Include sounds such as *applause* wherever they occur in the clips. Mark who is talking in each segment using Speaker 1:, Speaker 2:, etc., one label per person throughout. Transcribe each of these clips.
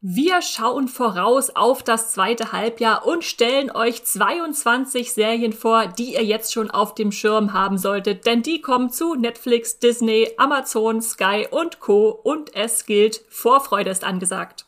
Speaker 1: Wir schauen voraus auf das zweite Halbjahr und stellen euch 22 Serien vor, die ihr jetzt schon auf dem Schirm haben solltet, denn die kommen zu Netflix, Disney, Amazon, Sky und Co. und es gilt, Vorfreude ist angesagt.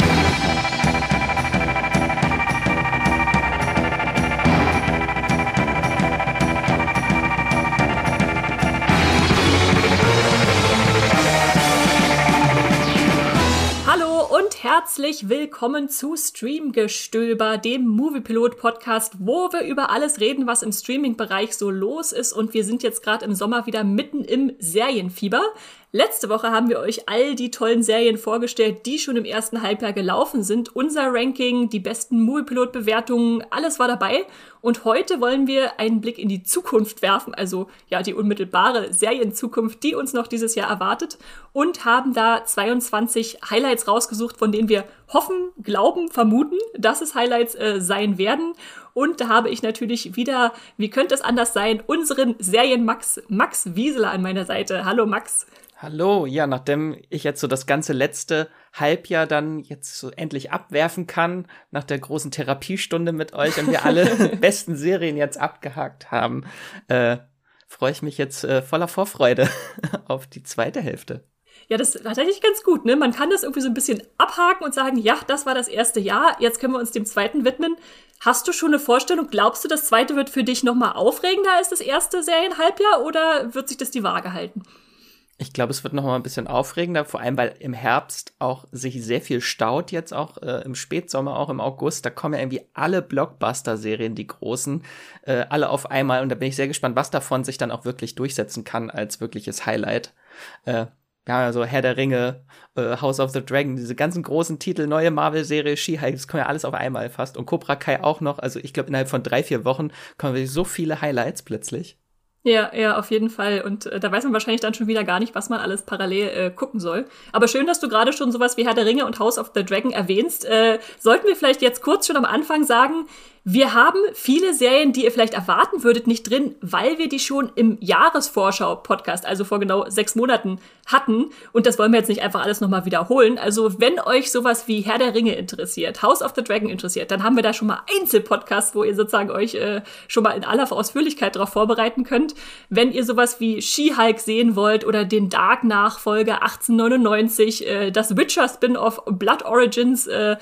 Speaker 1: Herzlich willkommen zu Streamgestöber, dem Moviepilot Podcast, wo wir über alles reden, was im Streaming-Bereich so los ist. Und wir sind jetzt gerade im Sommer wieder mitten im Serienfieber. Letzte Woche haben wir euch all die tollen Serien vorgestellt, die schon im ersten Halbjahr gelaufen sind. Unser Ranking, die besten Moviepilot-Bewertungen, alles war dabei. Und heute wollen wir einen Blick in die Zukunft werfen, also ja, die unmittelbare Serienzukunft, die uns noch dieses Jahr erwartet. Und haben da 22 Highlights rausgesucht, von denen wir hoffen, glauben, vermuten, dass es Highlights äh, sein werden. Und da habe ich natürlich wieder, wie könnte es anders sein, unseren Serien-Max, Max Wieseler an meiner Seite. Hallo Max.
Speaker 2: Hallo, ja, nachdem ich jetzt so das ganze letzte Halbjahr dann jetzt so endlich abwerfen kann, nach der großen Therapiestunde mit euch und wir alle *laughs* besten Serien jetzt abgehakt haben, äh, freue ich mich jetzt äh, voller Vorfreude *laughs* auf die zweite Hälfte.
Speaker 1: Ja, das war tatsächlich ganz gut, ne? Man kann das irgendwie so ein bisschen abhaken und sagen, ja, das war das erste Jahr, jetzt können wir uns dem zweiten widmen. Hast du schon eine Vorstellung? Glaubst du, das zweite wird für dich nochmal aufregender als das erste Serienhalbjahr oder wird sich das die Waage halten?
Speaker 2: Ich glaube, es wird noch mal ein bisschen aufregender, vor allem weil im Herbst auch sich sehr viel staut jetzt auch äh, im Spätsommer, auch im August. Da kommen ja irgendwie alle Blockbuster-Serien, die großen, äh, alle auf einmal. Und da bin ich sehr gespannt, was davon sich dann auch wirklich durchsetzen kann als wirkliches Highlight. Äh, ja, also Herr der Ringe, äh, House of the Dragon, diese ganzen großen Titel, neue Marvel-Serie, She-Hulk, das kommen ja alles auf einmal fast. Und Cobra Kai auch noch. Also ich glaube, innerhalb von drei, vier Wochen kommen wirklich so viele Highlights plötzlich.
Speaker 1: Ja, ja, auf jeden Fall. Und äh, da weiß man wahrscheinlich dann schon wieder gar nicht, was man alles parallel äh, gucken soll. Aber schön, dass du gerade schon sowas wie Herr der Ringe und House of the Dragon erwähnst. Äh, sollten wir vielleicht jetzt kurz schon am Anfang sagen, wir haben viele Serien, die ihr vielleicht erwarten würdet, nicht drin, weil wir die schon im Jahresvorschau-Podcast, also vor genau sechs Monaten, hatten. Und das wollen wir jetzt nicht einfach alles nochmal wiederholen. Also wenn euch sowas wie Herr der Ringe interessiert, House of the Dragon interessiert, dann haben wir da schon mal Einzelpodcasts, wo ihr sozusagen euch äh, schon mal in aller Ausführlichkeit darauf vorbereiten könnt. Wenn ihr sowas wie She-Hulk sehen wollt oder den Dark-Nachfolger 1899, äh, das Witcher-Spin-off Blood Origins, äh,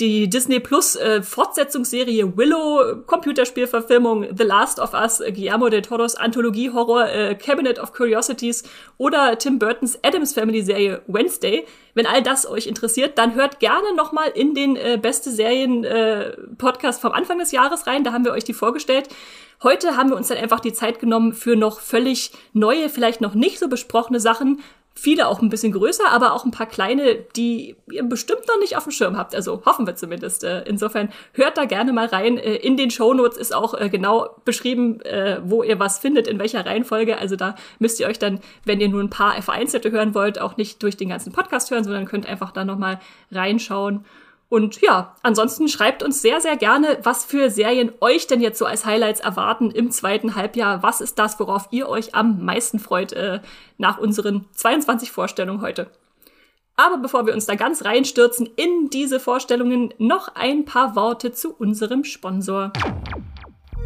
Speaker 1: die Disney Plus äh, Fortsetzungsserie Willow, Computerspielverfilmung The Last of Us, äh, Guillermo del Toros Anthologie-Horror äh, Cabinet of Curiosities oder Tim Burtons Adams Family Serie Wednesday. Wenn all das euch interessiert, dann hört gerne noch mal in den äh, beste Serien äh, Podcast vom Anfang des Jahres rein, da haben wir euch die vorgestellt. Heute haben wir uns dann einfach die Zeit genommen für noch völlig neue, vielleicht noch nicht so besprochene Sachen, Viele auch ein bisschen größer, aber auch ein paar kleine, die ihr bestimmt noch nicht auf dem Schirm habt. Also hoffen wir zumindest. Äh, insofern hört da gerne mal rein. Äh, in den Shownotes ist auch äh, genau beschrieben, wo ihr was findet, in welcher Reihenfolge. Also da müsst ihr euch dann, wenn ihr nur ein paar vereinzelte hören wollt, auch nicht durch den ganzen Podcast hören, sondern könnt einfach da nochmal reinschauen. Und ja, ansonsten schreibt uns sehr, sehr gerne, was für Serien euch denn jetzt so als Highlights erwarten im zweiten Halbjahr. Was ist das, worauf ihr euch am meisten freut äh, nach unseren 22 Vorstellungen heute? Aber bevor wir uns da ganz reinstürzen in diese Vorstellungen, noch ein paar Worte zu unserem Sponsor.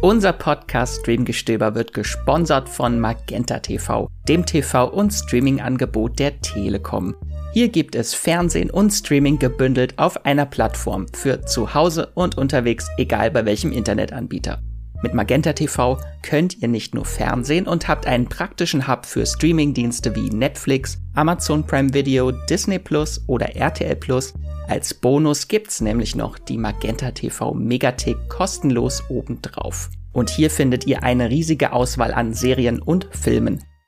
Speaker 2: Unser Podcast Streamgestöber wird gesponsert von Magenta TV, dem TV- und Streaming-Angebot der Telekom. Hier gibt es Fernsehen und Streaming gebündelt auf einer Plattform für zu Hause und unterwegs, egal bei welchem Internetanbieter. Mit Magenta TV könnt ihr nicht nur Fernsehen und habt einen praktischen Hub für Streamingdienste wie Netflix, Amazon Prime Video, Disney Plus oder RTL Plus. Als Bonus gibt's nämlich noch die Magenta TV Megathek kostenlos obendrauf. Und hier findet ihr eine riesige Auswahl an Serien und Filmen.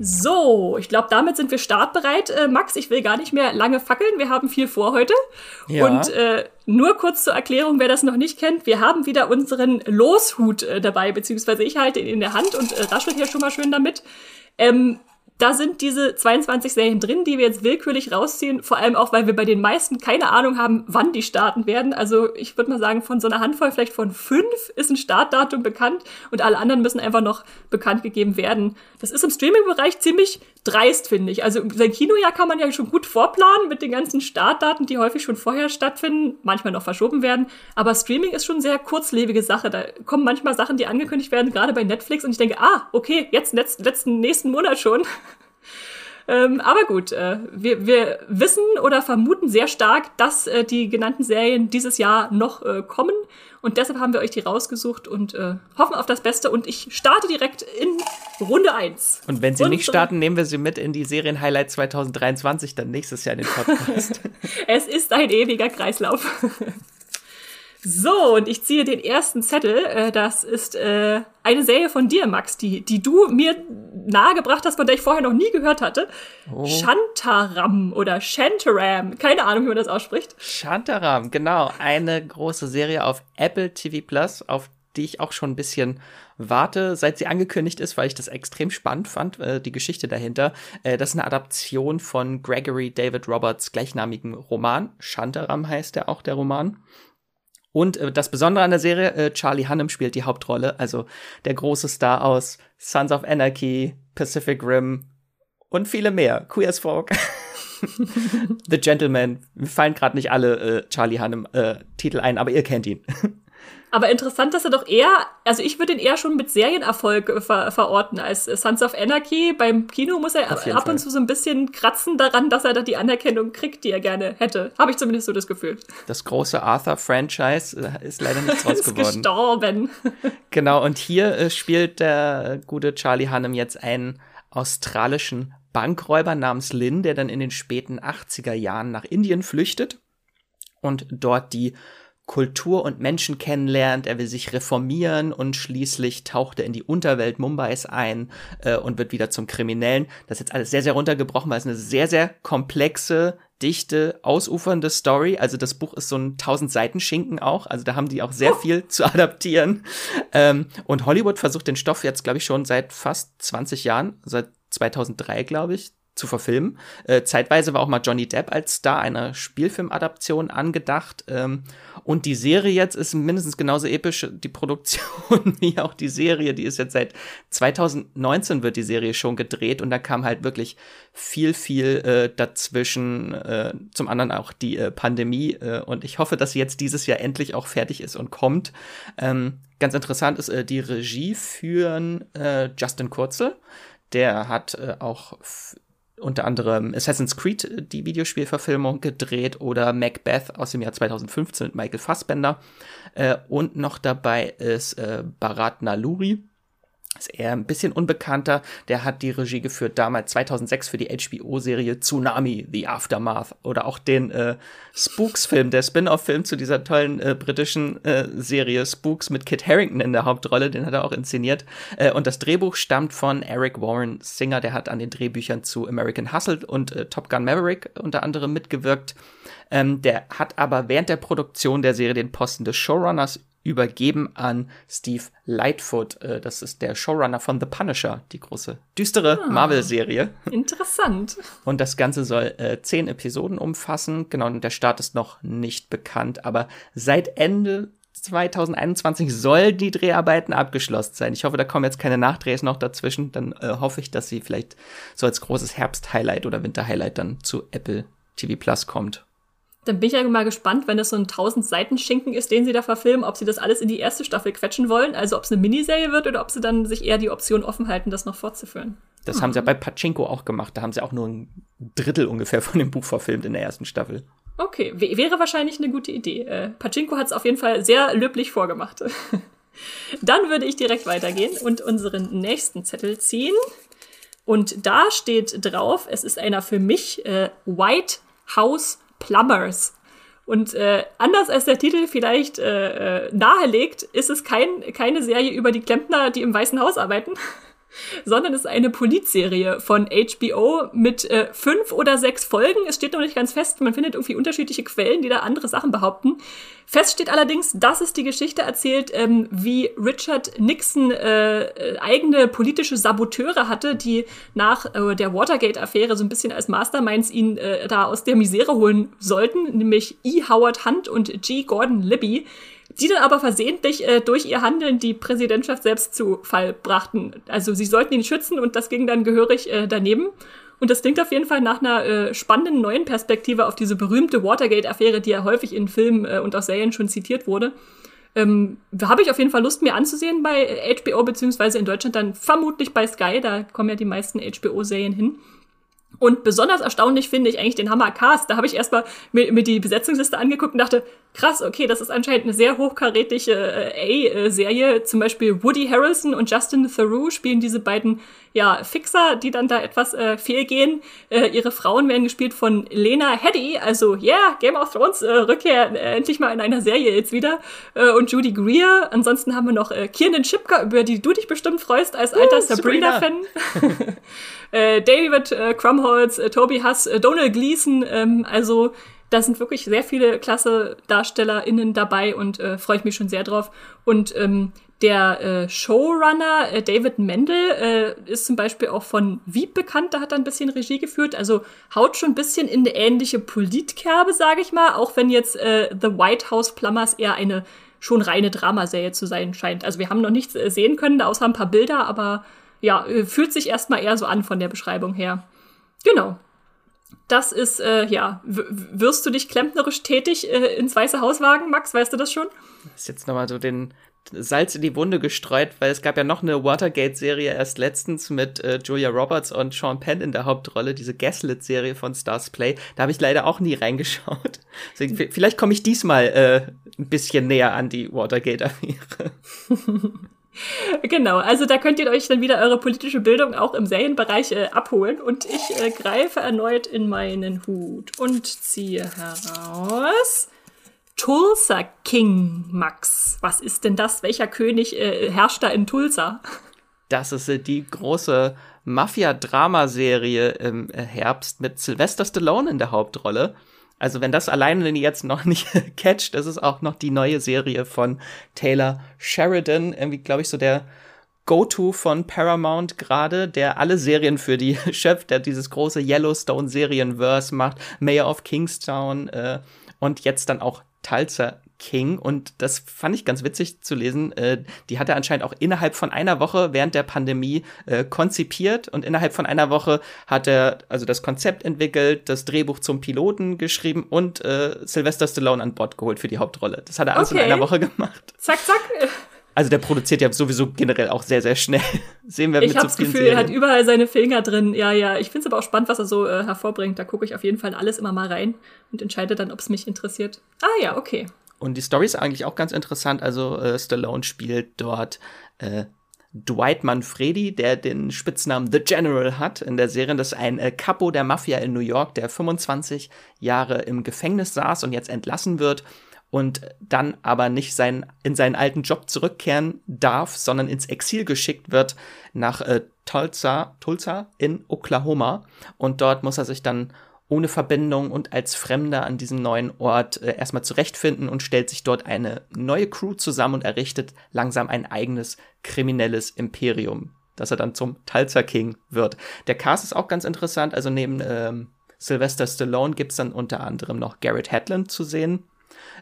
Speaker 1: So, ich glaube, damit sind wir startbereit. Äh, Max, ich will gar nicht mehr lange fackeln. Wir haben viel vor heute. Ja. Und äh, nur kurz zur Erklärung, wer das noch nicht kennt. Wir haben wieder unseren Loshut äh, dabei, beziehungsweise ich halte ihn in der Hand und äh, raschel hier schon mal schön damit. Ähm, da sind diese 22 Serien drin, die wir jetzt willkürlich rausziehen, vor allem auch, weil wir bei den meisten keine Ahnung haben, wann die starten werden. Also ich würde mal sagen, von so einer Handvoll vielleicht von fünf ist ein Startdatum bekannt und alle anderen müssen einfach noch bekannt gegeben werden. Das ist im Streaming-Bereich ziemlich dreist, finde ich. Also sein Kinojahr kann man ja schon gut vorplanen mit den ganzen Startdaten, die häufig schon vorher stattfinden, manchmal noch verschoben werden. Aber Streaming ist schon eine sehr kurzlebige Sache. Da kommen manchmal Sachen, die angekündigt werden, gerade bei Netflix und ich denke, ah, okay, jetzt letzten, nächsten Monat schon. *laughs* Ähm, aber gut, äh, wir, wir wissen oder vermuten sehr stark, dass äh, die genannten Serien dieses Jahr noch äh, kommen. Und deshalb haben wir euch die rausgesucht und äh, hoffen auf das Beste. Und ich starte direkt in Runde 1.
Speaker 2: Und wenn sie Unsere nicht starten, nehmen wir sie mit in die Serien-Highlight 2023 dann nächstes Jahr in den Podcast. *laughs*
Speaker 1: es ist ein ewiger Kreislauf. So, und ich ziehe den ersten Zettel. Äh, das ist äh, eine Serie von dir, Max, die, die du mir nahegebracht hast, von der ich vorher noch nie gehört hatte. Oh. Shantaram oder Shantaram. Keine Ahnung, wie man das ausspricht.
Speaker 2: Shantaram, genau. Eine große Serie auf Apple TV Plus, auf die ich auch schon ein bisschen warte, seit sie angekündigt ist, weil ich das extrem spannend fand, äh, die Geschichte dahinter. Äh, das ist eine Adaption von Gregory David Roberts gleichnamigen Roman. Shantaram heißt ja auch der Roman. Und äh, das Besondere an der Serie, äh, Charlie Hunnam spielt die Hauptrolle, also der große Star aus Sons of Anarchy, Pacific Rim und viele mehr. Queer as Folk. *laughs* The Gentleman. Mir fallen gerade nicht alle äh, Charlie Hunnam äh, Titel ein, aber ihr kennt ihn.
Speaker 1: Aber interessant, dass er doch eher, also ich würde ihn eher schon mit Serienerfolg äh, ver verorten als Sons of Anarchy. Beim Kino muss er ab Fall. und zu so ein bisschen kratzen daran, dass er da die Anerkennung kriegt, die er gerne hätte. Habe ich zumindest so das Gefühl.
Speaker 2: Das große Arthur-Franchise äh, ist leider nichts raus *laughs* geworden. ist
Speaker 1: gestorben. *laughs*
Speaker 2: genau, und hier äh, spielt der gute Charlie Hunnam jetzt einen australischen Bankräuber namens Lynn, der dann in den späten 80er Jahren nach Indien flüchtet und dort die Kultur und Menschen kennenlernt, er will sich reformieren und schließlich taucht er in die Unterwelt Mumbais ein äh, und wird wieder zum Kriminellen. Das ist jetzt alles sehr, sehr runtergebrochen, weil es eine sehr, sehr komplexe, dichte, ausufernde Story. Also das Buch ist so ein 1000 Seiten Schinken auch. Also da haben die auch sehr oh. viel zu adaptieren. Ähm, und Hollywood versucht den Stoff jetzt, glaube ich, schon seit fast 20 Jahren, seit 2003, glaube ich, zu verfilmen. Äh, zeitweise war auch mal Johnny Depp als Star einer Spielfilmadaption angedacht. Ähm, und die Serie jetzt ist mindestens genauso episch, die Produktion, *laughs* wie auch die Serie. Die ist jetzt seit 2019 wird die Serie schon gedreht und da kam halt wirklich viel, viel äh, dazwischen. Äh, zum anderen auch die äh, Pandemie. Äh, und ich hoffe, dass sie jetzt dieses Jahr endlich auch fertig ist und kommt. Ähm, ganz interessant ist, äh, die Regie führen äh, Justin Kurzel. Der hat äh, auch unter anderem Assassin's Creed, äh, die Videospielverfilmung, gedreht oder Macbeth aus dem Jahr 2015 mit Michael Fassbender. Äh, und noch dabei ist äh, Bharat Naluri, ist eher ein bisschen unbekannter. Der hat die Regie geführt damals 2006 für die HBO-Serie Tsunami, The Aftermath oder auch den äh, Spooks-Film, der Spin-off-Film zu dieser tollen äh, britischen äh, Serie Spooks mit Kit Harrington in der Hauptrolle, den hat er auch inszeniert. Äh, und das Drehbuch stammt von Eric Warren Singer, der hat an den Drehbüchern zu American Hustle und äh, Top Gun Maverick unter anderem mitgewirkt. Ähm, der hat aber während der Produktion der Serie den Posten des Showrunners übergeben an Steve Lightfoot. Äh, das ist der Showrunner von The Punisher, die große düstere ah, Marvel-Serie.
Speaker 1: Interessant.
Speaker 2: Und das Ganze soll äh, zehn Episoden umfassen. Genau, und der Start ist noch nicht bekannt, aber seit Ende 2021 soll die Dreharbeiten abgeschlossen sein. Ich hoffe, da kommen jetzt keine Nachdrehs noch dazwischen. Dann äh, hoffe ich, dass sie vielleicht so als großes Herbst-Highlight oder Winter-Highlight dann zu Apple TV Plus kommt.
Speaker 1: Dann bin ich ja mal gespannt, wenn das so ein 1000 Seiten Schinken ist, den sie da verfilmen, ob sie das alles in die erste Staffel quetschen wollen, also ob es eine Miniserie wird oder ob sie dann sich eher die Option offen halten, das noch fortzuführen.
Speaker 2: Das hm. haben sie ja bei Pachinko auch gemacht. Da haben sie auch nur ein Drittel ungefähr von dem Buch verfilmt in der ersten Staffel.
Speaker 1: Okay, wäre wahrscheinlich eine gute Idee. Äh, Pachinko hat es auf jeden Fall sehr löblich vorgemacht. *laughs* dann würde ich direkt weitergehen und unseren nächsten Zettel ziehen. Und da steht drauf, es ist einer für mich, äh, White House Plumbers. Und äh, anders als der Titel vielleicht äh, äh, nahelegt, ist es kein, keine Serie über die Klempner, die im Weißen Haus arbeiten, sondern es ist eine Polizserie von HBO mit äh, fünf oder sechs Folgen. Es steht noch nicht ganz fest. Man findet irgendwie unterschiedliche Quellen, die da andere Sachen behaupten. Fest steht allerdings, dass es die Geschichte erzählt, ähm, wie Richard Nixon äh, eigene politische Saboteure hatte, die nach äh, der Watergate-Affäre so ein bisschen als Masterminds ihn äh, da aus der Misere holen sollten, nämlich E. Howard Hunt und G. Gordon Libby die dann aber versehentlich äh, durch ihr Handeln die Präsidentschaft selbst zu Fall brachten. Also sie sollten ihn schützen und das ging dann gehörig äh, daneben. Und das klingt auf jeden Fall nach einer äh, spannenden neuen Perspektive auf diese berühmte Watergate-Affäre, die ja häufig in Filmen äh, und auch Serien schon zitiert wurde. Ähm, Habe ich auf jeden Fall Lust, mir anzusehen bei HBO, beziehungsweise in Deutschland dann vermutlich bei Sky, da kommen ja die meisten HBO-Serien hin. Und besonders erstaunlich finde ich eigentlich den Hammer Cast. Da habe ich erstmal mir, mir die Besetzungsliste angeguckt und dachte, krass, okay, das ist anscheinend eine sehr hochkarätige äh, A-Serie. Zum Beispiel Woody Harrelson und Justin Theroux spielen diese beiden ja, Fixer, die dann da etwas äh, fehlgehen. Äh, ihre Frauen werden gespielt von Lena Headey, also ja, yeah, Game of Thrones äh, Rückkehr äh, endlich mal in einer Serie jetzt wieder. Äh, und Judy Greer. Ansonsten haben wir noch äh, Kiernan Shipka, über die du dich bestimmt freust als alter uh, Sabrina-Fan. *laughs* äh, David äh, Crumholz, äh, Toby Huss, äh, Donald Gleason, ähm, also da sind wirklich sehr viele klasse DarstellerInnen dabei und äh, freue ich mich schon sehr drauf. Und ähm, der äh, Showrunner äh, David Mendel äh, ist zum Beispiel auch von Wieb bekannt, da hat er ein bisschen Regie geführt, also haut schon ein bisschen in eine ähnliche Politkerbe, sage ich mal, auch wenn jetzt äh, The White House Plumbers eher eine schon reine Dramaserie zu sein scheint. Also wir haben noch nichts äh, sehen können, außer ein paar Bilder, aber ja, äh, fühlt sich erstmal eher so an von der Beschreibung her. Genau. Das ist, äh, ja, wirst du dich klempnerisch tätig äh, ins Weiße Haus wagen, Max? Weißt du das schon?
Speaker 2: Das ist jetzt nochmal so den Salz in die Wunde gestreut, weil es gab ja noch eine Watergate-Serie erst letztens mit äh, Julia Roberts und Sean Penn in der Hauptrolle, diese Gaslit-Serie von Stars Play. Da habe ich leider auch nie reingeschaut. *laughs* Deswegen, vielleicht komme ich diesmal äh, ein bisschen näher an die Watergate-Affäre. *laughs*
Speaker 1: Genau, also da könnt ihr euch dann wieder eure politische Bildung auch im Serienbereich äh, abholen. Und ich äh, greife erneut in meinen Hut und ziehe heraus. Tulsa King, Max. Was ist denn das? Welcher König äh, herrscht da in Tulsa?
Speaker 2: Das ist äh, die große Mafia-Dramaserie im äh, Herbst mit Sylvester Stallone in der Hauptrolle. Also wenn das alleine jetzt noch *laughs* nicht catcht, das ist auch noch die neue Serie von Taylor Sheridan, irgendwie glaube ich so der Go-To von Paramount gerade, der alle Serien für die *laughs* schöpft, der dieses große Yellowstone Serienverse macht, Mayor of Kingstown äh, und jetzt dann auch Tulsa King und das fand ich ganz witzig zu lesen. Äh, die hat er anscheinend auch innerhalb von einer Woche während der Pandemie äh, konzipiert und innerhalb von einer Woche hat er also das Konzept entwickelt, das Drehbuch zum Piloten geschrieben und äh, Sylvester Stallone an Bord geholt für die Hauptrolle. Das hat er alles okay. in einer Woche gemacht.
Speaker 1: Zack, zack.
Speaker 2: Also der produziert ja sowieso generell auch sehr, sehr schnell. *laughs* Sehen wir
Speaker 1: ich mit so vielen Gefühl, Serien. er hat überall seine Finger drin. Ja, ja. Ich finde es aber auch spannend, was er so äh, hervorbringt. Da gucke ich auf jeden Fall alles immer mal rein und entscheide dann, ob es mich interessiert. Ah ja, okay.
Speaker 2: Und die Story ist eigentlich auch ganz interessant. Also äh, Stallone spielt dort äh, Dwight Manfredi, der den Spitznamen The General hat in der Serie. Das ist ein äh, Capo der Mafia in New York, der 25 Jahre im Gefängnis saß und jetzt entlassen wird und dann aber nicht sein, in seinen alten Job zurückkehren darf, sondern ins Exil geschickt wird nach äh, Tulsa, Tulsa in Oklahoma. Und dort muss er sich dann ohne Verbindung und als Fremder an diesem neuen Ort äh, erstmal zurechtfinden und stellt sich dort eine neue Crew zusammen und errichtet langsam ein eigenes kriminelles Imperium, dass er dann zum Tulsa King wird. Der Cast ist auch ganz interessant, also neben ähm, Sylvester Stallone gibt's dann unter anderem noch Garrett Hedlund zu sehen.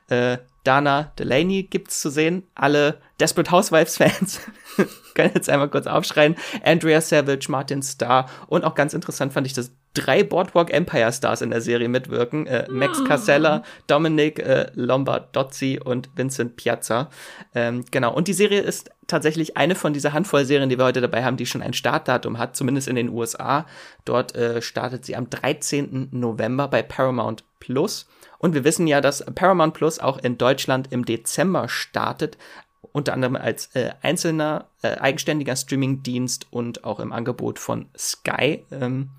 Speaker 2: Äh, Dana Delaney gibt's zu sehen. Alle Desperate Housewives-Fans *laughs* können jetzt einmal kurz aufschreien. Andrea Savage, Martin Starr und auch ganz interessant fand ich, dass drei Boardwalk Empire Stars in der Serie mitwirken. Äh, Max ah. Casella, Dominic äh, Lombardozzi und Vincent Piazza. Ähm, genau. Und die Serie ist tatsächlich eine von dieser Handvoll Serien, die wir heute dabei haben, die schon ein Startdatum hat, zumindest in den USA. Dort äh, startet sie am 13. November bei Paramount Plus. Und wir wissen ja, dass Paramount Plus auch in Deutschland im Dezember startet, unter anderem als äh, einzelner äh, eigenständiger Streamingdienst und auch im Angebot von Sky. Ähm,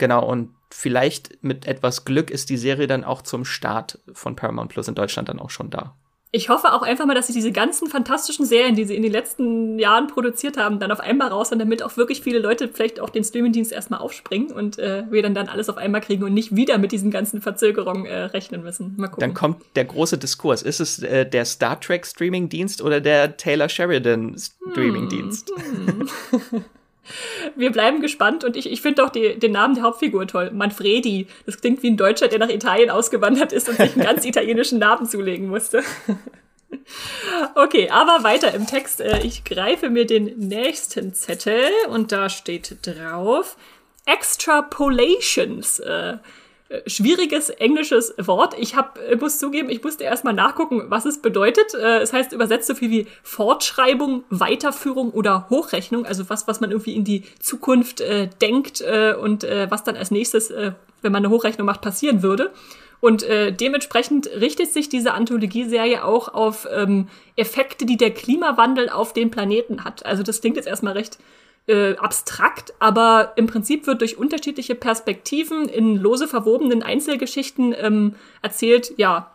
Speaker 2: genau, und vielleicht mit etwas Glück ist die Serie dann auch zum Start von Paramount Plus in Deutschland dann auch schon da.
Speaker 1: ich hoffe auch einfach mal, dass sie diese ganzen fantastischen Serien, die sie in den letzten Jahren produziert haben, dann auf einmal raus und damit auch wirklich viele Leute vielleicht auch den Streamingdienst erstmal aufspringen und äh, wir dann dann alles auf einmal kriegen und nicht wieder mit diesen ganzen Verzögerungen äh, rechnen müssen.
Speaker 2: Mal gucken. Dann kommt der große Diskurs. Ist es äh, der Star Trek Streamingdienst oder der Taylor Sheridan Streamingdienst? Hm.
Speaker 1: Hm. *laughs* Wir bleiben gespannt und ich, ich finde auch die, den Namen der Hauptfigur toll. Manfredi. Das klingt wie ein Deutscher, der nach Italien ausgewandert ist und sich einen ganz *laughs* italienischen Namen zulegen musste. Okay, aber weiter im Text. Äh, ich greife mir den nächsten Zettel und da steht drauf Extrapolations. Äh, schwieriges englisches Wort. Ich hab, muss zugeben, ich musste erstmal nachgucken, was es bedeutet. Äh, es heißt übersetzt so viel wie Fortschreibung, Weiterführung oder Hochrechnung, also was, was man irgendwie in die Zukunft äh, denkt äh, und äh, was dann als nächstes, äh, wenn man eine Hochrechnung macht, passieren würde. Und äh, dementsprechend richtet sich diese Anthologieserie auch auf ähm, Effekte, die der Klimawandel auf den Planeten hat. Also das klingt jetzt erstmal recht äh, abstrakt, aber im Prinzip wird durch unterschiedliche Perspektiven in lose verwobenen Einzelgeschichten ähm, erzählt, ja,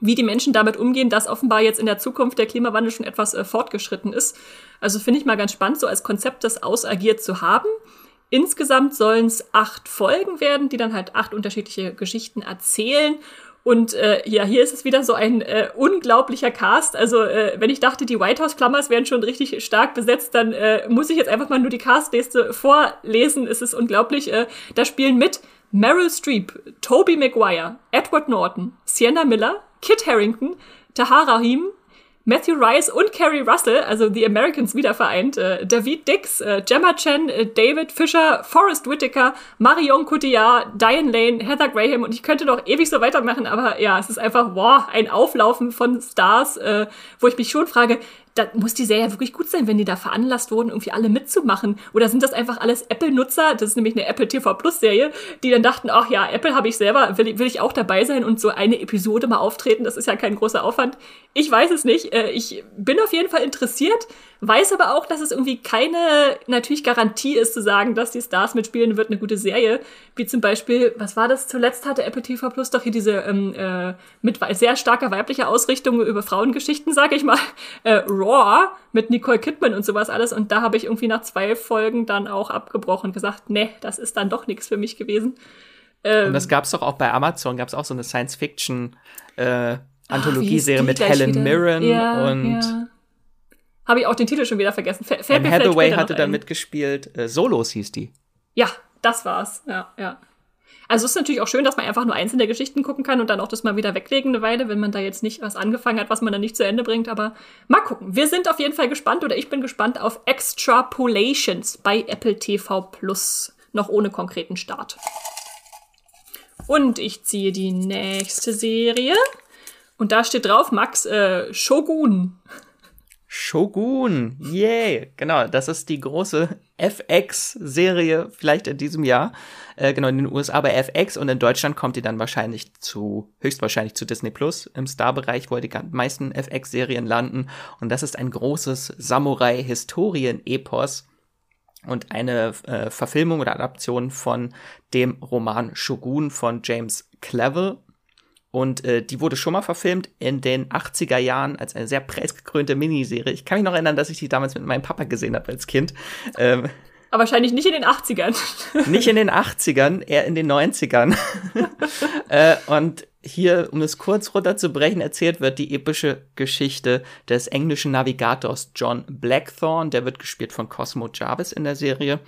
Speaker 1: wie die Menschen damit umgehen, dass offenbar jetzt in der Zukunft der Klimawandel schon etwas äh, fortgeschritten ist. Also finde ich mal ganz spannend, so als Konzept das ausagiert zu haben. Insgesamt sollen es acht Folgen werden, die dann halt acht unterschiedliche Geschichten erzählen. Und äh, ja, hier ist es wieder so ein äh, unglaublicher Cast. Also, äh, wenn ich dachte, die White House Klammers wären schon richtig stark besetzt, dann äh, muss ich jetzt einfach mal nur die Castliste vorlesen. Es ist unglaublich. Äh, da spielen mit Meryl Streep, Toby Maguire, Edward Norton, Sienna Miller, Kit Harrington, Tahara Him, Matthew Rice und Carrie Russell, also The Americans wieder vereint, äh, David Dix, äh, Gemma Chen, äh, David Fisher, Forrest Whitaker, Marion Cotillard, Diane Lane, Heather Graham und ich könnte noch ewig so weitermachen, aber ja, es ist einfach, wow, ein Auflaufen von Stars, äh, wo ich mich schon frage, da muss die Serie wirklich gut sein, wenn die da veranlasst wurden, irgendwie alle mitzumachen. Oder sind das einfach alles Apple-Nutzer? Das ist nämlich eine Apple TV Plus-Serie, die dann dachten, ach ja, Apple habe ich selber, will, will ich auch dabei sein und so eine Episode mal auftreten. Das ist ja kein großer Aufwand. Ich weiß es nicht. Äh, ich bin auf jeden Fall interessiert. Weiß aber auch, dass es irgendwie keine natürlich Garantie ist zu sagen, dass die Stars mitspielen wird eine gute Serie. Wie zum Beispiel, was war das zuletzt hatte Apple TV Plus doch hier diese ähm, äh, mit sehr starker weiblicher Ausrichtung über Frauengeschichten, sag ich mal, *laughs* äh, Raw mit Nicole Kidman und sowas alles. Und da habe ich irgendwie nach zwei Folgen dann auch abgebrochen und gesagt, nee, das ist dann doch nichts für mich gewesen.
Speaker 2: Ähm, und das gab's doch auch bei Amazon, gab's auch so eine Science-Fiction äh, Anthologieserie mit Helen wieder? Mirren ja, und ja
Speaker 1: habe ich auch den Titel schon wieder vergessen.
Speaker 2: Fällt Anne Hathaway hatte da mitgespielt. Äh, Solos hieß die.
Speaker 1: Ja, das war's. Ja, ja. Also es ist natürlich auch schön, dass man einfach nur einzelne Geschichten gucken kann und dann auch das mal wieder weglegen eine Weile, wenn man da jetzt nicht was angefangen hat, was man dann nicht zu Ende bringt. Aber mal gucken. Wir sind auf jeden Fall gespannt oder ich bin gespannt auf Extrapolations bei Apple TV Plus. Noch ohne konkreten Start. Und ich ziehe die nächste Serie. Und da steht drauf, Max, äh, Shogun.
Speaker 2: Shogun, yay! Genau, das ist die große FX-Serie vielleicht in diesem Jahr. Äh, genau, in den USA bei FX und in Deutschland kommt die dann wahrscheinlich zu, höchstwahrscheinlich zu Disney Plus im Star-Bereich, wo die meisten FX-Serien landen. Und das ist ein großes Samurai-Historien-Epos und eine äh, Verfilmung oder Adaption von dem Roman Shogun von James Clevel und äh, die wurde schon mal verfilmt in den 80er Jahren als eine sehr preisgekrönte Miniserie. Ich kann mich noch erinnern, dass ich die damals mit meinem Papa gesehen habe als Kind. Ähm,
Speaker 1: aber wahrscheinlich nicht in den 80ern. *laughs*
Speaker 2: nicht in den 80ern, eher in den 90ern. *laughs* äh, und hier, um es kurz runterzubrechen, erzählt wird die epische Geschichte des englischen Navigators John Blackthorne. Der wird gespielt von Cosmo Jarvis in der Serie.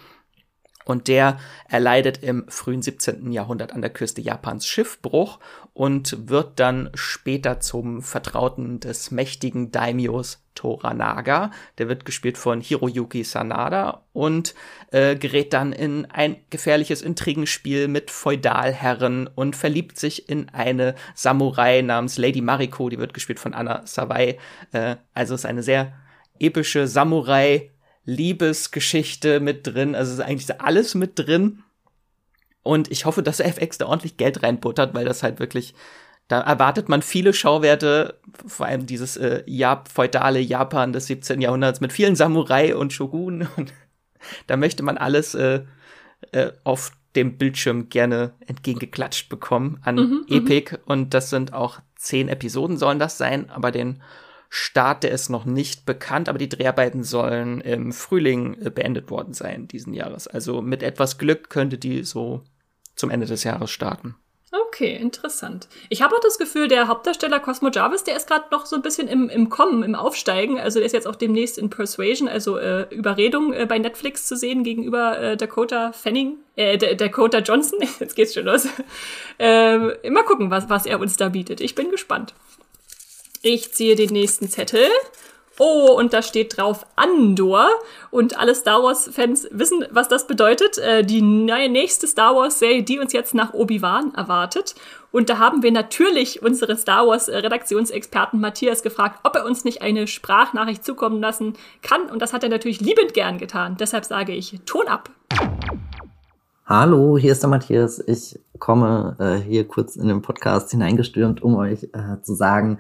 Speaker 2: Und der erleidet im frühen 17. Jahrhundert an der Küste Japans Schiffbruch und wird dann später zum Vertrauten des mächtigen Daimyos Toranaga. Der wird gespielt von Hiroyuki Sanada und äh, gerät dann in ein gefährliches Intrigenspiel mit Feudalherren und verliebt sich in eine Samurai namens Lady Mariko, die wird gespielt von Anna Sawai. Äh, also ist eine sehr epische Samurai Liebesgeschichte mit drin. Also ist eigentlich alles mit drin. Und ich hoffe, dass FX da ordentlich Geld reinbuttert, weil das halt wirklich, da erwartet man viele Schauwerte, vor allem dieses äh, Jap feudale Japan des 17. Jahrhunderts mit vielen Samurai und Shogun. *laughs* Und da möchte man alles äh, äh, auf dem Bildschirm gerne entgegengeklatscht bekommen an mhm, mhm. Epic. Und das sind auch zehn Episoden sollen das sein, aber den Start, der ist noch nicht bekannt, aber die Dreharbeiten sollen im Frühling äh, beendet worden sein diesen Jahres. Also mit etwas Glück könnte die so zum Ende des Jahres starten.
Speaker 1: Okay, interessant. Ich habe auch das Gefühl, der Hauptdarsteller Cosmo Jarvis, der ist gerade noch so ein bisschen im, im Kommen, im Aufsteigen. Also der ist jetzt auch demnächst in Persuasion, also äh, Überredung äh, bei Netflix zu sehen gegenüber äh, Dakota Fanning, äh, D Dakota Johnson. *laughs* Jetzt geht's schon los. äh, mal gucken, was, was er uns da bietet. Ich bin gespannt. Ich ziehe den nächsten Zettel Oh, und da steht drauf Andor. Und alle Star Wars-Fans wissen, was das bedeutet. Äh, die nächste Star Wars-Serie, die uns jetzt nach Obi-Wan erwartet. Und da haben wir natürlich unsere Star Wars-Redaktionsexperten Matthias gefragt, ob er uns nicht eine Sprachnachricht zukommen lassen kann. Und das hat er natürlich liebend gern getan. Deshalb sage ich Ton ab.
Speaker 3: Hallo, hier ist der Matthias. Ich komme äh, hier kurz in den Podcast hineingestürmt, um euch äh, zu sagen,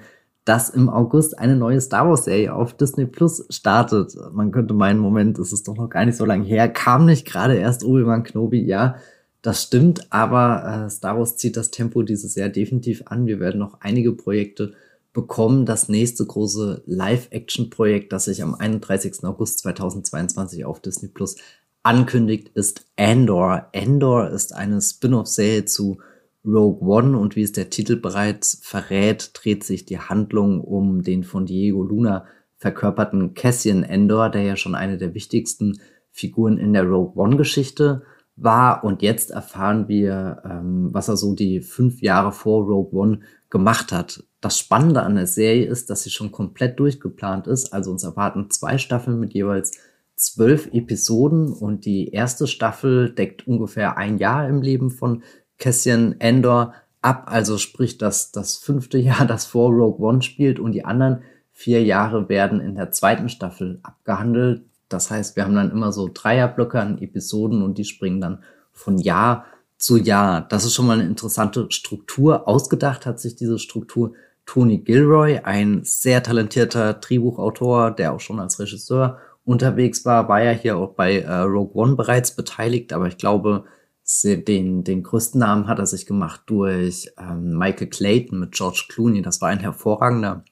Speaker 3: dass im August eine neue Star Wars Serie auf Disney Plus startet. Man könnte meinen, Moment, es ist doch noch gar nicht so lange her. Kam nicht gerade erst Obi-Wan Kenobi? Ja, das stimmt, aber äh, Star Wars zieht das Tempo dieses Jahr definitiv an. Wir werden noch einige Projekte bekommen. Das nächste große Live-Action-Projekt, das sich am 31. August 2022 auf Disney Plus ankündigt, ist Andor. Andor ist eine Spin-off-Serie zu Rogue One und wie es der Titel bereits verrät, dreht sich die Handlung um den von Diego Luna verkörperten Cassian Endor, der ja schon eine der wichtigsten Figuren in der Rogue One-Geschichte war. Und jetzt erfahren wir, ähm, was er so die fünf Jahre vor Rogue One gemacht hat. Das Spannende an der Serie ist, dass sie schon komplett durchgeplant ist. Also uns erwarten zwei Staffeln mit jeweils zwölf Episoden und die erste Staffel deckt ungefähr ein Jahr im Leben von Cassian Endor ab, also sprich das, das fünfte *laughs* Jahr, das vor Rogue One spielt und die anderen vier Jahre werden in der zweiten Staffel abgehandelt. Das heißt, wir haben dann immer so Dreierblöcke an Episoden und die springen dann von Jahr zu Jahr. Das ist schon mal eine interessante Struktur. Ausgedacht hat sich diese Struktur Tony Gilroy, ein sehr talentierter Drehbuchautor, der auch schon als Regisseur unterwegs war, war ja hier auch bei äh, Rogue One bereits beteiligt, aber ich glaube, den, den größten Namen hat er sich gemacht durch ähm, Michael Clayton mit George Clooney. Das war ein hervorragender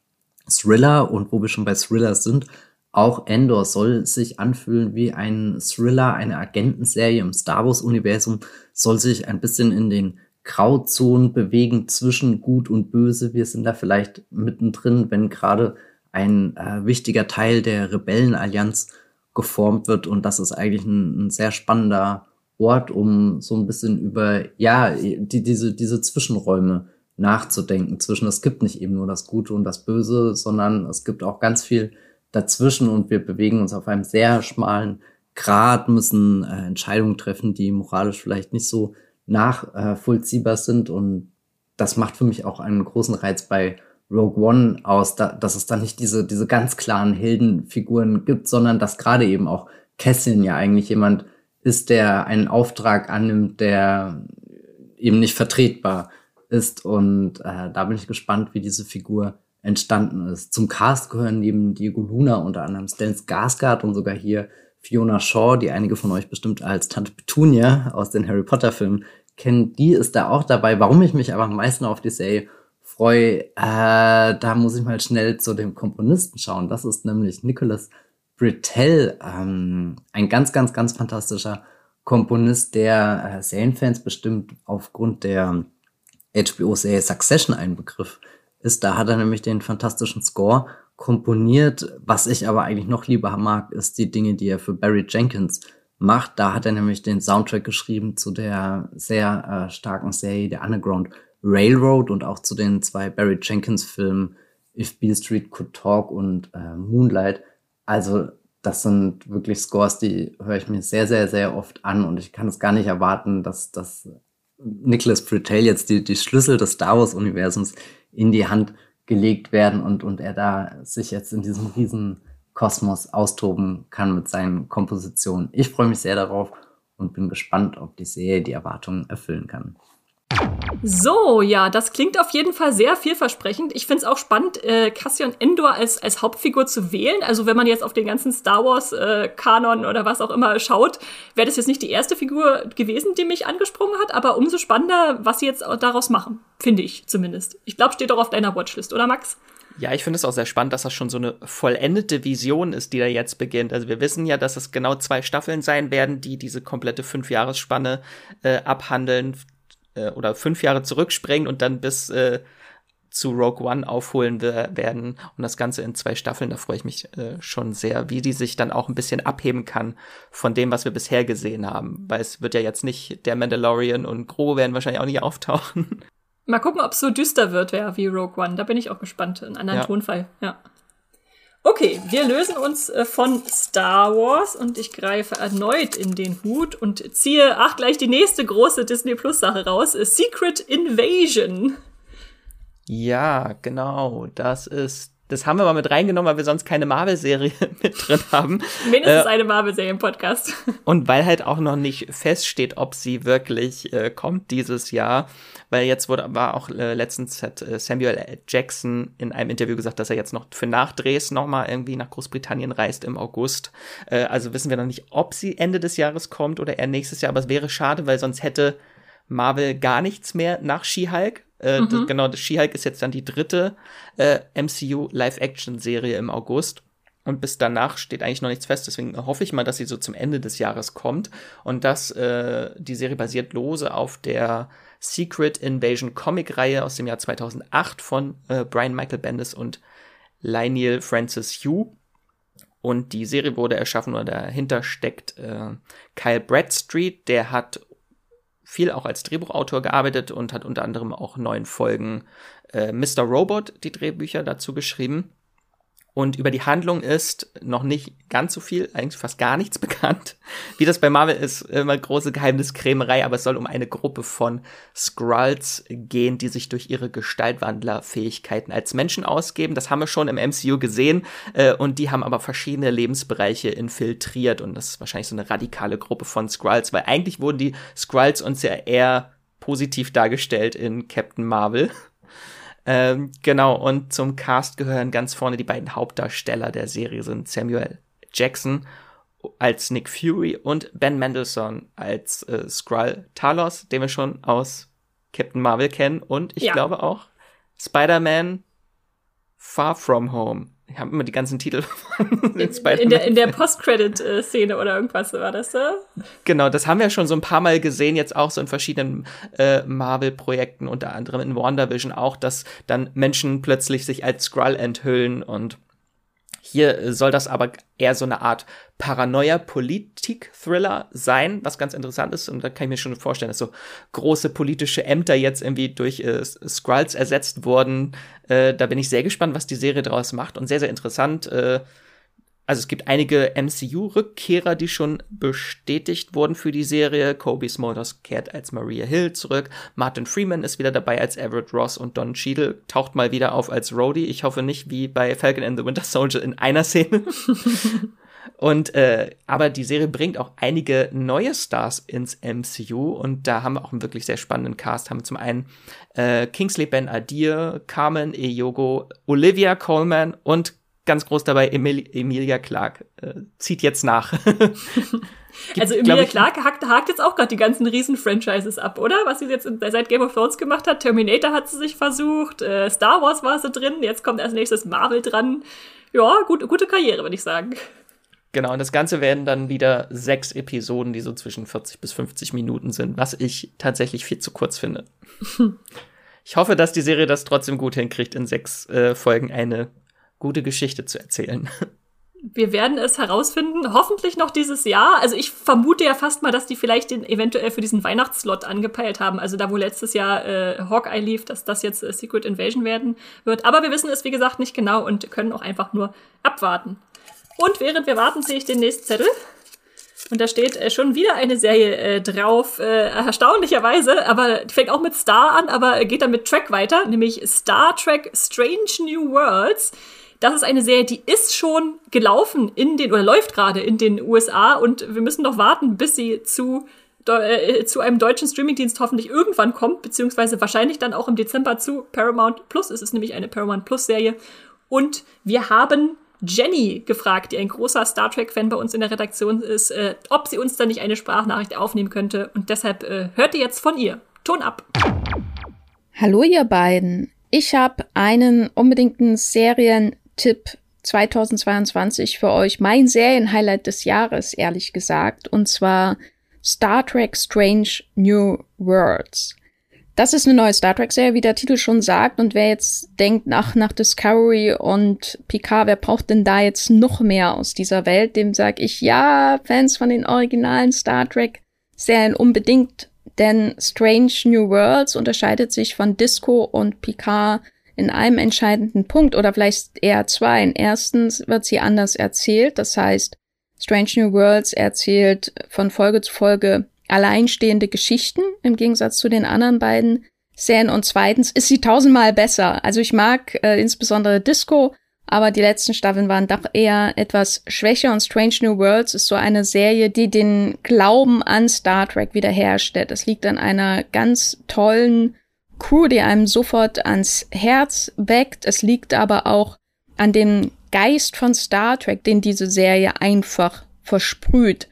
Speaker 3: Thriller und wo wir schon bei Thrillers sind, auch Endor soll sich anfühlen wie ein Thriller, eine Agentenserie im Star Wars-Universum, soll sich ein bisschen in den Grauzonen bewegen zwischen Gut und Böse. Wir sind da vielleicht mittendrin, wenn gerade ein äh, wichtiger Teil der Rebellenallianz geformt wird und das ist eigentlich ein, ein sehr spannender Ort, um so ein bisschen über, ja, die, diese, diese Zwischenräume nachzudenken. Zwischen, es gibt nicht eben nur das Gute und das Böse, sondern es gibt auch ganz viel dazwischen und wir bewegen uns auf einem sehr schmalen Grad, müssen äh, Entscheidungen treffen, die moralisch vielleicht nicht so nachvollziehbar sind und das macht für mich auch einen großen Reiz bei Rogue One aus, da, dass es da nicht diese, diese ganz klaren Heldenfiguren gibt, sondern dass gerade eben auch Cassian ja eigentlich jemand ist, der einen Auftrag annimmt, der eben nicht vertretbar ist. Und äh, da bin ich gespannt, wie diese Figur entstanden ist. Zum Cast gehören neben Diego Luna unter anderem Stan Skarsgård und sogar hier Fiona Shaw, die einige von euch bestimmt als Tante Petunia aus den Harry Potter Filmen kennen. Die ist da auch dabei. Warum ich mich aber am meisten auf die Serie freue, äh, da muss ich mal schnell zu dem Komponisten schauen. Das ist nämlich Nicholas Britell, ähm, ein ganz, ganz, ganz fantastischer Komponist, der äh, Serienfans bestimmt aufgrund der HBO-Serie Succession ein Begriff ist. Da hat er nämlich den fantastischen Score komponiert. Was ich aber eigentlich noch lieber mag, ist die Dinge, die er für Barry Jenkins macht. Da hat er nämlich den Soundtrack geschrieben zu der sehr äh, starken Serie der Underground Railroad und auch zu den zwei Barry Jenkins Filmen If Beale Street Could Talk und äh, Moonlight. Also das sind wirklich Scores, die höre ich mir sehr, sehr, sehr oft an und ich kann es gar nicht erwarten, dass, dass Nicholas Britell jetzt die, die Schlüssel des Star Wars-Universums in die Hand gelegt werden und, und er da sich jetzt in diesem riesen Kosmos austoben kann mit seinen Kompositionen. Ich freue mich sehr darauf und bin gespannt, ob die Serie die Erwartungen erfüllen kann.
Speaker 1: So, ja, das klingt auf jeden Fall sehr vielversprechend. Ich finde es auch spannend, äh, Cassian Endor als, als Hauptfigur zu wählen. Also wenn man jetzt auf den ganzen Star Wars-Kanon äh, oder was auch immer schaut, wäre das jetzt nicht die erste Figur gewesen, die mich angesprungen hat, aber umso spannender, was sie jetzt daraus machen, finde ich zumindest. Ich glaube, steht doch auf deiner Watchlist, oder Max?
Speaker 2: Ja, ich finde es auch sehr spannend, dass das schon so eine vollendete Vision ist, die da jetzt beginnt. Also wir wissen ja, dass es genau zwei Staffeln sein werden, die diese komplette Fünfjahresspanne äh, abhandeln äh, oder fünf Jahre zurückspringen und dann bis äh, zu Rogue One aufholen werden und das Ganze in zwei Staffeln. Da freue ich mich äh, schon sehr, wie die sich dann auch ein bisschen abheben kann von dem, was wir bisher gesehen haben. Weil es wird ja jetzt nicht der Mandalorian und Gro werden wahrscheinlich auch nicht *laughs* auftauchen.
Speaker 1: Mal gucken, ob es so düster wird ja, wie Rogue One. Da bin ich auch gespannt. Ein anderen ja. Tonfall, ja. Okay, wir lösen uns äh, von Star Wars und ich greife erneut in den Hut und ziehe, ach, gleich die nächste große Disney Plus Sache raus. Secret Invasion.
Speaker 2: Ja, genau. Das ist das haben wir mal mit reingenommen, weil wir sonst keine Marvel-Serie *laughs* mit drin haben.
Speaker 1: Mindestens äh, eine Marvel-Serie im Podcast.
Speaker 2: Und weil halt auch noch nicht feststeht, ob sie wirklich äh, kommt dieses Jahr. Weil jetzt wurde, war auch äh, letztens hat äh, Samuel Jackson in einem Interview gesagt, dass er jetzt noch für Nachdrehs nochmal irgendwie nach Großbritannien reist im August. Äh, also wissen wir noch nicht, ob sie Ende des Jahres kommt oder eher nächstes Jahr. Aber es wäre schade, weil sonst hätte Marvel gar nichts mehr nach She-Hulk äh, mhm. das, genau, She-Hulk ist jetzt dann die dritte äh, MCU Live-Action-Serie im August. Und bis danach steht eigentlich noch nichts fest. Deswegen hoffe ich mal, dass sie so zum Ende des Jahres kommt. Und dass äh, die Serie basiert lose auf der Secret Invasion Comic-Reihe aus dem Jahr 2008 von äh, Brian Michael Bendis und Lionel Francis Hugh. Und die Serie wurde erschaffen oder dahinter steckt äh, Kyle Bradstreet. Der hat viel auch als Drehbuchautor gearbeitet und hat unter anderem auch neun Folgen äh, Mr. Robot, die Drehbücher dazu geschrieben. Und über die Handlung ist noch nicht ganz so viel, eigentlich fast gar nichts *laughs* bekannt. Wie das bei Marvel ist, immer große Geheimniskrämerei, aber es soll um eine Gruppe von Skrulls gehen, die sich durch ihre Gestaltwandlerfähigkeiten als Menschen ausgeben. Das haben wir schon im MCU gesehen äh, und die haben aber verschiedene Lebensbereiche infiltriert und das ist wahrscheinlich so eine radikale Gruppe von Skrulls, weil eigentlich wurden die Skrulls uns ja eher positiv dargestellt in Captain Marvel. Ähm, genau, und zum Cast gehören ganz vorne die beiden Hauptdarsteller der Serie sind Samuel Jackson als Nick Fury und Ben Mendelssohn als äh, Skrull Talos, den wir schon aus Captain Marvel kennen und ich ja. glaube auch Spider-Man Far From Home. Ich habe immer die ganzen Titel *laughs*
Speaker 1: von in, in der, in der Post-Credit-Szene oder irgendwas war das da?
Speaker 2: Genau, das haben wir schon so ein paar Mal gesehen, jetzt auch so in verschiedenen äh, Marvel-Projekten, unter anderem in WandaVision auch, dass dann Menschen plötzlich sich als Skrull enthüllen und hier soll das aber eher so eine Art Paranoia-Politik-Thriller sein, was ganz interessant ist. Und da kann ich mir schon vorstellen, dass so große politische Ämter jetzt irgendwie durch äh, Skrulls ersetzt wurden. Äh, da bin ich sehr gespannt, was die Serie daraus macht und sehr, sehr interessant. Äh, also es gibt einige MCU-Rückkehrer, die schon bestätigt wurden für die Serie. Kobe Smulders kehrt als Maria Hill zurück. Martin Freeman ist wieder dabei als Everett Ross und Don Cheadle taucht mal wieder auf als Rhodey. Ich hoffe nicht wie bei Falcon and the Winter Soldier in einer Szene. *laughs* und äh, aber die Serie bringt auch einige neue Stars ins MCU und da haben wir auch einen wirklich sehr spannenden Cast. Haben wir zum einen äh, Kingsley Ben Adir, Carmen Eyogo, Olivia Coleman und ganz groß dabei, Emil Emilia Clark äh, zieht jetzt nach. *laughs*
Speaker 1: Gibt, also Emilia Clark hakt, hakt jetzt auch gerade die ganzen Riesen-Franchises ab, oder? Was sie jetzt seit Game of Thrones gemacht hat. Terminator hat sie sich versucht, äh, Star Wars war sie drin, jetzt kommt als nächstes Marvel dran. Ja, gut, gute Karriere, würde ich sagen.
Speaker 2: Genau, und das Ganze werden dann wieder sechs Episoden, die so zwischen 40 bis 50 Minuten sind, was ich tatsächlich viel zu kurz finde. *laughs* ich hoffe, dass die Serie das trotzdem gut hinkriegt, in sechs äh, Folgen eine gute Geschichte zu erzählen.
Speaker 1: Wir werden es herausfinden, hoffentlich noch dieses Jahr. Also ich vermute ja fast mal, dass die vielleicht den eventuell für diesen Weihnachtslot angepeilt haben. Also da, wo letztes Jahr äh, Hawkeye lief, dass das jetzt äh, Secret Invasion werden wird. Aber wir wissen es, wie gesagt, nicht genau und können auch einfach nur abwarten. Und während wir warten, sehe ich den nächsten Zettel. Und da steht äh, schon wieder eine Serie äh, drauf, äh, erstaunlicherweise, aber fängt auch mit Star an, aber geht dann mit Track weiter, nämlich Star Trek Strange New Worlds. Das ist eine Serie, die ist schon gelaufen in den, oder läuft gerade in den USA und wir müssen noch warten, bis sie zu äh, zu einem deutschen Streamingdienst hoffentlich irgendwann kommt, beziehungsweise wahrscheinlich dann auch im Dezember zu Paramount Plus. Es ist nämlich eine Paramount Plus Serie. Und wir haben Jenny gefragt, die ein großer Star Trek-Fan bei uns in der Redaktion ist, äh, ob sie uns da nicht eine Sprachnachricht aufnehmen könnte. Und deshalb äh, hört ihr jetzt von ihr. Ton ab.
Speaker 4: Hallo ihr beiden. Ich habe einen unbedingten Serientipp 2022 für euch. Mein Serienhighlight des Jahres, ehrlich gesagt. Und zwar Star Trek Strange New Worlds. Das ist eine neue Star Trek-Serie, wie der Titel schon sagt. Und wer jetzt denkt, nach, nach Discovery und Picard, wer braucht denn da jetzt noch mehr aus dieser Welt? Dem sag ich, ja, Fans von den originalen Star Trek-Serien unbedingt denn Strange New Worlds unterscheidet sich von Disco und Picard in einem entscheidenden Punkt oder vielleicht eher zwei. Erstens wird sie anders erzählt, das heißt, Strange New Worlds erzählt von Folge zu Folge alleinstehende Geschichten im Gegensatz zu den anderen beiden Serien und zweitens ist sie tausendmal besser. Also ich mag äh, insbesondere Disco aber die letzten Staffeln waren doch eher etwas schwächer und Strange New Worlds ist so eine Serie, die den Glauben an Star Trek wiederherstellt. Es liegt an einer ganz tollen Crew, die einem sofort ans Herz weckt. Es liegt aber auch an dem Geist von Star Trek, den diese Serie einfach versprüht.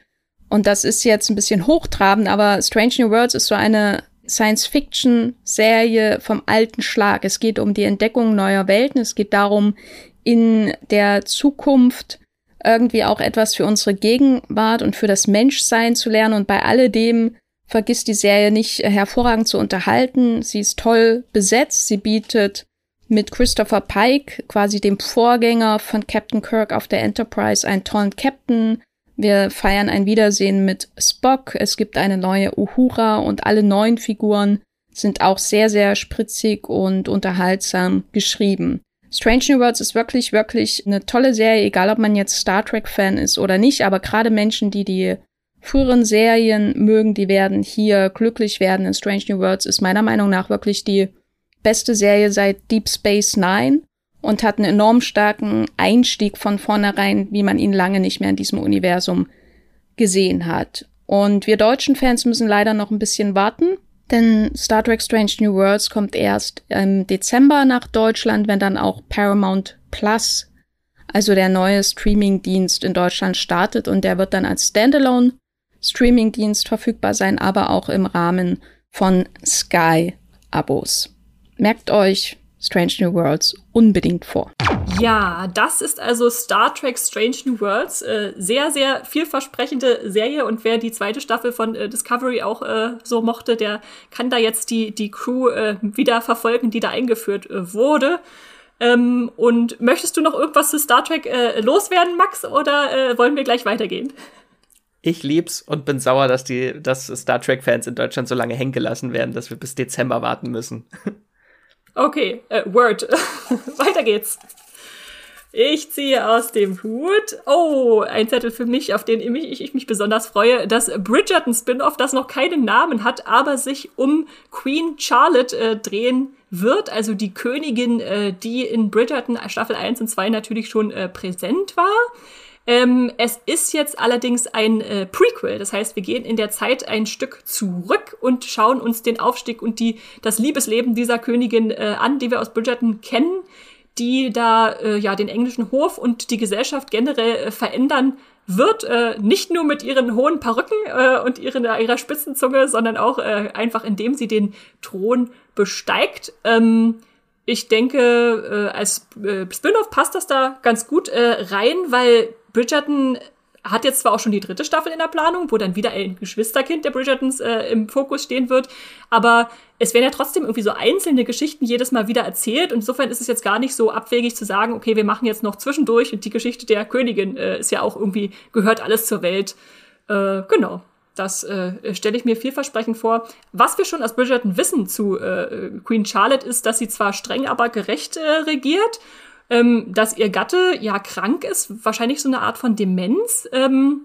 Speaker 4: Und das ist jetzt ein bisschen hochtrabend, aber Strange New Worlds ist so eine Science-Fiction-Serie vom alten Schlag. Es geht um die Entdeckung neuer Welten. Es geht darum, in der Zukunft irgendwie auch etwas für unsere Gegenwart und für das Menschsein zu lernen. Und bei alledem vergisst die Serie nicht hervorragend zu unterhalten. Sie ist toll besetzt. Sie bietet mit Christopher Pike, quasi dem Vorgänger von Captain Kirk auf der Enterprise, einen tollen Captain. Wir feiern ein Wiedersehen mit Spock. Es gibt eine neue Uhura und alle neuen Figuren sind auch sehr, sehr spritzig und unterhaltsam geschrieben. Strange New Worlds ist wirklich, wirklich eine tolle Serie, egal ob man jetzt Star Trek-Fan ist oder nicht, aber gerade Menschen, die die früheren Serien mögen, die werden hier glücklich werden. In Strange New Worlds ist meiner Meinung nach wirklich die beste Serie seit Deep Space Nine und hat einen enorm starken Einstieg von vornherein, wie man ihn lange nicht mehr in diesem Universum gesehen hat. Und wir deutschen Fans müssen leider noch ein bisschen warten, denn Star Trek Strange New Worlds kommt erst im Dezember nach Deutschland, wenn dann auch Paramount Plus, also der neue Streamingdienst in Deutschland startet und der wird dann als Standalone Streamingdienst verfügbar sein, aber auch im Rahmen von Sky Abos. Merkt euch, Strange New Worlds unbedingt vor.
Speaker 1: Ja, das ist also Star Trek Strange New Worlds. Äh, sehr, sehr vielversprechende Serie und wer die zweite Staffel von äh, Discovery auch äh, so mochte, der kann da jetzt die, die Crew äh, wieder verfolgen, die da eingeführt äh, wurde. Ähm, und möchtest du noch irgendwas zu Star Trek äh, loswerden, Max, oder wollen wir gleich weitergehen?
Speaker 2: Ich lieb's und bin sauer, dass die, dass Star Trek-Fans in Deutschland so lange hängen gelassen werden, dass wir bis Dezember warten müssen.
Speaker 1: Okay, äh, Word. *laughs* Weiter geht's. Ich ziehe aus dem Hut. Oh, ein Zettel für mich, auf den ich, ich mich besonders freue. Das Bridgerton-Spin-off, das noch keinen Namen hat, aber sich um Queen Charlotte äh, drehen wird. Also die Königin, äh, die in Bridgerton Staffel 1 und 2 natürlich schon äh, präsent war. Ähm, es ist jetzt allerdings ein äh, Prequel, das heißt, wir gehen in der Zeit ein Stück zurück und schauen uns den Aufstieg und die, das Liebesleben dieser Königin äh, an, die wir aus Bridgerton kennen, die da äh, ja den englischen Hof und die Gesellschaft generell äh, verändern wird, äh, nicht nur mit ihren hohen Perücken äh, und ihren, ihrer Spitzenzunge, sondern auch äh, einfach indem sie den Thron besteigt. Ähm, ich denke, äh, als äh, Spin-off passt das da ganz gut äh, rein, weil Bridgerton hat jetzt zwar auch schon die dritte Staffel in der Planung, wo dann wieder ein Geschwisterkind der Bridgertons äh, im Fokus stehen wird, aber es werden ja trotzdem irgendwie so einzelne Geschichten jedes Mal wieder erzählt und insofern ist es jetzt gar nicht so abwegig zu sagen, okay, wir machen jetzt noch zwischendurch und die Geschichte der Königin äh, ist ja auch irgendwie, gehört alles zur Welt. Äh, genau. Das äh, stelle ich mir vielversprechend vor. Was wir schon aus Bridgerton wissen zu äh, Queen Charlotte ist, dass sie zwar streng, aber gerecht äh, regiert ähm, dass ihr Gatte ja krank ist, wahrscheinlich so eine Art von Demenz. Ähm,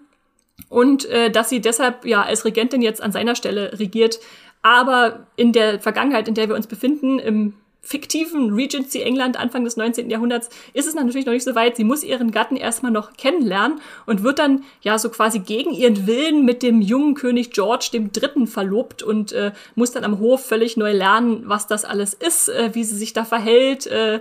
Speaker 1: und äh, dass sie deshalb ja als Regentin jetzt an seiner Stelle regiert. Aber in der Vergangenheit, in der wir uns befinden, im fiktiven Regency England Anfang des 19. Jahrhunderts ist es natürlich noch nicht so weit. Sie muss ihren Gatten erstmal noch kennenlernen und wird dann ja so quasi gegen ihren Willen mit dem jungen König George Dritten verlobt und äh, muss dann am Hof völlig neu lernen, was das alles ist, äh, wie sie sich da verhält äh,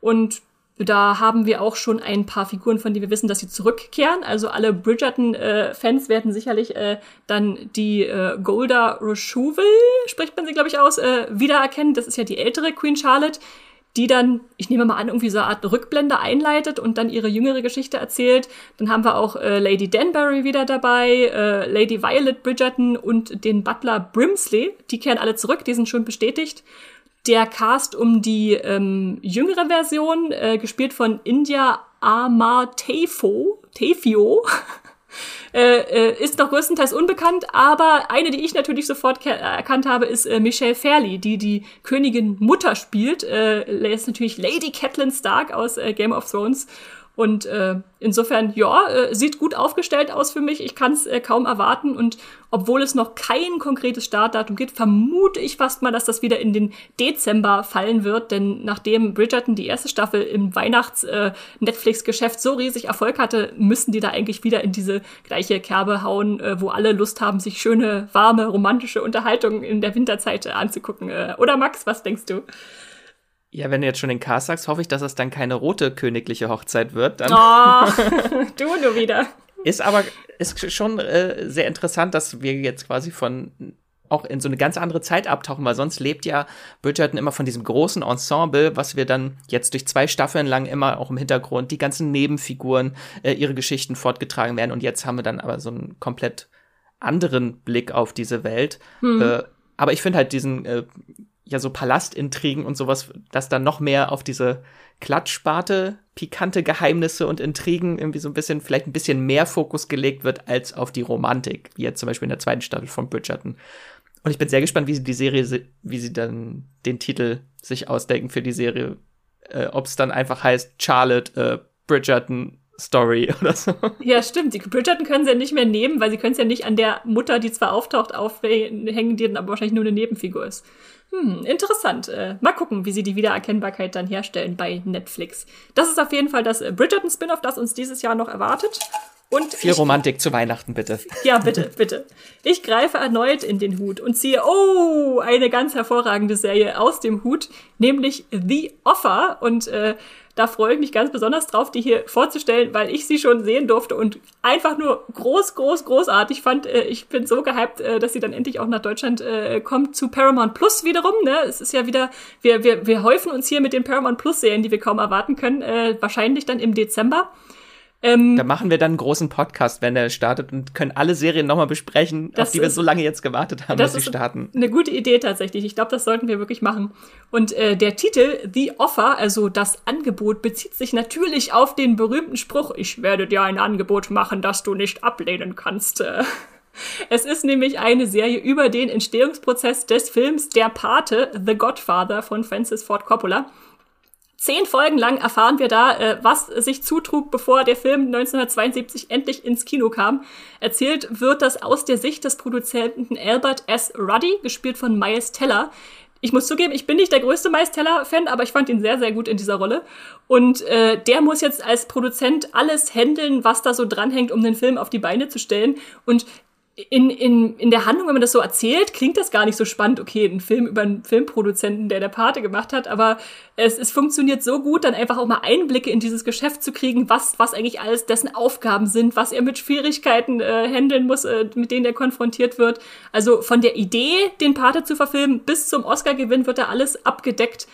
Speaker 1: und da haben wir auch schon ein paar Figuren, von denen wir wissen, dass sie zurückkehren. Also alle Bridgerton-Fans äh, werden sicherlich äh, dann die äh, Golda Rochouvel, spricht man sie, glaube ich, aus, äh, wiedererkennen. Das ist ja die ältere Queen Charlotte, die dann, ich nehme mal an, irgendwie so eine Art Rückblende einleitet und dann ihre jüngere Geschichte erzählt. Dann haben wir auch äh, Lady Danbury wieder dabei, äh, Lady Violet Bridgerton und den Butler Brimsley. Die kehren alle zurück, die sind schon bestätigt der Cast um die ähm, jüngere Version, äh, gespielt von India Amar Tefo, Tefio, *laughs* äh, äh, ist noch größtenteils unbekannt, aber eine, die ich natürlich sofort erkannt habe, ist äh, Michelle Fairley, die die Königin Mutter spielt. Äh, ist natürlich Lady Catelyn Stark aus äh, Game of Thrones und äh, insofern, ja, äh, sieht gut aufgestellt aus für mich. Ich kann es äh, kaum erwarten. Und obwohl es noch kein konkretes Startdatum gibt, vermute ich fast mal, dass das wieder in den Dezember fallen wird. Denn nachdem Bridgerton die erste Staffel im Weihnachts-Netflix-Geschäft äh, so riesig Erfolg hatte, müssen die da eigentlich wieder in diese gleiche Kerbe hauen, äh, wo alle Lust haben, sich schöne, warme, romantische Unterhaltungen in der Winterzeit anzugucken. Äh, oder Max, was denkst du?
Speaker 2: Ja, wenn du jetzt schon den Cast sagst, hoffe ich, dass es dann keine rote königliche Hochzeit wird. Dann
Speaker 1: oh, *laughs* *laughs* du nur wieder.
Speaker 2: Ist aber ist schon äh, sehr interessant, dass wir jetzt quasi von auch in so eine ganz andere Zeit abtauchen, weil sonst lebt ja Bridgerton immer von diesem großen Ensemble, was wir dann jetzt durch zwei Staffeln lang immer auch im Hintergrund, die ganzen Nebenfiguren, äh, ihre Geschichten fortgetragen werden. Und jetzt haben wir dann aber so einen komplett anderen Blick auf diese Welt. Hm. Äh, aber ich finde halt diesen äh, ja so Palastintrigen und sowas, dass dann noch mehr auf diese Klatschsparte, pikante Geheimnisse und Intrigen irgendwie so ein bisschen, vielleicht ein bisschen mehr Fokus gelegt wird als auf die Romantik, wie jetzt zum Beispiel in der zweiten Staffel von Bridgerton. Und ich bin sehr gespannt, wie sie die Serie, wie sie dann den Titel sich ausdenken für die Serie. Äh, Ob es dann einfach heißt Charlotte äh, Bridgerton Story *laughs* oder so.
Speaker 1: Ja, stimmt. Die Bridgerton können sie ja nicht mehr nehmen, weil sie können es ja nicht an der Mutter, die zwar auftaucht, aufhängen, die dann aber wahrscheinlich nur eine Nebenfigur ist. Hm, interessant. Äh, mal gucken, wie sie die Wiedererkennbarkeit dann herstellen bei Netflix. Das ist auf jeden Fall das äh, Bridgerton-Spin-off, das uns dieses Jahr noch erwartet. Und
Speaker 2: Viel ich, Romantik zu Weihnachten, bitte.
Speaker 1: Ja, bitte, bitte. Ich greife erneut in den Hut und ziehe, oh, eine ganz hervorragende Serie aus dem Hut, nämlich The Offer. Und äh, da freue ich mich ganz besonders drauf, die hier vorzustellen, weil ich sie schon sehen durfte und einfach nur groß, groß, großartig fand. Äh, ich bin so gehypt, äh, dass sie dann endlich auch nach Deutschland äh, kommt zu Paramount Plus wiederum. Ne? Es ist ja wieder, wir, wir, wir häufen uns hier mit den Paramount Plus Serien, die wir kaum erwarten können, wahrscheinlich dann im Dezember.
Speaker 2: Ähm, da machen wir dann einen großen Podcast, wenn er startet und können alle Serien nochmal besprechen, auf die wir so lange jetzt gewartet haben, dass sie starten.
Speaker 1: Eine gute Idee tatsächlich. Ich glaube, das sollten wir wirklich machen. Und äh, der Titel The Offer, also das Angebot, bezieht sich natürlich auf den berühmten Spruch, ich werde dir ein Angebot machen, das du nicht ablehnen kannst. *laughs* Es ist nämlich eine Serie über den Entstehungsprozess des Films Der Pate, The Godfather von Francis Ford Coppola. Zehn Folgen lang erfahren wir da, äh, was sich zutrug, bevor der Film 1972 endlich ins Kino kam. Erzählt wird das aus der Sicht des Produzenten Albert S. Ruddy, gespielt von Miles Teller. Ich muss zugeben, ich bin nicht der größte Miles Teller-Fan, aber ich fand ihn sehr, sehr gut in dieser Rolle. Und äh, der muss jetzt als Produzent alles handeln, was da so dranhängt, um den Film auf die Beine zu stellen. Und in, in, in der Handlung, wenn man das so erzählt, klingt das gar nicht so spannend. Okay, ein Film über einen Filmproduzenten, der der Pate gemacht hat, aber es, es funktioniert so gut, dann einfach auch mal Einblicke in dieses Geschäft zu kriegen, was, was eigentlich alles dessen Aufgaben sind, was er mit Schwierigkeiten äh, handeln muss, äh, mit denen er konfrontiert wird. Also von der Idee, den Pate zu verfilmen, bis zum Oscar-Gewinn wird da alles abgedeckt.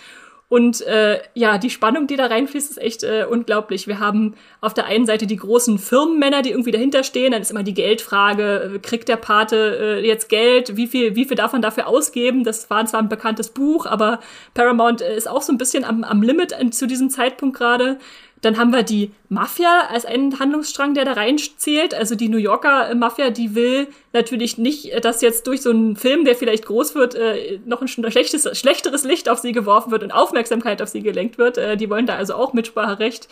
Speaker 1: Und äh, ja, die Spannung, die da reinfließt, ist echt äh, unglaublich. Wir haben auf der einen Seite die großen Firmenmänner, die irgendwie dahinter stehen. Dann ist immer die Geldfrage, äh, kriegt der Pate äh, jetzt Geld? Wie viel, wie viel darf man dafür ausgeben? Das war zwar ein bekanntes Buch, aber Paramount äh, ist auch so ein bisschen am, am Limit zu diesem Zeitpunkt gerade. Dann haben wir die Mafia als einen Handlungsstrang, der da reinzählt. Also die New Yorker äh, Mafia, die will natürlich nicht, äh, dass jetzt durch so einen Film, der vielleicht groß wird, äh, noch ein schlechtes, schlechteres Licht auf sie geworfen wird und Aufmerksamkeit auf sie gelenkt wird. Die wollen da also auch Mitspracherecht.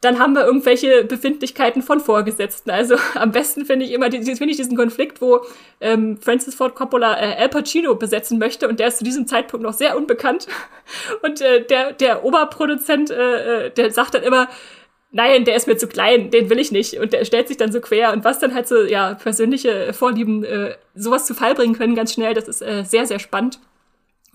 Speaker 1: Dann haben wir irgendwelche Befindlichkeiten von Vorgesetzten. Also *laughs* am besten finde ich immer finde ich diesen Konflikt, wo ähm, Francis Ford Coppola äh, Al Pacino besetzen möchte und der ist zu diesem Zeitpunkt noch sehr unbekannt. *laughs* Und äh, der, der Oberproduzent, äh, äh, der sagt dann immer, nein, der ist mir zu klein, den will ich nicht. Und der stellt sich dann so quer. Und was dann halt so, ja, persönliche Vorlieben äh, sowas zu Fall bringen können, ganz schnell, das ist äh, sehr, sehr spannend.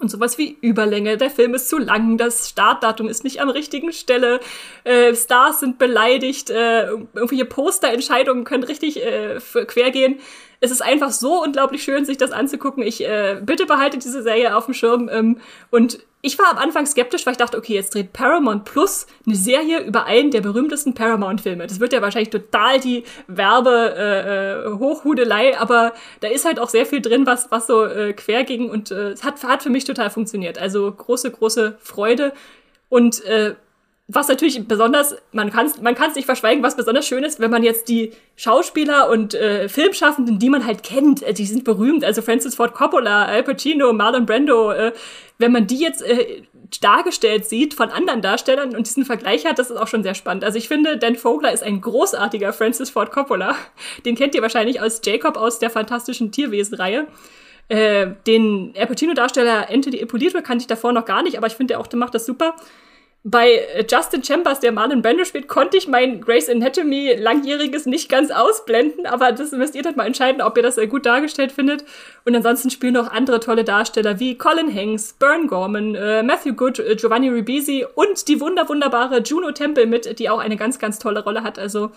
Speaker 1: Und sowas wie Überlänge, der Film ist zu lang, das Startdatum ist nicht am richtigen Stelle, äh, Stars sind beleidigt, äh, irgendwelche Posterentscheidungen können richtig äh, quer gehen. Es ist einfach so unglaublich schön, sich das anzugucken. Ich äh, bitte behalte diese Serie auf dem Schirm ähm, und ich war am Anfang skeptisch, weil ich dachte, okay, jetzt dreht Paramount Plus eine Serie über einen der berühmtesten Paramount-Filme. Das wird ja wahrscheinlich total die Werbe-Hochhudelei, äh, äh aber da ist halt auch sehr viel drin, was, was so äh, quer ging und äh, hat, hat für mich total funktioniert. Also große, große Freude. Und äh, was natürlich besonders, man kann es man kann's nicht verschweigen, was besonders schön ist, wenn man jetzt die Schauspieler und äh, Filmschaffenden, die man halt kennt, äh, die sind berühmt, also Francis Ford Coppola, Al Pacino, Marlon Brando, äh, wenn man die jetzt äh, dargestellt sieht von anderen Darstellern und diesen Vergleich hat, das ist auch schon sehr spannend. Also ich finde, Dan Vogler ist ein großartiger Francis Ford Coppola. Den kennt ihr wahrscheinlich als Jacob aus der fantastischen Tierwesen-Reihe. Äh, den Al Pacino-Darsteller Anthony Ippolito kannte ich davor noch gar nicht, aber ich finde, der auch der macht das super bei äh, Justin Chambers, der Marlon Brando spielt, konnte ich mein Grace Anatomy langjähriges nicht ganz ausblenden, aber das müsst ihr dann mal entscheiden, ob ihr das sehr gut dargestellt findet. Und ansonsten spielen noch andere tolle Darsteller wie Colin Hanks, Bern Gorman, äh, Matthew Good, äh, Giovanni Ribisi und die wunder wunderbare Juno Temple mit, die auch eine ganz ganz tolle Rolle hat. Also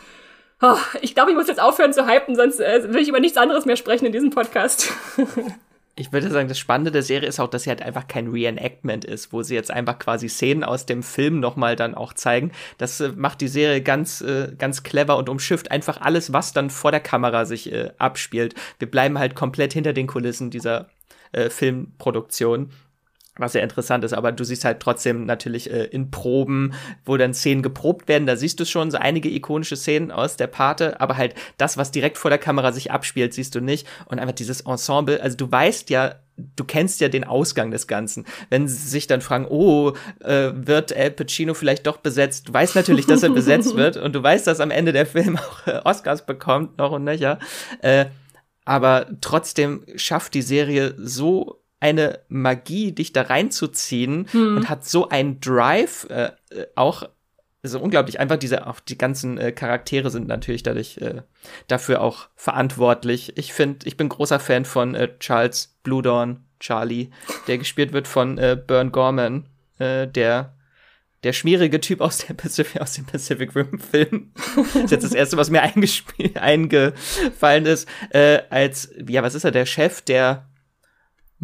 Speaker 1: oh, ich glaube, ich muss jetzt aufhören zu hypen, sonst äh, will ich über nichts anderes mehr sprechen in diesem Podcast. *laughs*
Speaker 2: ich würde sagen, das Spannende der Serie ist auch, dass sie halt einfach kein Reenactment ist, wo sie jetzt einfach quasi Szenen aus dem Film nochmal dann auch zeigen. Das äh, macht die Serie ganz, äh, ganz clever und umschifft einfach alles, was dann vor der Kamera sich äh, abspielt. Wir bleiben halt komplett hinter den Kulissen dieser äh, Filmproduktion was sehr interessant ist, aber du siehst halt trotzdem natürlich äh, in Proben, wo dann Szenen geprobt werden, da siehst du schon so einige ikonische Szenen aus der Pate, aber halt das, was direkt vor der Kamera sich abspielt, siehst du nicht und einfach dieses Ensemble, also du weißt ja, du kennst ja den Ausgang des Ganzen. Wenn sie sich dann fragen, oh, äh, wird Al Pacino vielleicht doch besetzt? Du weißt natürlich, dass er besetzt *laughs* wird und du weißt, dass am Ende der Film auch äh, Oscars bekommt, noch und nöcher. Äh, aber trotzdem schafft die Serie so eine Magie, dich da reinzuziehen hm. und hat so einen Drive, äh, äh, auch so unglaublich einfach diese auch die ganzen äh, Charaktere sind natürlich dadurch äh, dafür auch verantwortlich. Ich finde, ich bin großer Fan von äh, Charles Blue Charlie, der gespielt wird von äh, Bern Gorman, äh, der der schmierige Typ aus, der Pacific, aus dem Pacific Rim Film. *laughs* das ist jetzt das erste, was mir eingefallen ist. Äh, als, ja, was ist er, der Chef der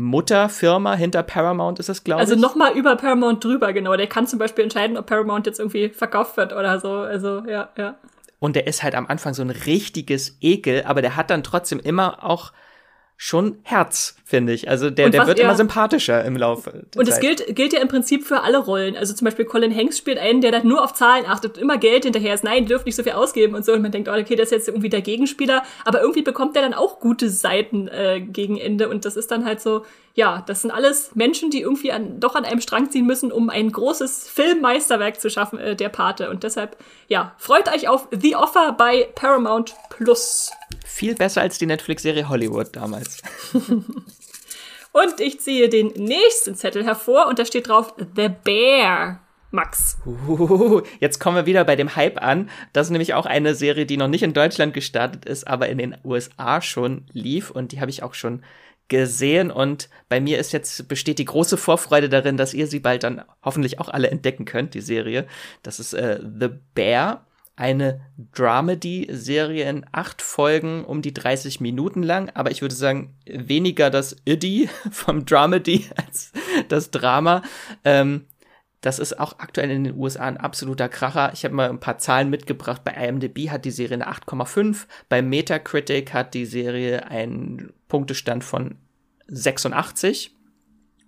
Speaker 2: Mutterfirma hinter Paramount ist es, glaube
Speaker 1: also ich. Also nochmal über Paramount drüber, genau. Der kann zum Beispiel entscheiden, ob Paramount jetzt irgendwie verkauft wird oder so. Also, ja, ja.
Speaker 2: Und der ist halt am Anfang so ein richtiges Ekel, aber der hat dann trotzdem immer auch schon Herz, finde ich. Also der, der wird immer sympathischer im Laufe.
Speaker 1: und es gilt, gilt ja im Prinzip für alle Rollen. Also zum Beispiel Colin Hanks spielt einen, der dann nur auf Zahlen achtet, immer Geld hinterher ist. Nein, dürft nicht so viel ausgeben und so. Und man denkt, oh, okay, das ist jetzt irgendwie der Gegenspieler. Aber irgendwie bekommt der dann auch gute Seiten äh, gegen Ende. Und das ist dann halt so, ja, das sind alles Menschen, die irgendwie an, doch an einem Strang ziehen müssen, um ein großes Filmmeisterwerk zu schaffen, äh, der Pate. Und deshalb, ja, freut euch auf The Offer bei Paramount Plus.
Speaker 2: Viel besser als die Netflix-Serie Hollywood damals. *laughs*
Speaker 1: und ich ziehe den nächsten Zettel hervor und da steht drauf The Bear. Max.
Speaker 2: Uh, jetzt kommen wir wieder bei dem Hype an. Das ist nämlich auch eine Serie, die noch nicht in Deutschland gestartet ist, aber in den USA schon lief und die habe ich auch schon gesehen und bei mir ist jetzt besteht die große Vorfreude darin, dass ihr sie bald dann hoffentlich auch alle entdecken könnt, die Serie. Das ist äh, The Bear eine Dramedy-Serie in acht Folgen um die 30 Minuten lang, aber ich würde sagen, weniger das Iddy *laughs* vom Dramedy *laughs* als das Drama. Ähm, das ist auch aktuell in den USA ein absoluter Kracher. Ich habe mal ein paar Zahlen mitgebracht. Bei IMDb hat die Serie eine 8,5. Bei Metacritic hat die Serie einen Punktestand von 86.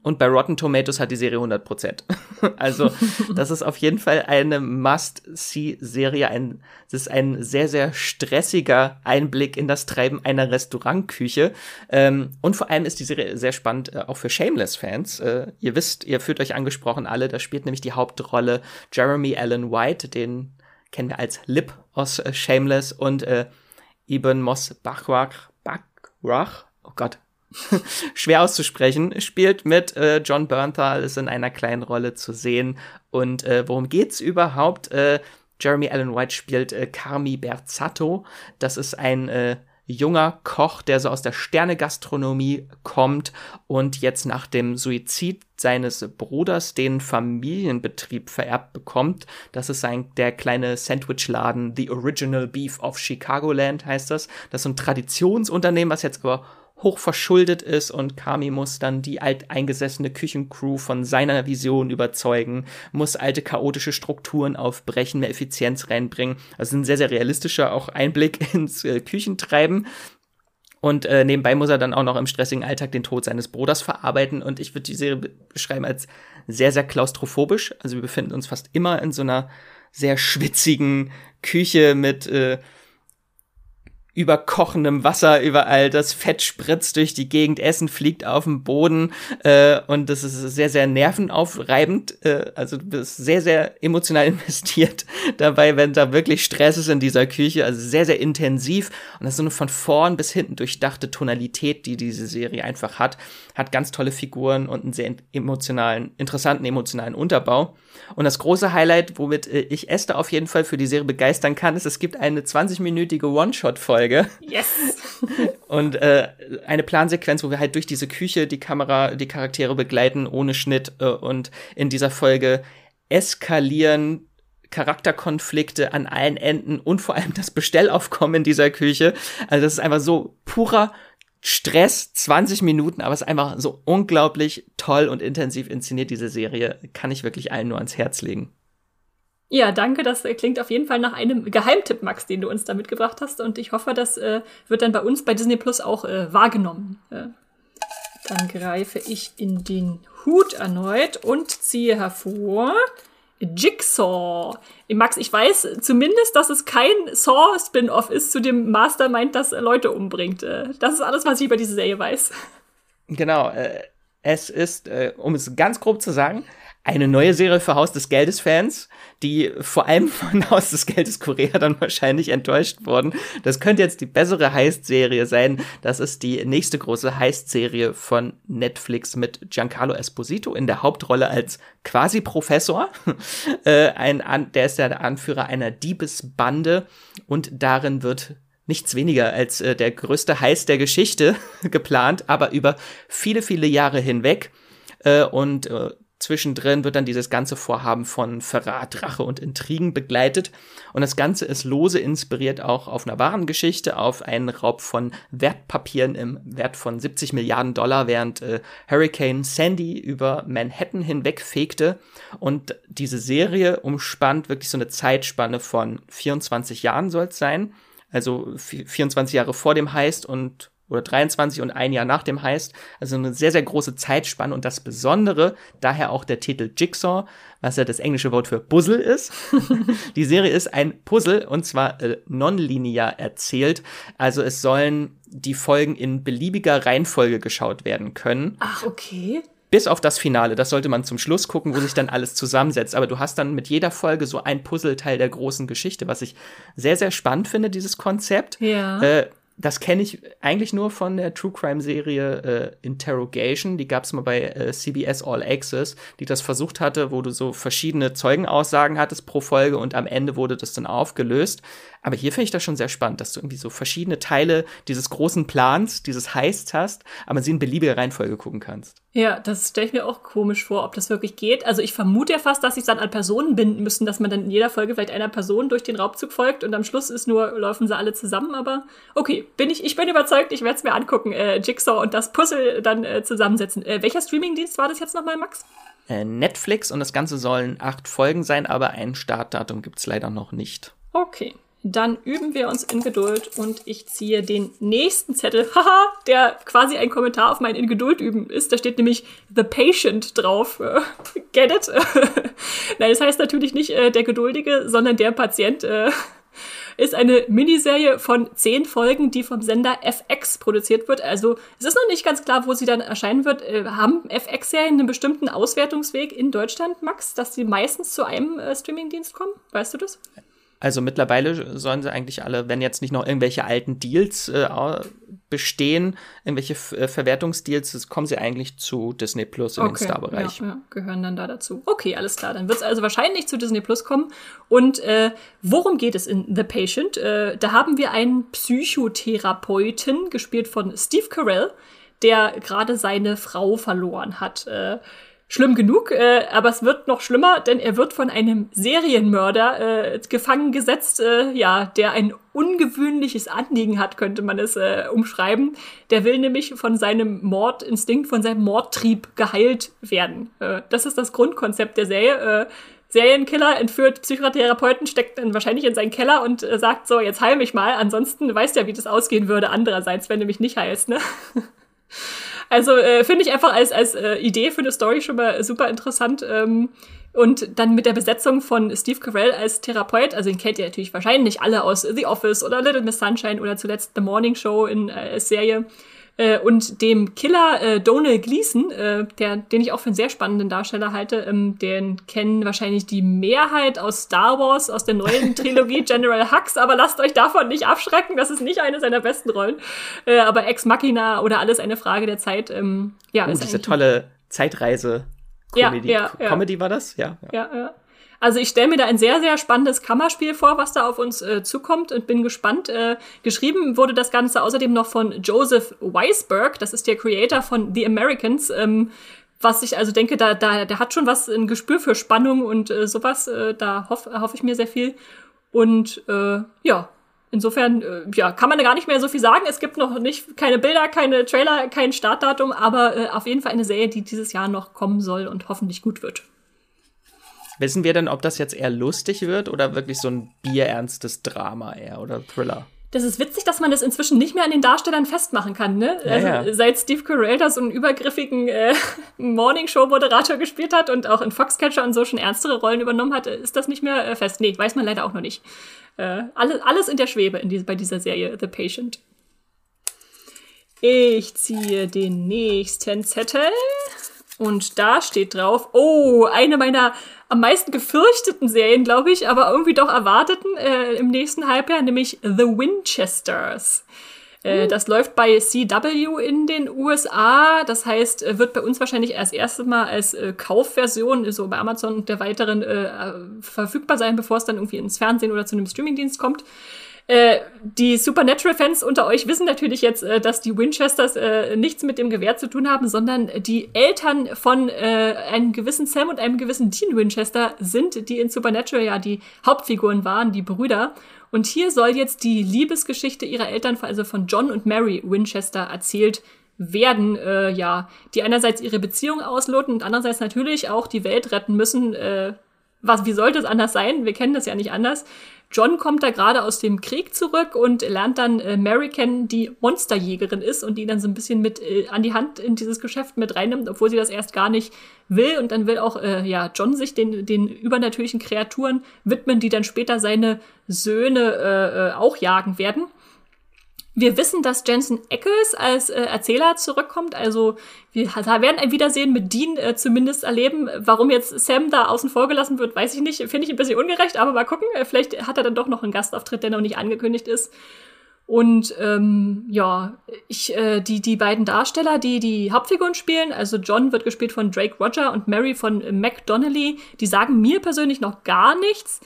Speaker 2: Und bei Rotten Tomatoes hat die Serie 100% *laughs* also, das ist auf jeden Fall eine Must-See-Serie. Ein, das ist ein sehr, sehr stressiger Einblick in das Treiben einer Restaurantküche. Ähm, und vor allem ist die Serie sehr spannend, äh, auch für Shameless-Fans. Äh, ihr wisst, ihr fühlt euch angesprochen alle, da spielt nämlich die Hauptrolle Jeremy Allen White, den kennen wir als Lip aus äh, Shameless und äh, Ibn Mos Bachrach, Bachrach, oh Gott, *laughs* schwer auszusprechen, spielt mit äh, John Bernthal, ist in einer kleinen Rolle zu sehen. Und äh, worum geht's überhaupt? Äh, Jeremy Allen White spielt äh, Carmi Berzatto. Das ist ein äh, junger Koch, der so aus der Sternegastronomie kommt und jetzt nach dem Suizid seines Bruders den Familienbetrieb vererbt bekommt. Das ist ein, der kleine Sandwichladen, The Original Beef of Chicagoland heißt das. Das ist ein Traditionsunternehmen, was jetzt aber hoch verschuldet ist und Kami muss dann die alteingesessene Küchencrew von seiner Vision überzeugen, muss alte chaotische Strukturen aufbrechen, mehr Effizienz reinbringen. Also ein sehr, sehr realistischer auch Einblick *laughs* ins äh, Küchentreiben. Und äh, nebenbei muss er dann auch noch im stressigen Alltag den Tod seines Bruders verarbeiten. Und ich würde die Serie beschreiben als sehr, sehr klaustrophobisch. Also wir befinden uns fast immer in so einer sehr schwitzigen Küche mit äh, über kochendem Wasser überall, das Fett spritzt durch die Gegend, Essen fliegt auf den Boden äh, und das ist sehr, sehr nervenaufreibend. Äh, also du bist sehr, sehr emotional *laughs* investiert dabei, wenn da wirklich Stress ist in dieser Küche, also sehr, sehr intensiv und das ist so eine von vorn bis hinten durchdachte Tonalität, die diese Serie einfach hat. Hat ganz tolle Figuren und einen sehr emotionalen, interessanten emotionalen Unterbau. Und das große Highlight, womit äh, ich Esther auf jeden Fall für die Serie begeistern kann, ist, es gibt eine 20-minütige One-Shot-Folge.
Speaker 1: Yes! *laughs*
Speaker 2: und äh, eine Plansequenz, wo wir halt durch diese Küche die Kamera, die Charaktere begleiten, ohne Schnitt. Äh, und in dieser Folge eskalieren Charakterkonflikte an allen Enden und vor allem das Bestellaufkommen in dieser Küche. Also das ist einfach so purer Stress, 20 Minuten, aber es ist einfach so unglaublich toll und intensiv inszeniert, diese Serie. Kann ich wirklich allen nur ans Herz legen.
Speaker 1: Ja, danke. Das klingt auf jeden Fall nach einem Geheimtipp, Max, den du uns da mitgebracht hast. Und ich hoffe, das äh, wird dann bei uns bei Disney Plus auch äh, wahrgenommen. Äh, dann greife ich in den Hut erneut und ziehe hervor Jigsaw. Max, ich weiß zumindest, dass es kein Saw-Spin-Off ist zu dem Mastermind, das Leute umbringt. Äh, das ist alles, was ich über diese Serie weiß.
Speaker 2: Genau. Äh, es ist, äh, um es ganz grob zu sagen, eine neue Serie für Haus des Geldes-Fans, die vor allem von *laughs* Haus des Geldes Korea dann wahrscheinlich enttäuscht wurden. Das könnte jetzt die bessere Heist-Serie sein. Das ist die nächste große Heist-Serie von Netflix mit Giancarlo Esposito in der Hauptrolle als quasi Professor. *laughs* äh, der ist ja der Anführer einer Diebesbande und darin wird nichts weniger als äh, der größte Heist der Geschichte *laughs* geplant, aber über viele, viele Jahre hinweg. Äh, und äh, Zwischendrin wird dann dieses ganze Vorhaben von Verrat, Rache und Intrigen begleitet. Und das Ganze ist lose inspiriert auch auf einer wahren Geschichte, auf einen Raub von Wertpapieren im Wert von 70 Milliarden Dollar, während äh, Hurricane Sandy über Manhattan hinwegfegte. Und diese Serie umspannt wirklich so eine Zeitspanne von 24 Jahren soll es sein. Also 24 Jahre vor dem Heist und oder 23 und ein Jahr nach dem Heist. Also eine sehr, sehr große Zeitspanne und das Besondere, daher auch der Titel Jigsaw, was ja das englische Wort für Puzzle ist. *laughs* die Serie ist ein Puzzle und zwar äh, nonlinear erzählt. Also es sollen die Folgen in beliebiger Reihenfolge geschaut werden können.
Speaker 1: Ach, okay.
Speaker 2: Bis auf das Finale, das sollte man zum Schluss gucken, wo sich dann alles zusammensetzt. Aber du hast dann mit jeder Folge so ein Puzzleteil der großen Geschichte, was ich sehr, sehr spannend finde, dieses Konzept.
Speaker 1: Ja.
Speaker 2: Äh, das kenne ich eigentlich nur von der True Crime Serie äh, Interrogation. Die gab es mal bei äh, CBS All Access, die das versucht hatte, wo du so verschiedene Zeugenaussagen hattest pro Folge und am Ende wurde das dann aufgelöst. Aber hier finde ich das schon sehr spannend, dass du irgendwie so verschiedene Teile dieses großen Plans, dieses Heists hast, aber sie in beliebiger Reihenfolge gucken kannst.
Speaker 1: Ja, das stelle ich mir auch komisch vor, ob das wirklich geht. Also ich vermute ja fast, dass sie es dann an Personen binden müssen, dass man dann in jeder Folge vielleicht einer Person durch den Raubzug folgt und am Schluss ist nur, laufen sie alle zusammen, aber okay, bin ich, ich bin überzeugt, ich werde es mir angucken, äh, Jigsaw und das Puzzle dann äh, zusammensetzen. Äh, welcher Streamingdienst war das jetzt nochmal, Max?
Speaker 2: Äh, Netflix und das Ganze sollen acht Folgen sein, aber ein Startdatum gibt's leider noch nicht.
Speaker 1: Okay. Dann üben wir uns in Geduld und ich ziehe den nächsten Zettel, *laughs* haha, der quasi ein Kommentar auf mein in Geduld üben ist. Da steht nämlich The Patient drauf. *laughs* Get it? *laughs* Nein, das heißt natürlich nicht äh, der Geduldige, sondern der Patient. Äh, ist eine Miniserie von zehn Folgen, die vom Sender FX produziert wird. Also es ist noch nicht ganz klar, wo sie dann erscheinen wird. Äh, haben FX-Serien einen bestimmten Auswertungsweg in Deutschland, Max, dass sie meistens zu einem äh, Streamingdienst kommen? Weißt du das?
Speaker 2: Also mittlerweile sollen sie eigentlich alle, wenn jetzt nicht noch irgendwelche alten Deals äh, bestehen, irgendwelche äh, Verwertungsdeals, kommen sie eigentlich zu Disney Plus in okay, den Star-Bereich.
Speaker 1: Ja, ja, gehören dann da dazu. Okay, alles klar. Dann wird es also wahrscheinlich zu Disney Plus kommen. Und äh, worum geht es in The Patient? Äh, da haben wir einen Psychotherapeuten, gespielt von Steve Carell, der gerade seine Frau verloren hat. Äh, schlimm genug, äh, aber es wird noch schlimmer, denn er wird von einem Serienmörder äh, gefangen gesetzt, äh, ja, der ein ungewöhnliches Anliegen hat, könnte man es äh, umschreiben. Der will nämlich von seinem Mordinstinkt, von seinem Mordtrieb geheilt werden. Äh, das ist das Grundkonzept der Serie. Äh, Serienkiller entführt Psychotherapeuten, steckt dann wahrscheinlich in seinen Keller und äh, sagt so, jetzt heil mich mal, ansonsten weißt ja, wie das ausgehen würde andererseits, wenn du mich nicht heilst, ne? *laughs* Also äh, finde ich einfach als, als äh, Idee für eine Story schon mal super interessant. Ähm, und dann mit der Besetzung von Steve Carell als Therapeut, also den kennt ihr natürlich wahrscheinlich alle aus The Office oder Little Miss Sunshine oder zuletzt The Morning Show in äh, Serie. Äh, und dem Killer äh, Donald Gleason, äh, der, den ich auch für einen sehr spannenden Darsteller halte, ähm, den kennen wahrscheinlich die Mehrheit aus Star Wars, aus der neuen *laughs* Trilogie General Hux, aber lasst euch davon nicht abschrecken, das ist nicht eine seiner besten Rollen. Äh, aber Ex Machina oder alles eine Frage der Zeit. Ähm, ja,
Speaker 2: oh, diese tolle Zeitreise. Comedy. Ja, ja, ja. Comedy war das? Ja.
Speaker 1: Ja, ja. ja. Also ich stelle mir da ein sehr, sehr spannendes Kammerspiel vor, was da auf uns äh, zukommt und bin gespannt. Äh, geschrieben wurde das Ganze außerdem noch von Joseph Weisberg, das ist der Creator von The Americans. Ähm, was ich also denke, da, da, der hat schon was, ein Gespür für Spannung und äh, sowas. Äh, da hoffe hoff ich mir sehr viel. Und äh, ja, insofern, äh, ja, kann man da gar nicht mehr so viel sagen. Es gibt noch nicht keine Bilder, keine Trailer, kein Startdatum, aber äh, auf jeden Fall eine Serie, die dieses Jahr noch kommen soll und hoffentlich gut wird.
Speaker 2: Wissen wir denn, ob das jetzt eher lustig wird oder wirklich so ein bierernstes Drama eher oder Thriller?
Speaker 1: Das ist witzig, dass man das inzwischen nicht mehr an den Darstellern festmachen kann, ne? Ja, also, ja. Seit Steve Carell da so einen übergriffigen äh, *laughs* Morning-Show-Moderator gespielt hat und auch in Foxcatcher und so schon ernstere Rollen übernommen hat, ist das nicht mehr äh, fest. Nee, weiß man leider auch noch nicht. Äh, alles, alles in der Schwebe in die, bei dieser Serie The Patient. Ich ziehe den nächsten Zettel. Und da steht drauf, oh, eine meiner am meisten gefürchteten Serien, glaube ich, aber irgendwie doch erwarteten äh, im nächsten Halbjahr, nämlich The Winchesters. Äh, hm. Das läuft bei CW in den USA. Das heißt, äh, wird bei uns wahrscheinlich erst erstes Mal als äh, Kaufversion, so bei Amazon und der weiteren, äh, äh, verfügbar sein, bevor es dann irgendwie ins Fernsehen oder zu einem Streamingdienst kommt. Äh, die Supernatural-Fans unter euch wissen natürlich jetzt, äh, dass die Winchesters äh, nichts mit dem Gewehr zu tun haben, sondern die Eltern von äh, einem gewissen Sam und einem gewissen Dean Winchester sind, die in Supernatural ja die Hauptfiguren waren, die Brüder. Und hier soll jetzt die Liebesgeschichte ihrer Eltern, also von John und Mary Winchester, erzählt werden, äh, ja, die einerseits ihre Beziehung ausloten und andererseits natürlich auch die Welt retten müssen. Was, wie sollte es anders sein? Wir kennen das ja nicht anders. John kommt da gerade aus dem Krieg zurück und lernt dann äh, Mary kennen, die Monsterjägerin ist und die dann so ein bisschen mit äh, an die Hand in dieses Geschäft mit reinnimmt, obwohl sie das erst gar nicht will. Und dann will auch äh, ja John sich den, den übernatürlichen Kreaturen widmen, die dann später seine Söhne äh, äh, auch jagen werden. Wir wissen, dass Jensen Ackles als äh, Erzähler zurückkommt. Also wir werden ein Wiedersehen mit Dean äh, zumindest erleben. Warum jetzt Sam da außen vor gelassen wird, weiß ich nicht. Finde ich ein bisschen ungerecht, aber mal gucken. Äh, vielleicht hat er dann doch noch einen Gastauftritt, der noch nicht angekündigt ist. Und ähm, ja, ich, äh, die, die beiden Darsteller, die die Hauptfiguren spielen, also John wird gespielt von Drake Roger und Mary von Mac Donnelly, die sagen mir persönlich noch gar nichts.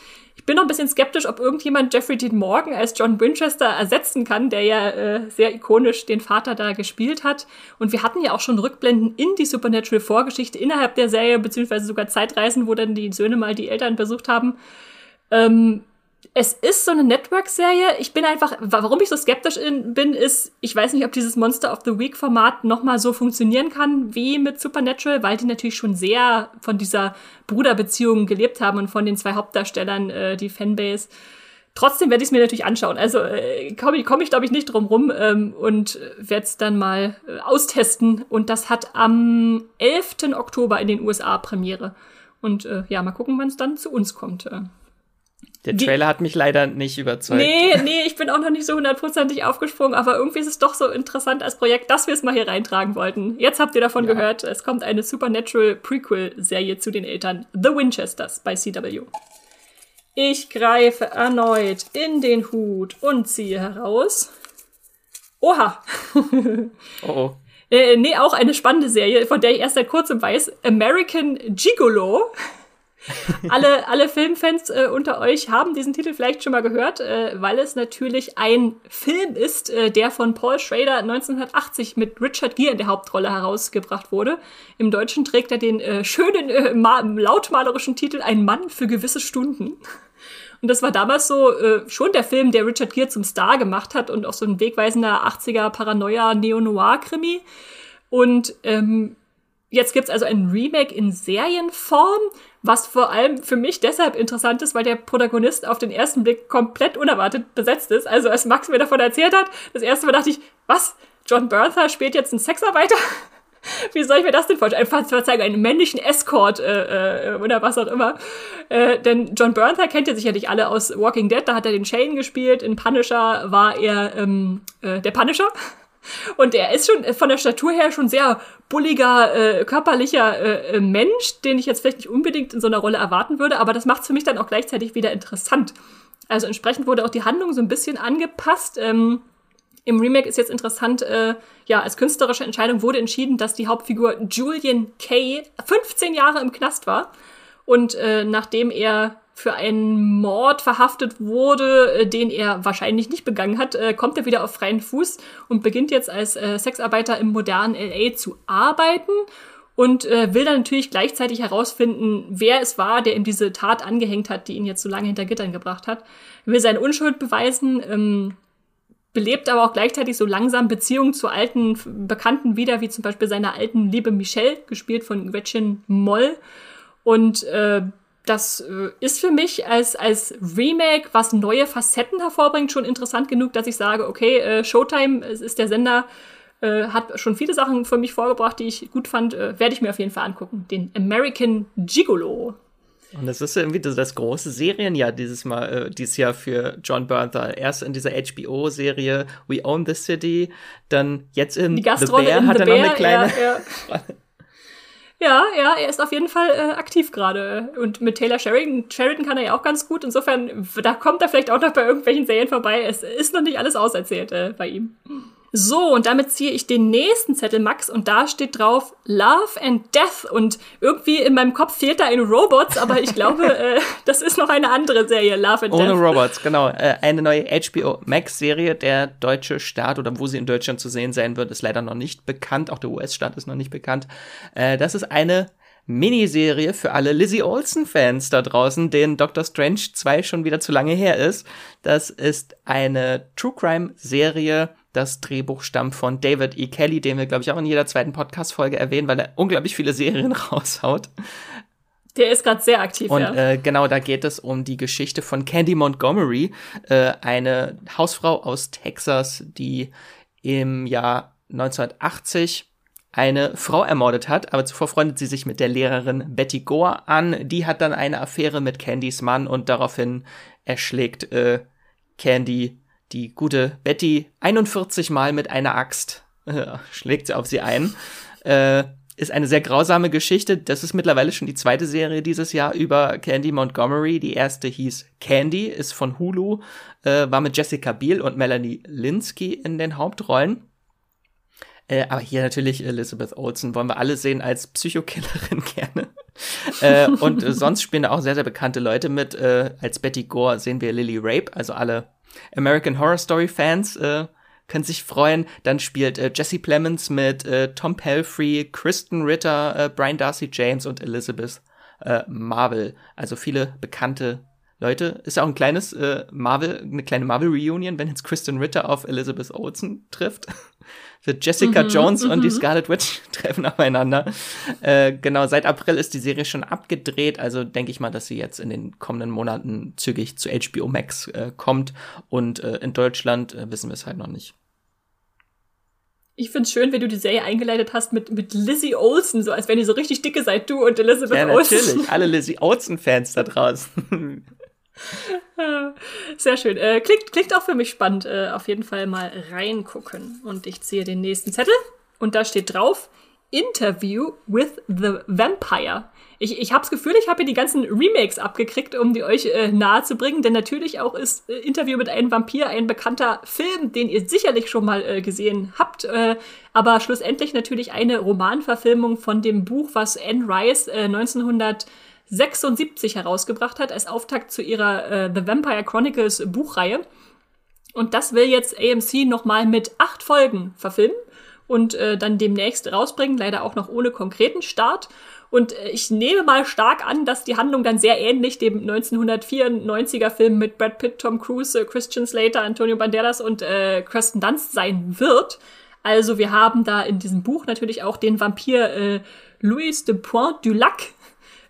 Speaker 1: Bin noch ein bisschen skeptisch, ob irgendjemand Jeffrey Dean Morgan als John Winchester ersetzen kann, der ja äh, sehr ikonisch den Vater da gespielt hat. Und wir hatten ja auch schon Rückblenden in die Supernatural-Vorgeschichte innerhalb der Serie, beziehungsweise sogar Zeitreisen, wo dann die Söhne mal die Eltern besucht haben. Ähm, es ist so eine Network-Serie. Ich bin einfach, warum ich so skeptisch bin, ist, ich weiß nicht, ob dieses Monster of the Week-Format nochmal so funktionieren kann wie mit Supernatural, weil die natürlich schon sehr von dieser Bruderbeziehung gelebt haben und von den zwei Hauptdarstellern, äh, die Fanbase. Trotzdem werde ich es mir natürlich anschauen. Also äh, komme komm ich, glaube ich, nicht drum rum ähm, und werde es dann mal äh, austesten. Und das hat am 11. Oktober in den USA Premiere. Und äh, ja, mal gucken, wann es dann zu uns kommt. Äh.
Speaker 2: Der Trailer hat mich leider nicht überzeugt.
Speaker 1: Nee, *laughs* nee, ich bin auch noch nicht so hundertprozentig aufgesprungen, aber irgendwie ist es doch so interessant als Projekt, dass wir es mal hier reintragen wollten. Jetzt habt ihr davon ja. gehört, es kommt eine Supernatural Prequel-Serie zu den Eltern The Winchesters bei CW. Ich greife erneut in den Hut und ziehe heraus. Oha. *laughs*
Speaker 2: oh oh.
Speaker 1: Äh, nee, auch eine spannende Serie, von der ich erst seit kurzem weiß. American Gigolo. *laughs* alle, alle Filmfans äh, unter euch haben diesen Titel vielleicht schon mal gehört, äh, weil es natürlich ein Film ist, äh, der von Paul Schrader 1980 mit Richard Gere in der Hauptrolle herausgebracht wurde. Im Deutschen trägt er den äh, schönen, äh, lautmalerischen Titel Ein Mann für gewisse Stunden. Und das war damals so äh, schon der Film, der Richard Gere zum Star gemacht hat und auch so ein wegweisender 80er Paranoia-Neo-Noir-Krimi. Und ähm, jetzt gibt's also ein Remake in Serienform, was vor allem für mich deshalb interessant ist, weil der Protagonist auf den ersten Blick komplett unerwartet besetzt ist. Also als Max mir davon erzählt hat, das erste Mal dachte ich, was? John Bertha spielt jetzt einen Sexarbeiter? *laughs* Wie soll ich mir das denn vorstellen? Einfach Verzeihung, einen männlichen Escort äh, äh, oder was auch immer. Äh, denn John Bernthal kennt ja sicherlich alle aus Walking Dead. Da hat er den Shane gespielt. In Punisher war er ähm, äh, der Punisher. Und er ist schon von der Statur her schon sehr bulliger, äh, körperlicher äh, äh Mensch, den ich jetzt vielleicht nicht unbedingt in so einer Rolle erwarten würde, aber das macht es für mich dann auch gleichzeitig wieder interessant. Also entsprechend wurde auch die Handlung so ein bisschen angepasst. Ähm, im Remake ist jetzt interessant, äh, ja, als künstlerische Entscheidung wurde entschieden, dass die Hauptfigur Julian Kay 15 Jahre im Knast war. Und äh, nachdem er für einen Mord verhaftet wurde, äh, den er wahrscheinlich nicht begangen hat, äh, kommt er wieder auf freien Fuß und beginnt jetzt als äh, Sexarbeiter im modernen LA zu arbeiten und will dann natürlich gleichzeitig herausfinden, wer es war, der ihm diese Tat angehängt hat, die ihn jetzt so lange hinter Gittern gebracht hat. Er will seine Unschuld beweisen, ähm, belebt aber auch gleichzeitig so langsam Beziehungen zu alten Bekannten wieder, wie zum Beispiel seiner alten Liebe Michelle, gespielt von Gretchen Moll. Und äh, das äh, ist für mich als, als Remake, was neue Facetten hervorbringt, schon interessant genug, dass ich sage, okay, äh, Showtime ist der Sender, äh, hat schon viele Sachen für mich vorgebracht, die ich gut fand, äh, werde ich mir auf jeden Fall angucken. Den American Gigolo.
Speaker 2: Und das ist irgendwie das, große Serienjahr dieses Mal, äh, dieses Jahr für John Bernthal. Erst in dieser HBO-Serie We Own the City, dann jetzt in
Speaker 1: Die The Bear
Speaker 2: in hat
Speaker 1: The
Speaker 2: er
Speaker 1: Bear,
Speaker 2: noch eine kleine.
Speaker 1: Ja, ja. *laughs* ja, ja, er ist auf jeden Fall äh, aktiv gerade. Und mit Taylor Sheridan, Sheridan kann er ja auch ganz gut. Insofern, da kommt er vielleicht auch noch bei irgendwelchen Serien vorbei. Es ist noch nicht alles auserzählt äh, bei ihm. So, und damit ziehe ich den nächsten Zettel, Max, und da steht drauf Love and Death. Und irgendwie in meinem Kopf fehlt da ein Robots, aber ich glaube, *laughs* äh, das ist noch eine andere Serie, Love and
Speaker 2: Ohne
Speaker 1: Death.
Speaker 2: Ohne Robots, genau. Äh, eine neue HBO Max-Serie. Der deutsche Start oder wo sie in Deutschland zu sehen sein wird, ist leider noch nicht bekannt. Auch der US-Start ist noch nicht bekannt. Äh, das ist eine Miniserie für alle Lizzie Olsen-Fans da draußen, denen Doctor Strange 2 schon wieder zu lange her ist. Das ist eine True Crime-Serie das Drehbuch stammt von David E. Kelly, den wir, glaube ich, auch in jeder zweiten Podcast-Folge erwähnen, weil er unglaublich viele Serien *laughs* raushaut.
Speaker 1: Der ist gerade sehr aktiv,
Speaker 2: Und
Speaker 1: ja.
Speaker 2: äh, genau, da geht es um die Geschichte von Candy Montgomery, äh, eine Hausfrau aus Texas, die im Jahr 1980 eine Frau ermordet hat, aber zuvor freundet sie sich mit der Lehrerin Betty Gore an. Die hat dann eine Affäre mit Candys Mann und daraufhin erschlägt äh, Candy die gute Betty 41 Mal mit einer Axt *laughs* äh, schlägt sie auf sie ein. Äh, ist eine sehr grausame Geschichte. Das ist mittlerweile schon die zweite Serie dieses Jahr über Candy Montgomery. Die erste hieß Candy, ist von Hulu, äh, war mit Jessica Biel und Melanie Linsky in den Hauptrollen. Äh, aber hier natürlich Elizabeth Olsen wollen wir alle sehen als Psychokillerin *laughs* gerne. äh, und sonst spielen da auch sehr, sehr bekannte Leute mit. Äh, als Betty Gore sehen wir Lily Rape, also alle American Horror Story Fans äh, können sich freuen. Dann spielt äh, Jesse Plemons mit äh, Tom Pelfrey, Kristen Ritter, äh, Brian Darcy James und Elizabeth äh, Marvel. Also viele bekannte Leute. Ist ja auch ein kleines äh, Marvel, eine kleine Marvel-Reunion, wenn jetzt Kristen Ritter auf Elizabeth Olsen trifft. *laughs* Jessica mhm, Jones und die mhm. Scarlet Witch *laughs* treffen aufeinander. Äh, genau, seit April ist die Serie schon abgedreht, also denke ich mal, dass sie jetzt in den kommenden Monaten zügig zu HBO Max äh, kommt. Und äh, in Deutschland äh, wissen wir es halt noch nicht.
Speaker 1: Ich find's schön, wenn du die Serie eingeleitet hast mit, mit Lizzie Olsen, so als wenn ihr so richtig dicke seid, du und Elizabeth
Speaker 2: ja,
Speaker 1: Olsen.
Speaker 2: natürlich, alle Lizzie Olsen-Fans da draußen. *laughs* *laughs*
Speaker 1: Sehr schön. Äh, klingt, klingt auch für mich spannend. Äh, auf jeden Fall mal reingucken. Und ich ziehe den nächsten Zettel. Und da steht drauf, Interview with the Vampire. Ich, ich habe das Gefühl, ich habe hier die ganzen Remakes abgekriegt, um die euch äh, nahe zu bringen, denn natürlich auch ist äh, Interview mit einem Vampir ein bekannter Film, den ihr sicherlich schon mal äh, gesehen habt, äh, aber schlussendlich natürlich eine Romanverfilmung von dem Buch, was Anne Rice äh, 1976 herausgebracht hat, als Auftakt zu ihrer äh, The Vampire Chronicles Buchreihe. Und das will jetzt AMC nochmal mit acht Folgen verfilmen und äh, dann demnächst rausbringen, leider auch noch ohne konkreten Start. Und äh, ich nehme mal stark an, dass die Handlung dann sehr ähnlich dem 1994er Film mit Brad Pitt, Tom Cruise, äh, Christian Slater, Antonio Banderas und äh, Kirsten Dunst sein wird. Also wir haben da in diesem Buch natürlich auch den Vampir äh, Louis de Point du Lac,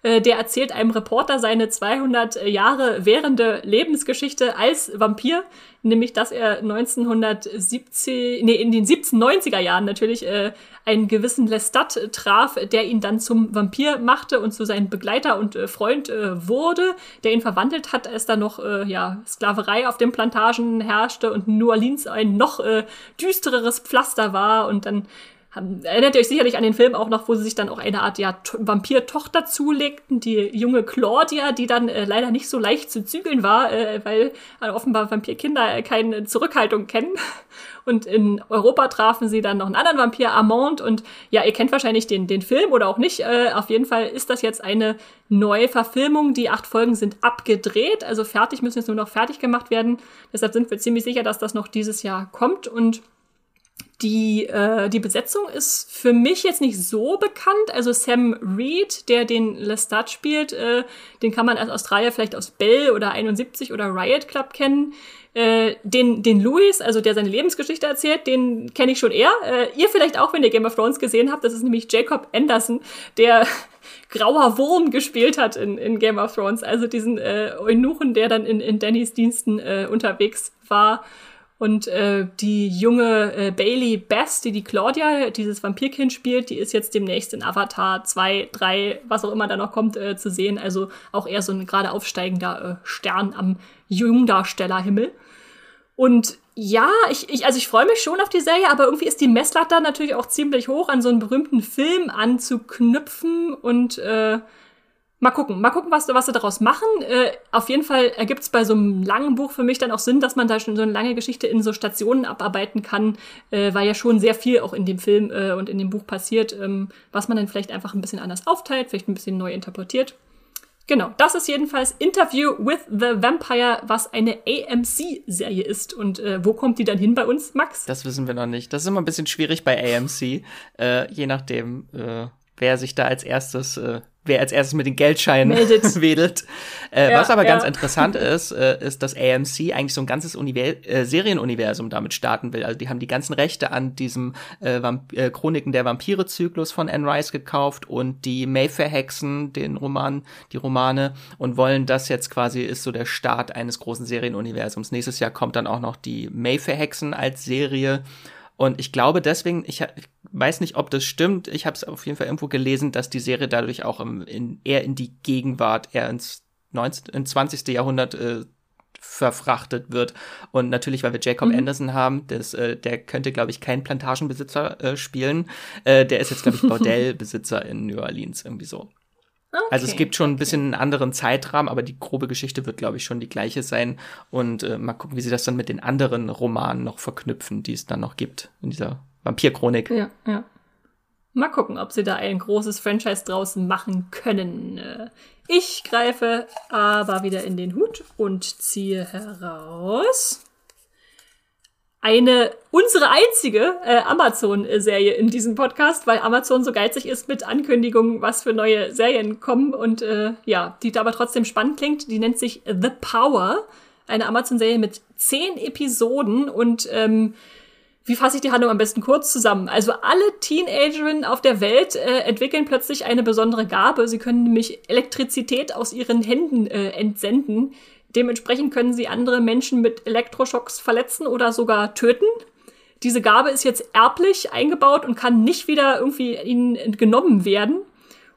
Speaker 1: äh, der erzählt einem Reporter seine 200 Jahre währende Lebensgeschichte als Vampir, nämlich dass er 1970, nee, in den 1790er Jahren natürlich äh, einen gewissen Lestat traf, der ihn dann zum Vampir machte und zu seinem Begleiter und äh, Freund äh, wurde, der ihn verwandelt hat, als da noch äh, ja, Sklaverei auf den Plantagen herrschte und New Orleans ein noch äh, düstereres Pflaster war und dann erinnert ihr euch sicherlich an den Film auch noch, wo sie sich dann auch eine Art ja, Vampir-Tochter zulegten, die junge Claudia, die dann äh, leider nicht so leicht zu zügeln war, äh, weil äh, offenbar Vampirkinder keine Zurückhaltung kennen. Und in Europa trafen sie dann noch einen anderen Vampir, Armand. Und ja, ihr kennt wahrscheinlich den, den Film oder auch nicht. Äh, auf jeden Fall ist das jetzt eine neue Verfilmung. Die acht Folgen sind abgedreht, also fertig, müssen jetzt nur noch fertig gemacht werden. Deshalb sind wir ziemlich sicher, dass das noch dieses Jahr kommt. Und die, äh, die Besetzung ist für mich jetzt nicht so bekannt. Also Sam Reed, der den Lestat spielt, äh, den kann man als Australier vielleicht aus Bell oder 71 oder Riot Club kennen. Äh, den, den Louis, also der seine Lebensgeschichte erzählt, den kenne ich schon eher. Äh, ihr vielleicht auch, wenn ihr Game of Thrones gesehen habt. Das ist nämlich Jacob Anderson, der *laughs* grauer Wurm gespielt hat in, in Game of Thrones. Also diesen äh, Eunuchen, der dann in, in Dannys Diensten äh, unterwegs war. Und äh, die junge äh, Bailey Best, die die Claudia, dieses Vampirkind spielt, die ist jetzt demnächst in Avatar 2, 3, was auch immer da noch kommt, äh, zu sehen. Also auch eher so ein gerade aufsteigender äh, Stern am Jungdarstellerhimmel. Und ja, ich, ich, also ich freue mich schon auf die Serie, aber irgendwie ist die Messlatte natürlich auch ziemlich hoch, an so einen berühmten Film anzuknüpfen und äh, Mal gucken, mal gucken, was, was sie daraus machen. Äh, auf jeden Fall ergibt es bei so einem langen Buch für mich dann auch Sinn, dass man da schon so eine lange Geschichte in so Stationen abarbeiten kann, äh, weil ja schon sehr viel auch in dem Film äh, und in dem Buch passiert, ähm, was man dann vielleicht einfach ein bisschen anders aufteilt, vielleicht ein bisschen neu interpretiert. Genau, das ist jedenfalls Interview with the Vampire, was eine AMC-Serie ist. Und äh, wo kommt die dann hin bei uns, Max?
Speaker 2: Das wissen wir noch nicht. Das ist immer ein bisschen schwierig bei AMC, äh, je nachdem, äh, wer sich da als erstes äh, wer als erstes mit den Geldscheinen *laughs* wedelt. Äh, ja, was aber ja. ganz interessant *laughs* ist, äh, ist, dass AMC eigentlich so ein ganzes Univers äh, Serienuniversum damit starten will. Also die haben die ganzen Rechte an diesem äh, äh, Chroniken der Vampire-Zyklus von Anne Rice gekauft und die Mayfair-Hexen, den Roman, die Romane und wollen das jetzt quasi ist so der Start eines großen Serienuniversums. Nächstes Jahr kommt dann auch noch die Mayfair-Hexen als Serie. Und ich glaube deswegen, ich, ich weiß nicht, ob das stimmt. Ich habe es auf jeden Fall irgendwo gelesen, dass die Serie dadurch auch im, in, eher in die Gegenwart, eher ins 19, ins 20. Jahrhundert äh, verfrachtet wird. Und natürlich, weil wir Jacob mhm. Anderson haben, das, äh, der könnte, glaube ich, kein Plantagenbesitzer äh, spielen. Äh, der ist jetzt, glaube ich, *laughs* Bordellbesitzer in New Orleans, irgendwie so. Okay. Also es gibt schon ein bisschen einen anderen Zeitrahmen, aber die grobe Geschichte wird, glaube ich, schon die gleiche sein. Und äh, mal gucken, wie sie das dann mit den anderen Romanen noch verknüpfen, die es dann noch gibt in dieser Vampirchronik.
Speaker 1: Ja, ja. Mal gucken, ob sie da ein großes Franchise draußen machen können. Äh, ich greife aber wieder in den Hut und ziehe heraus eine unsere einzige äh, Amazon-Serie in diesem Podcast, weil Amazon so geizig ist mit Ankündigungen, was für neue Serien kommen und äh, ja, die aber trotzdem spannend klingt. Die nennt sich The Power, eine Amazon-Serie mit zehn Episoden und ähm, wie fasse ich die Handlung am besten kurz zusammen? Also alle Teenagerinnen auf der Welt äh, entwickeln plötzlich eine besondere Gabe. Sie können nämlich Elektrizität aus ihren Händen äh, entsenden. Dementsprechend können sie andere Menschen mit Elektroschocks verletzen oder sogar töten. Diese Gabe ist jetzt erblich eingebaut und kann nicht wieder irgendwie ihnen entgenommen werden.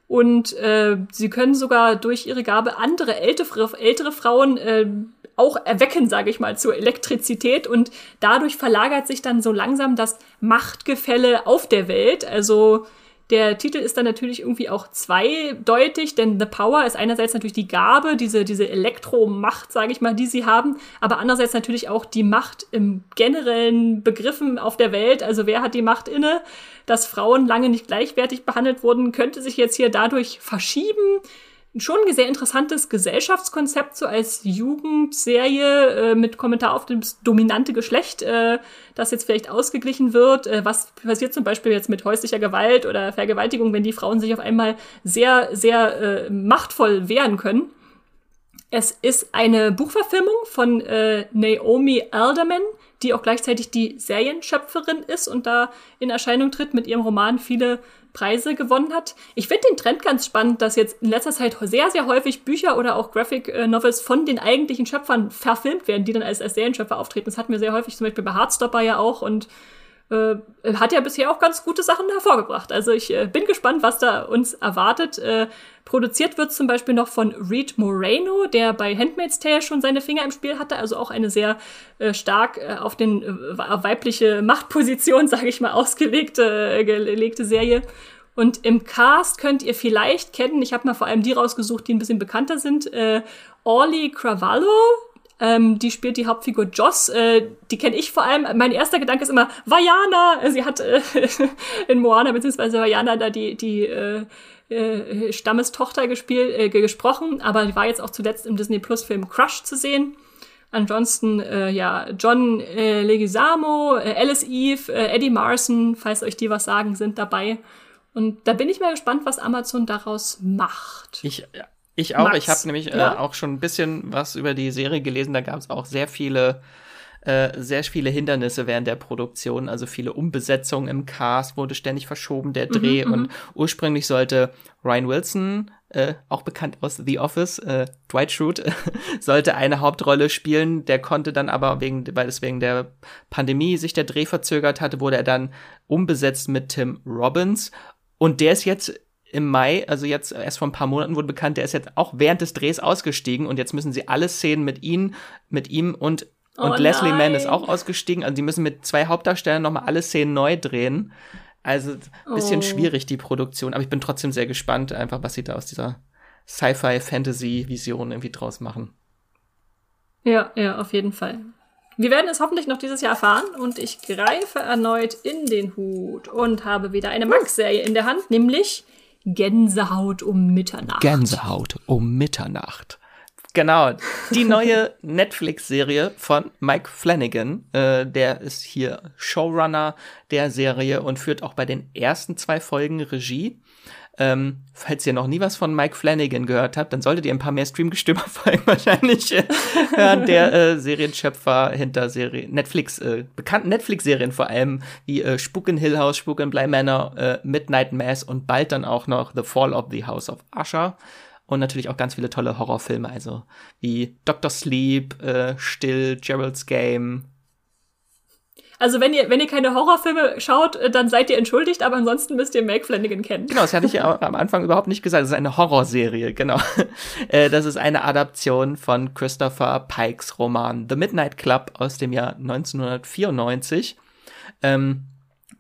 Speaker 1: Und äh, sie können sogar durch ihre Gabe andere ältere, ältere Frauen äh, auch erwecken, sage ich mal, zur Elektrizität und dadurch verlagert sich dann so langsam das Machtgefälle auf der Welt. Also Der Titel ist dann natürlich irgendwie auch zweideutig, denn The Power ist einerseits natürlich die Gabe, diese, diese Elektromacht, sage ich mal, die sie haben, aber andererseits natürlich auch die Macht im generellen Begriffen auf der Welt. Also wer hat die Macht inne? Dass Frauen lange nicht gleichwertig behandelt wurden, könnte sich jetzt hier dadurch verschieben schon ein sehr interessantes Gesellschaftskonzept, so als Jugendserie äh, mit Kommentar auf das dominante Geschlecht, äh, das jetzt vielleicht ausgeglichen wird. Äh, was passiert zum Beispiel jetzt mit häuslicher Gewalt oder Vergewaltigung, wenn die Frauen sich auf einmal sehr, sehr äh, machtvoll wehren können? Es ist eine Buchverfilmung von äh, Naomi Alderman, die auch gleichzeitig die Serienschöpferin ist und da in Erscheinung tritt mit ihrem Roman viele Preise gewonnen hat. Ich finde den Trend ganz spannend, dass jetzt in letzter Zeit sehr, sehr häufig Bücher oder auch Graphic äh, Novels von den eigentlichen Schöpfern verfilmt werden, die dann als, als Serienschöpfer auftreten. Das hatten wir sehr häufig zum Beispiel bei Hardstopper ja auch und äh, hat ja bisher auch ganz gute Sachen hervorgebracht. Also ich äh, bin gespannt, was da uns erwartet. Äh, produziert wird zum Beispiel noch von Reed Moreno, der bei Handmaid's Tale schon seine Finger im Spiel hatte, also auch eine sehr äh, stark äh, auf den äh, weibliche Machtposition, *laughs* sage ich mal, ausgelegte gelegte Serie. Und im Cast könnt ihr vielleicht kennen, ich habe mal vor allem die rausgesucht, die ein bisschen bekannter sind, äh, Orly Cravallo, ähm, die spielt die Hauptfigur Joss. Äh, die kenne ich vor allem. Mein erster Gedanke ist immer Vajana. Sie hat äh, *laughs* in Moana bzw. Vajana da die die äh, äh, Stammestochter gespielt, äh, gesprochen, aber die war jetzt auch zuletzt im Disney Plus Film Crush zu sehen. Ansonsten, äh, ja, John äh, Leguizamo, äh, Alice Eve, äh, Eddie Marson, falls euch die was sagen, sind dabei. Und da bin ich mal gespannt, was Amazon daraus macht.
Speaker 2: Ich, ich auch. Max, ich habe nämlich ja? äh, auch schon ein bisschen was über die Serie gelesen. Da gab es auch sehr viele, äh, sehr viele Hindernisse während der Produktion. Also viele Umbesetzungen im Cast wurde ständig verschoben, der Dreh. Mhm, und mhm. ursprünglich sollte Ryan Wilson, äh, auch bekannt aus The Office, äh, Dwight Schrute, *laughs* sollte eine Hauptrolle spielen. Der konnte dann aber wegen, weil es wegen der Pandemie sich der Dreh verzögert hatte, wurde er dann umbesetzt mit Tim Robbins. Und der ist jetzt im Mai, also jetzt erst vor ein paar Monaten wurde bekannt, der ist jetzt auch während des Drehs ausgestiegen und jetzt müssen sie alle Szenen mit ihm, mit ihm und und oh Leslie Mann ist auch ausgestiegen. Also die müssen mit zwei Hauptdarstellern nochmal alle Szenen neu drehen. Also bisschen oh. schwierig die Produktion, aber ich bin trotzdem sehr gespannt, einfach was sie da aus dieser Sci-Fi-Fantasy-Vision irgendwie draus machen.
Speaker 1: Ja, ja, auf jeden Fall. Wir werden es hoffentlich noch dieses Jahr erfahren und ich greife erneut in den Hut und habe wieder eine Max-Serie in der Hand, nämlich Gänsehaut um Mitternacht.
Speaker 2: Gänsehaut um Mitternacht. Genau, die neue *laughs* Netflix-Serie von Mike Flanagan. Äh, der ist hier Showrunner der Serie und führt auch bei den ersten zwei Folgen Regie. Ähm, falls ihr noch nie was von Mike Flanagan gehört habt, dann solltet ihr ein paar mehr Streamgestöber-Folgen *laughs* wahrscheinlich äh, hören. Der äh, Serienschöpfer hinter Serie Netflix, äh, bekannten Netflix-Serien vor allem, wie äh, Spuk in Hill House, Spuk in Bly Manor, äh, Midnight Mass und bald dann auch noch The Fall of the House of Usher. Und natürlich auch ganz viele tolle Horrorfilme, also wie Doctor Sleep, äh, Still, Gerald's Game,
Speaker 1: also wenn ihr, wenn ihr keine Horrorfilme schaut, äh, dann seid ihr entschuldigt, aber ansonsten müsst ihr Make Flanagan kennen.
Speaker 2: Genau, das hatte ich ja *laughs* am Anfang überhaupt nicht gesagt. Das ist eine Horrorserie, genau. *laughs* Äh, das ist eine Adaption von Christopher Pikes Roman The Midnight Club aus dem Jahr 1994. Ähm,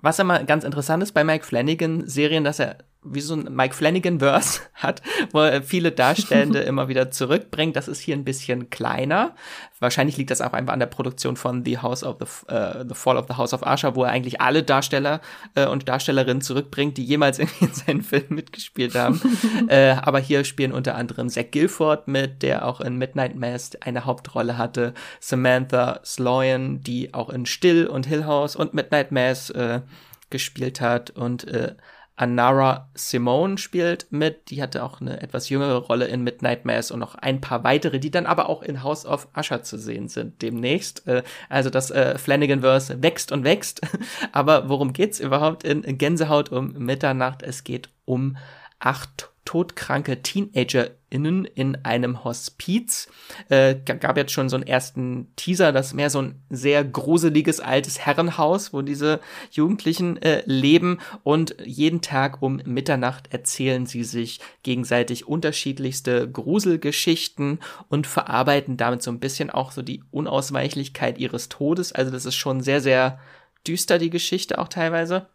Speaker 2: was immer ganz interessant ist bei Mike Flanagan Serien, dass er wie so ein Mike Flanagan-Verse *laughs* hat, wo er viele Darstellende *laughs* immer wieder zurückbringt. Das ist hier ein bisschen kleiner. Wahrscheinlich liegt das auch einfach an der Produktion von The House of the, uh, the Fall of the House of Usher, wo er eigentlich alle Darsteller äh, und Darstellerinnen zurückbringt, die jemals in, *laughs* in seinen Filmen mitgespielt haben. äh, aber hier spielen unter anderem Zach Guilford mit, der auch in Midnight Mass eine Hauptrolle hatte, Samantha Sloyan, die auch in Still und Hill House und Midnight Mass äh, gespielt hat und äh, Anara Simone spielt mit. Die hatte auch eine etwas jüngere Rolle in Midnight Mass und noch ein paar weitere, die dann aber auch in House of Usher zu sehen sind demnächst. Äh, also das äh, Flanagan-Verse wächst und wächst. *laughs* aber worum geht's überhaupt in Gänsehaut um Mitternacht? Es geht um acht todkranke TeenagerInnen in einem Hospiz. Äh, gab jetzt schon so einen ersten Teaser, das ist mehr so ein sehr gruseliges altes Herrenhaus, wo diese Jugendlichen äh, leben und jeden Tag um Mitternacht erzählen sie sich gegenseitig unterschiedlichste Gruselgeschichten und verarbeiten damit so ein bisschen auch so die Unausweichlichkeit ihres Todes. Also das ist schon sehr, sehr düster, die Geschichte auch teilweise.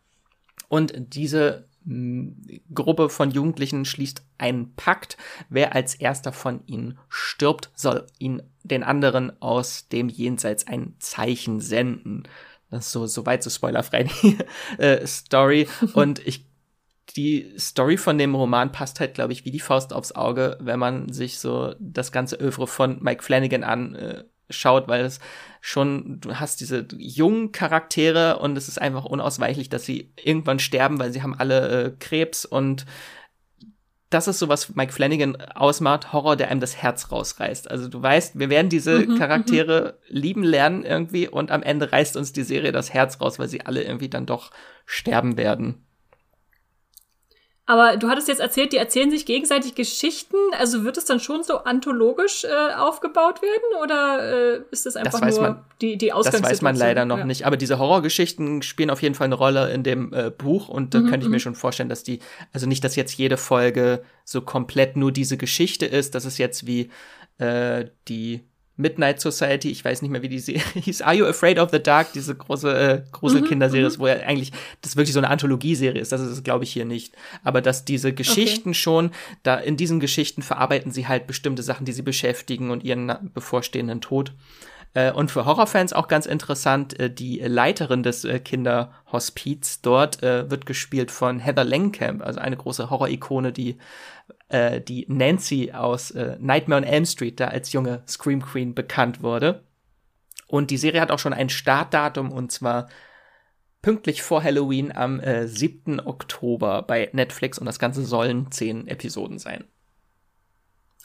Speaker 2: Und diese Gruppe von Jugendlichen schließt einen Pakt. Wer als erster von ihnen stirbt, soll ihn den anderen aus dem Jenseits ein Zeichen senden. Das ist so, so weit so spoilerfrei die *laughs* äh, Story. *laughs* Und ich die Story von dem Roman passt halt, glaube ich, wie die Faust aufs Auge, wenn man sich so das ganze Övre von Mike Flanagan anschaut, weil es schon, du hast diese jungen Charaktere und es ist einfach unausweichlich, dass sie irgendwann sterben, weil sie haben alle äh, Krebs und das ist so, was Mike Flanagan ausmacht, Horror, der einem das Herz rausreißt. Also du weißt, wir werden diese mhm, mhm. Charaktere lieben lernen irgendwie und am Ende reißt uns die Serie das Herz raus, weil sie alle irgendwie dann doch sterben werden.
Speaker 1: Aber du hattest jetzt erzählt, die erzählen sich gegenseitig Geschichten. Also wird es dann schon so anthologisch äh, aufgebaut werden oder äh, ist das einfach das nur man, die, die
Speaker 2: Ausgangssituation? Das weiß man leider noch ja. nicht. Aber diese Horrorgeschichten spielen auf jeden Fall eine Rolle in dem äh, Buch und da mhm, könnte ich mir mhm. schon vorstellen, dass die, also nicht, dass jetzt jede Folge so komplett nur diese Geschichte ist. Das ist jetzt wie äh, die Midnight Society, ich weiß nicht mehr, wie die Serie *laughs* hieß. Are You Afraid of the Dark? Diese große äh, Gruselkinderserie, mhm, wo ja eigentlich das wirklich so eine Anthologieserie ist. Das ist es, glaube ich, hier nicht. Aber dass diese Geschichten okay. schon, da in diesen Geschichten verarbeiten sie halt bestimmte Sachen, die sie beschäftigen und ihren bevorstehenden Tod. Äh, und für Horrorfans auch ganz interessant, äh, die Leiterin des äh, Kinderhospiz dort äh, wird gespielt von Heather Langenkamp, also eine große Horror-Ikone, die äh, die Nancy aus äh, Nightmare on Elm Street da als junge Scream Queen bekannt wurde. Und die Serie hat auch schon ein Startdatum und zwar pünktlich vor Halloween am äh, 7. Oktober bei Netflix und das Ganze sollen zehn Episoden sein.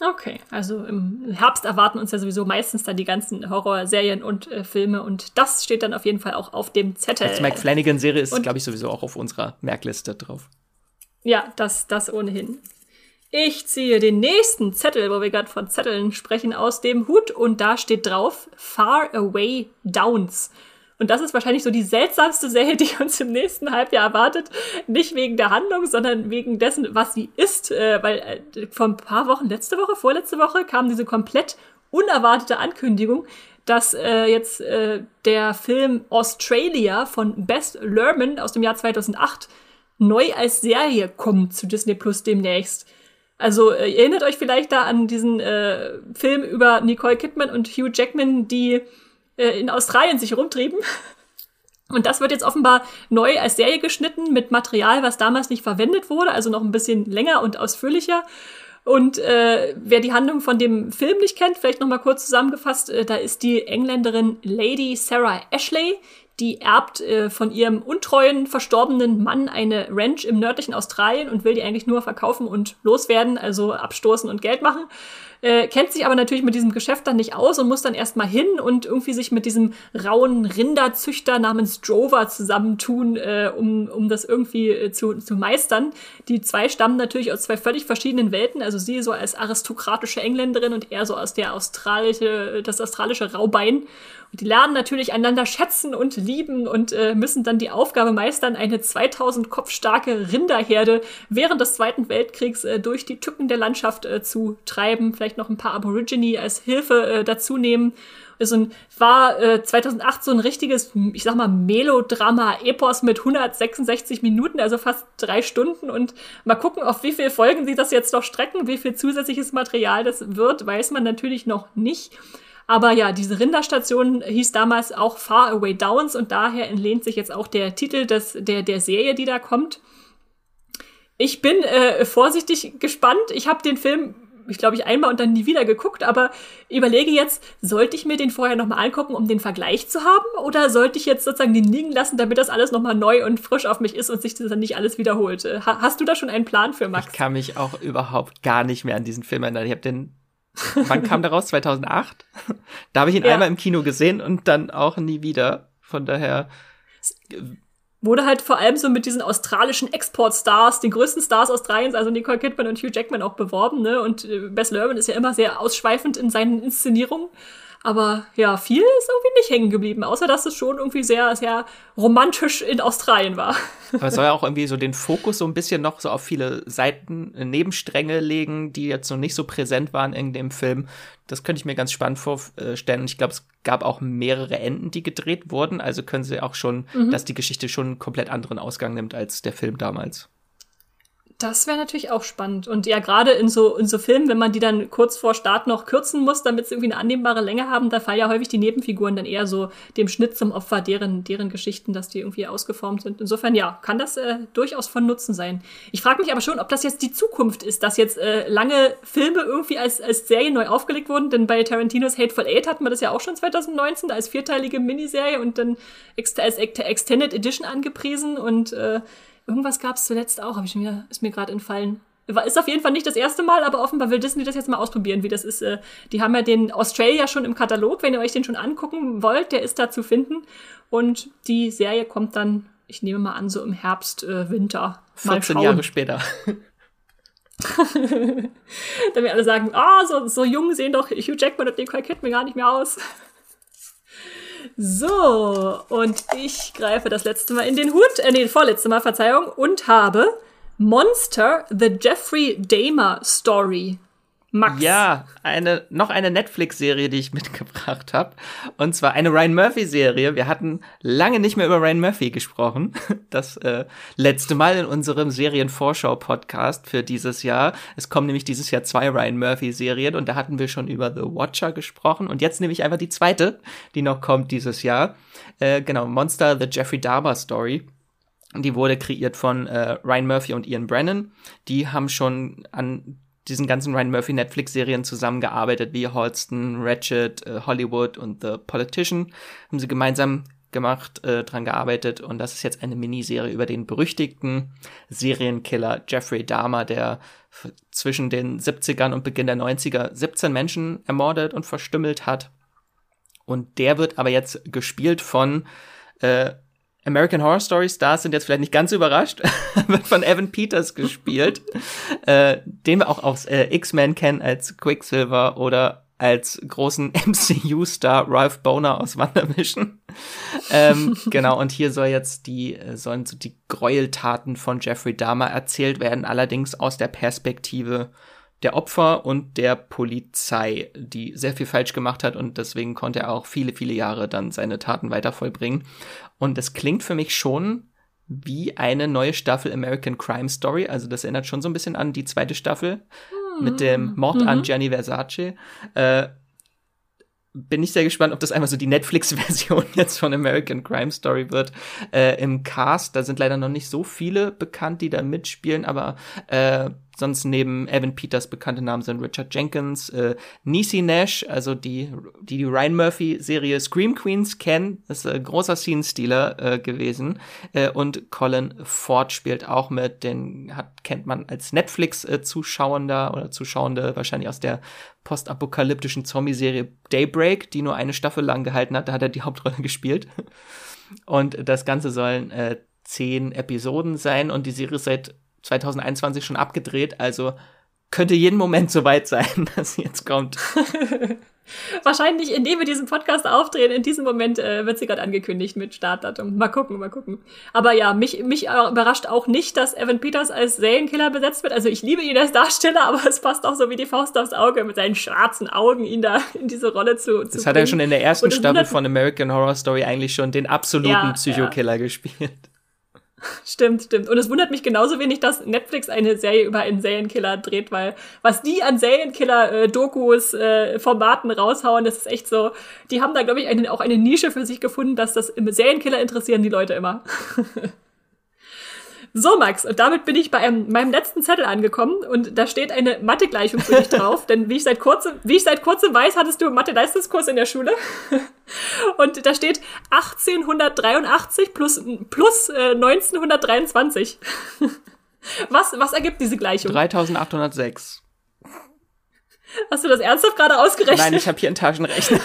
Speaker 1: Okay, also im Herbst erwarten uns ja sowieso meistens dann die ganzen Horrorserien und äh, Filme und das steht dann auf jeden Fall auch auf dem Zettel.
Speaker 2: Die Mike Flanagan-Serie ist, glaube ich, sowieso auch auf unserer Merkliste drauf.
Speaker 1: Ja, das, das ohnehin. Ich ziehe den nächsten Zettel, wo wir gerade von Zetteln sprechen, aus dem Hut und da steht drauf Far Away Downs. Und das ist wahrscheinlich so die seltsamste Serie, die uns im nächsten Halbjahr erwartet. Nicht wegen der Handlung, sondern wegen dessen, was sie ist. Äh, weil äh, vor ein paar Wochen, letzte Woche, vorletzte Woche, kam diese komplett unerwartete Ankündigung, dass äh, jetzt äh, der Film Australia von Bess Lerman aus dem Jahr 2008 neu als Serie kommt zu Disney Plus demnächst. Also äh, ihr erinnert euch vielleicht da an diesen äh, Film über Nicole Kidman und Hugh Jackman, die äh, in Australien sich rumtrieben. *laughs* Und das wird jetzt offenbar neu als Serie geschnitten mit Material, was damals nicht verwendet wurde, also noch ein bisschen länger und ausführlicher. Und äh, wer die Handlung von dem Film nicht kennt, vielleicht noch mal kurz zusammengefasst, äh, da ist die Engländerin Lady Sarah Ashley, die erbt äh, von ihrem untreuen, verstorbenen Mann eine Ranch im nördlichen Australien und will die eigentlich nur verkaufen und loswerden, also abstoßen und Geld machen äh, kennt sich aber natürlich mit diesem Geschäft dann nicht aus und muss dann erstmal hin und irgendwie sich mit diesem rauen Rinderzüchter namens Drover zusammentun, äh, um, um das irgendwie äh, zu, zu meistern. Die zwei stammen natürlich aus zwei völlig verschiedenen Welten, also sie so als aristokratische Engländerin und er so aus der australische, das australische Raubein. Und die lernen natürlich einander schätzen und lieben und äh, müssen dann die Aufgabe meistern, eine 2000 Kopf starke Rinderherde während des Zweiten Weltkriegs äh, durch die Tücken der Landschaft äh, zu treiben. Vielleicht noch ein paar Aborigine als Hilfe äh, dazu nehmen. Es war äh, 2008 so ein richtiges, ich sag mal, Melodrama-Epos mit 166 Minuten, also fast drei Stunden. Und mal gucken, auf wie viele Folgen sie das jetzt noch strecken, wie viel zusätzliches Material das wird, weiß man natürlich noch nicht. Aber ja, diese Rinderstation hieß damals auch Far Away Downs und daher entlehnt sich jetzt auch der Titel des, der, der Serie, die da kommt. Ich bin äh, vorsichtig gespannt. Ich habe den Film ich glaube ich einmal und dann nie wieder geguckt, aber überlege jetzt, sollte ich mir den vorher nochmal angucken, um den Vergleich zu haben, oder sollte ich jetzt sozusagen den liegen lassen, damit das alles nochmal neu und frisch auf mich ist und sich das dann nicht alles wiederholt? Ha hast du da schon einen Plan für, Max?
Speaker 2: Ich kann mich auch überhaupt gar nicht mehr an diesen Film erinnern. Ich habe den Wann kam der raus? *laughs* 2008? Da habe ich ihn ja. einmal im Kino gesehen und dann auch nie wieder. Von daher.
Speaker 1: Wurde halt vor allem so mit diesen australischen Exportstars, den größten Stars Australiens, also Nicole Kidman und Hugh Jackman auch beworben, ne? Und äh, Bess Lerman ist ja immer sehr ausschweifend in seinen Inszenierungen. Aber ja, viel ist irgendwie nicht hängen geblieben, außer dass es schon irgendwie sehr, sehr romantisch in Australien war.
Speaker 2: Aber es soll ja auch irgendwie so den Fokus so ein bisschen noch so auf viele Seiten, äh, Nebenstränge legen, die jetzt noch nicht so präsent waren in dem Film. Das könnte ich mir ganz spannend vorstellen. Und ich glaube, es gab auch mehrere Enden, die gedreht wurden. Also können sie auch schon, mhm. dass die Geschichte schon einen komplett anderen Ausgang nimmt als der Film damals.
Speaker 1: Das wäre natürlich auch spannend. Und ja, gerade in so, in so Filmen, wenn man die dann kurz vor Start noch kürzen muss, damit sie irgendwie eine annehmbare Länge haben, da fallen ja häufig die Nebenfiguren dann eher so dem Schnitt zum Opfer, deren, deren Geschichten, dass die irgendwie ausgeformt sind. Insofern, ja, kann das äh, durchaus von Nutzen sein. Ich frage mich aber schon, ob das jetzt die Zukunft ist, dass jetzt äh, lange Filme irgendwie als, als Serie neu aufgelegt wurden. Denn bei Tarantinos Hateful Eight hatten wir das ja auch schon 2019 als vierteilige Miniserie und dann als Extended Edition angepriesen und äh, Irgendwas gab es zuletzt auch, habe ich mir, ist mir gerade entfallen. Ist auf jeden Fall nicht das erste Mal, aber offenbar will Disney das jetzt mal ausprobieren, wie das ist. Äh, die haben ja den Australia schon im Katalog, wenn ihr euch den schon angucken wollt, der ist da zu finden. Und die Serie kommt dann, ich nehme mal an, so im Herbst, äh, Winter.
Speaker 2: Mal 14 schauen. Jahre später. *laughs*
Speaker 1: Dann wir alle sagen, ah, oh, so, so jung sehen doch Hugh Jackman und Nicole Kidman gar nicht mehr aus. So, und ich greife das letzte Mal in den Hut, äh, nee, vorletzte Mal, Verzeihung, und habe Monster, The Jeffrey Dahmer Story
Speaker 2: Max. Ja, eine, noch eine Netflix-Serie, die ich *laughs* mitgebracht habe. Und zwar eine Ryan Murphy-Serie. Wir hatten lange nicht mehr über Ryan Murphy gesprochen. *laughs* Das äh, letzte Mal in unserem Serienvorschau-Podcast für dieses Jahr. Es kommen nämlich dieses Jahr zwei Ryan Murphy-Serien und da hatten wir schon über The Watcher gesprochen. Und jetzt nehme ich einfach die zweite, die noch kommt dieses Jahr. Äh, genau, Monster, The Jeffrey Dahmer Story. Die wurde kreiert von äh, Ryan Murphy und Ian Brennan. Die haben schon an diesen ganzen Ryan Murphy Netflix-Serien zusammengearbeitet, wie Halston, Ratchet, äh, Hollywood und The Politician. Haben sie gemeinsam gemacht, äh, dran gearbeitet und das ist jetzt eine Miniserie über den berüchtigten Serienkiller Jeffrey Dahmer, der zwischen den 70ern und Beginn der 90er 17 Menschen ermordet und verstümmelt hat. Und der wird aber jetzt gespielt von äh, American Horror Story Stars sind jetzt vielleicht nicht ganz überrascht, *laughs* wird von Evan Peters gespielt, äh, den wir auch aus äh, X-Men kennen als Quicksilver oder als großen *laughs* MCU-Star Ralph Boner aus WandaVision. ähm, genau, und hier soll jetzt die, äh, sollen so die Gräueltaten von Jeffrey Dahmer erzählt werden, allerdings aus der Perspektive der Opfer und der Polizei, die sehr viel falsch gemacht hat und deswegen konnte er auch viele, viele Jahre dann seine Taten weiter vollbringen. Und das klingt für mich schon wie eine neue Staffel American Crime Story. Also das erinnert schon so ein bisschen an die zweite Staffel mhm. mit dem Mord mhm. an Gianni Versace. Äh, bin ich sehr gespannt, ob das einfach so die Netflix-Version *laughs* jetzt von American Crime Story wird. Äh, Im Cast, da sind leider noch nicht so viele bekannt, die da mitspielen, aber äh, sonst neben Evan Peters bekannte Namen sind Richard Jenkins, äh, Niecy Nash, also die, die die Ryan Murphy-Serie Scream Queens kennen, ist ein großer Scene-Stealer äh, gewesen. Äh, und Colin Ford spielt auch mit, den hat, kennt man als Netflix-Zuschauender oder Zuschauende wahrscheinlich aus der postapokalyptischen Zombie-Serie Daybreak, die nur eine Staffel lang gehalten hat, da hat er die *laughs* Hauptrolle gespielt. Und das Ganze sollen äh, zehn Episoden sein und die Serie ist seit 2021 schon abgedreht, also könnte jeden Moment soweit sein, *laughs* dass sie jetzt kommt. *laughs*
Speaker 1: Wahrscheinlich, indem wir diesen Podcast aufdrehen, in diesem Moment äh, wird sie gerade angekündigt mit Startdatum. Mal gucken, mal gucken. Aber ja, mich, mich überrascht auch nicht, dass Evan Peters als Serienkiller besetzt wird. Also ich liebe ihn als Darsteller, *laughs* aber es passt auch so wie die Faust aufs Auge, mit seinen schwarzen Augen ihn da in diese Rolle zu, zu
Speaker 2: Das hat er schon in der ersten Staffel von American Horror Story eigentlich schon den absoluten ja, Psychokiller ja. gespielt. *laughs*
Speaker 1: Stimmt, stimmt. Und es wundert mich genauso wenig, dass Netflix eine Serie über einen Serienkiller dreht, weil was die an Serienkiller-Dokus, äh, Formaten raushauen, das ist echt so. Die haben da, glaube ich, eine, auch eine Nische für sich gefunden, dass das im Serienkiller interessieren die Leute immer. *laughs* So, Max, und damit bin ich bei einem, meinem letzten Zettel angekommen und da steht eine Mathe-Gleichung für dich drauf, denn wie ich seit kurzem, wie ich seit kurzem weiß, hattest du Mathe-Leistungskurs in der Schule. *laughs* Und da steht 1883 plus, plus äh, 1923. *laughs* Was, was ergibt diese Gleichung?
Speaker 2: 3806.
Speaker 1: Hast du das ernsthaft gerade ausgerechnet?
Speaker 2: Nein, ich habe hier einen Taschenrechner.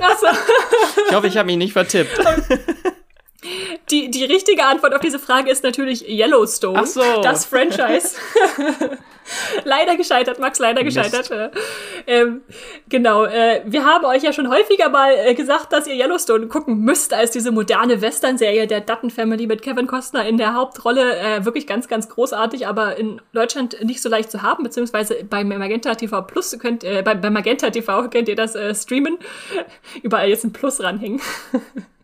Speaker 2: Ach so. *laughs* Ich hoffe, ich habe mich nicht vertippt.
Speaker 1: Die, die richtige Antwort auf diese Frage ist natürlich Yellowstone. Ach so. Das Franchise. *laughs* leider gescheitert, Max, leider gescheitert. Ähm, genau, äh, wir haben euch ja schon häufiger mal äh, gesagt, dass ihr Yellowstone gucken müsst als diese moderne Western-Serie der Dutton Family mit Kevin Costner in der Hauptrolle. Äh, wirklich ganz, ganz großartig, aber in Deutschland nicht so leicht zu haben, beziehungsweise bei Magenta TV Plus könnt, äh, bei, bei Magenta TV könnt ihr das äh, streamen. Überall jetzt ein Plus ranhängen. *laughs*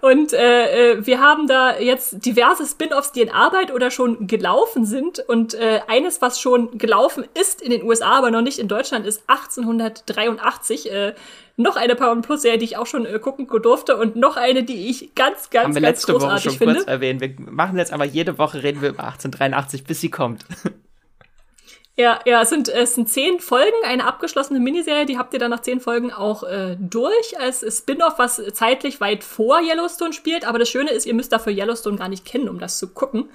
Speaker 1: Und äh, äh, wir haben da jetzt diverse Spin-offs, die in Arbeit oder schon gelaufen sind. Und äh, eines, was schon gelaufen ist in den USA, aber noch nicht in Deutschland, ist 1883. Äh, noch eine Paramount Plus Serie, die ich auch schon äh, gucken durfte und noch eine, die ich ganz, ganz,
Speaker 2: Haben wir
Speaker 1: ganz
Speaker 2: letzte Woche schon
Speaker 1: finde.
Speaker 2: kurz erwähnt. Wir machen jetzt aber jede Woche reden wir über 1883, bis sie kommt. *laughs*
Speaker 1: Ja, ja, es sind, es sind zehn Folgen, eine abgeschlossene Miniserie, die habt ihr dann nach zehn Folgen auch äh, durch als Spin-off, was zeitlich weit vor Yellowstone spielt. Aber das Schöne ist, ihr müsst dafür Yellowstone gar nicht kennen, um das zu gucken.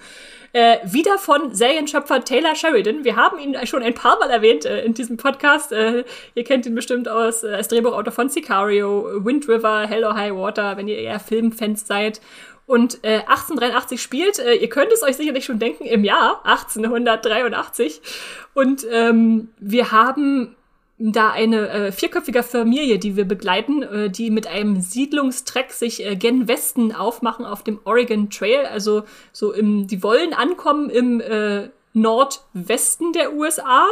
Speaker 1: Äh, wieder von Serienschöpfer Taylor Sheridan. Wir haben ihn schon ein paar Mal erwähnt äh, in diesem Podcast. Äh, ihr kennt ihn bestimmt aus, äh, als Drehbuchautor von Sicario, Wind River, Hell or High Water, wenn ihr eher Filmfans seid und äh, 1883 spielt, äh, ihr könnt es euch sicherlich schon denken, im Jahr 1883. Und ähm, wir haben da eine äh, vierköpfige Familie, die wir begleiten, äh, die mit einem Siedlungstreck sich äh, gen Westen aufmachen auf dem Oregon Trail. Also so im, die wollen ankommen im äh, Nordwesten der USA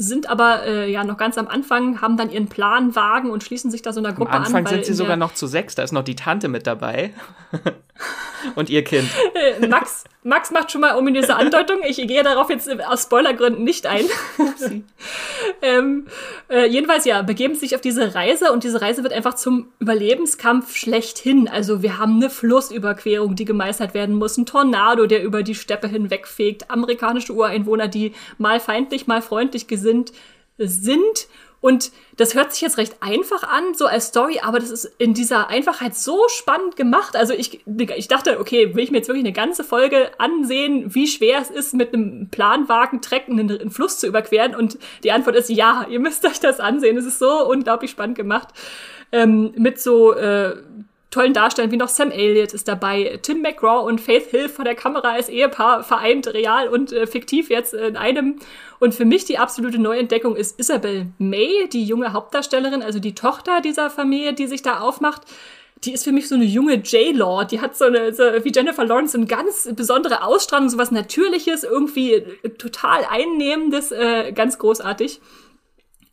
Speaker 1: sind aber äh, ja noch ganz am Anfang, haben dann ihren Planwagen und schließen sich da so einer Gruppe an.
Speaker 2: Am Anfang an, sind sie sogar noch zu sechs, da ist noch die Tante mit dabei. *laughs* *laughs* und ihr Kind.
Speaker 1: Äh, Max, Max macht schon mal ominöse Andeutung. Ich gehe darauf jetzt aus Spoilergründen nicht ein. *laughs* ähm, äh, jedenfalls, ja, begeben sich auf diese Reise und diese Reise wird einfach zum Überlebenskampf schlechthin. Also wir haben eine Flussüberquerung, die gemeistert werden muss, ein Tornado, der über die Steppe hinwegfegt, amerikanische Ureinwohner, die mal feindlich, mal freundlich gesinnt sind und das hört sich jetzt recht einfach an, so als Story, aber das ist in dieser Einfachheit so spannend gemacht. Also ich, ich dachte, okay, will ich mir jetzt wirklich eine ganze Folge ansehen, wie schwer es ist, mit einem Planwagen Trecken einen, einen Fluss zu überqueren? Und die Antwort ist ja, ihr müsst euch das ansehen. Es ist so unglaublich spannend gemacht. Ähm, mit so äh, tollen Darstellern wie noch Sam Elliott ist dabei, Tim McGraw und Faith Hill vor der Kamera als Ehepaar vereint, real und äh, fiktiv jetzt in einem. Und für mich die absolute Neuentdeckung ist Isabel May, die junge Hauptdarstellerin, also die Tochter dieser Familie, die sich da aufmacht. Die ist für mich so eine junge J-Law. Die hat so eine, so wie Jennifer Lawrence, so eine ganz besondere Ausstrahlung, so was Natürliches, irgendwie total Einnehmendes, äh, ganz großartig.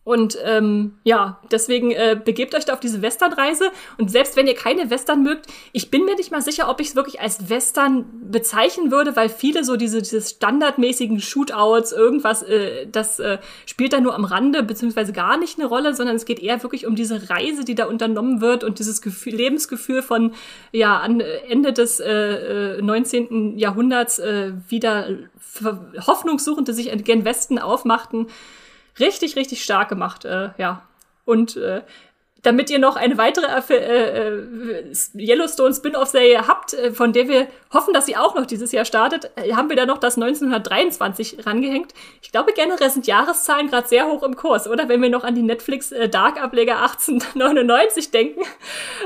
Speaker 1: Und ähm, ja, deswegen äh, begebt euch da auf diese Westernreise. Und selbst wenn ihr keine Western mögt, ich bin mir nicht mal sicher, ob ich es wirklich als Western bezeichnen würde, weil viele so diese, diese standardmäßigen Shootouts, irgendwas, äh, das äh, spielt da nur am Rande, beziehungsweise gar nicht eine Rolle, sondern es geht eher wirklich um diese Reise, die da unternommen wird und dieses Gefühl, Lebensgefühl von, ja, an Ende des äh, 19. Äh, Jahrhunderts äh, wieder Hoffnungssuchende sich gen Westen aufmachten richtig, richtig stark gemacht, äh, ja. Und äh, damit ihr noch eine weitere äh, äh, Yellowstone Spin-off-Serie habt, äh, von der wir hoffen, dass sie auch noch dieses Jahr startet, äh, haben wir da noch das 1923 rangehängt. Ich glaube, generell sind Jahreszahlen gerade sehr hoch im Kurs, oder? Wenn wir noch an die Netflix Dark-Ableger 1899 denken.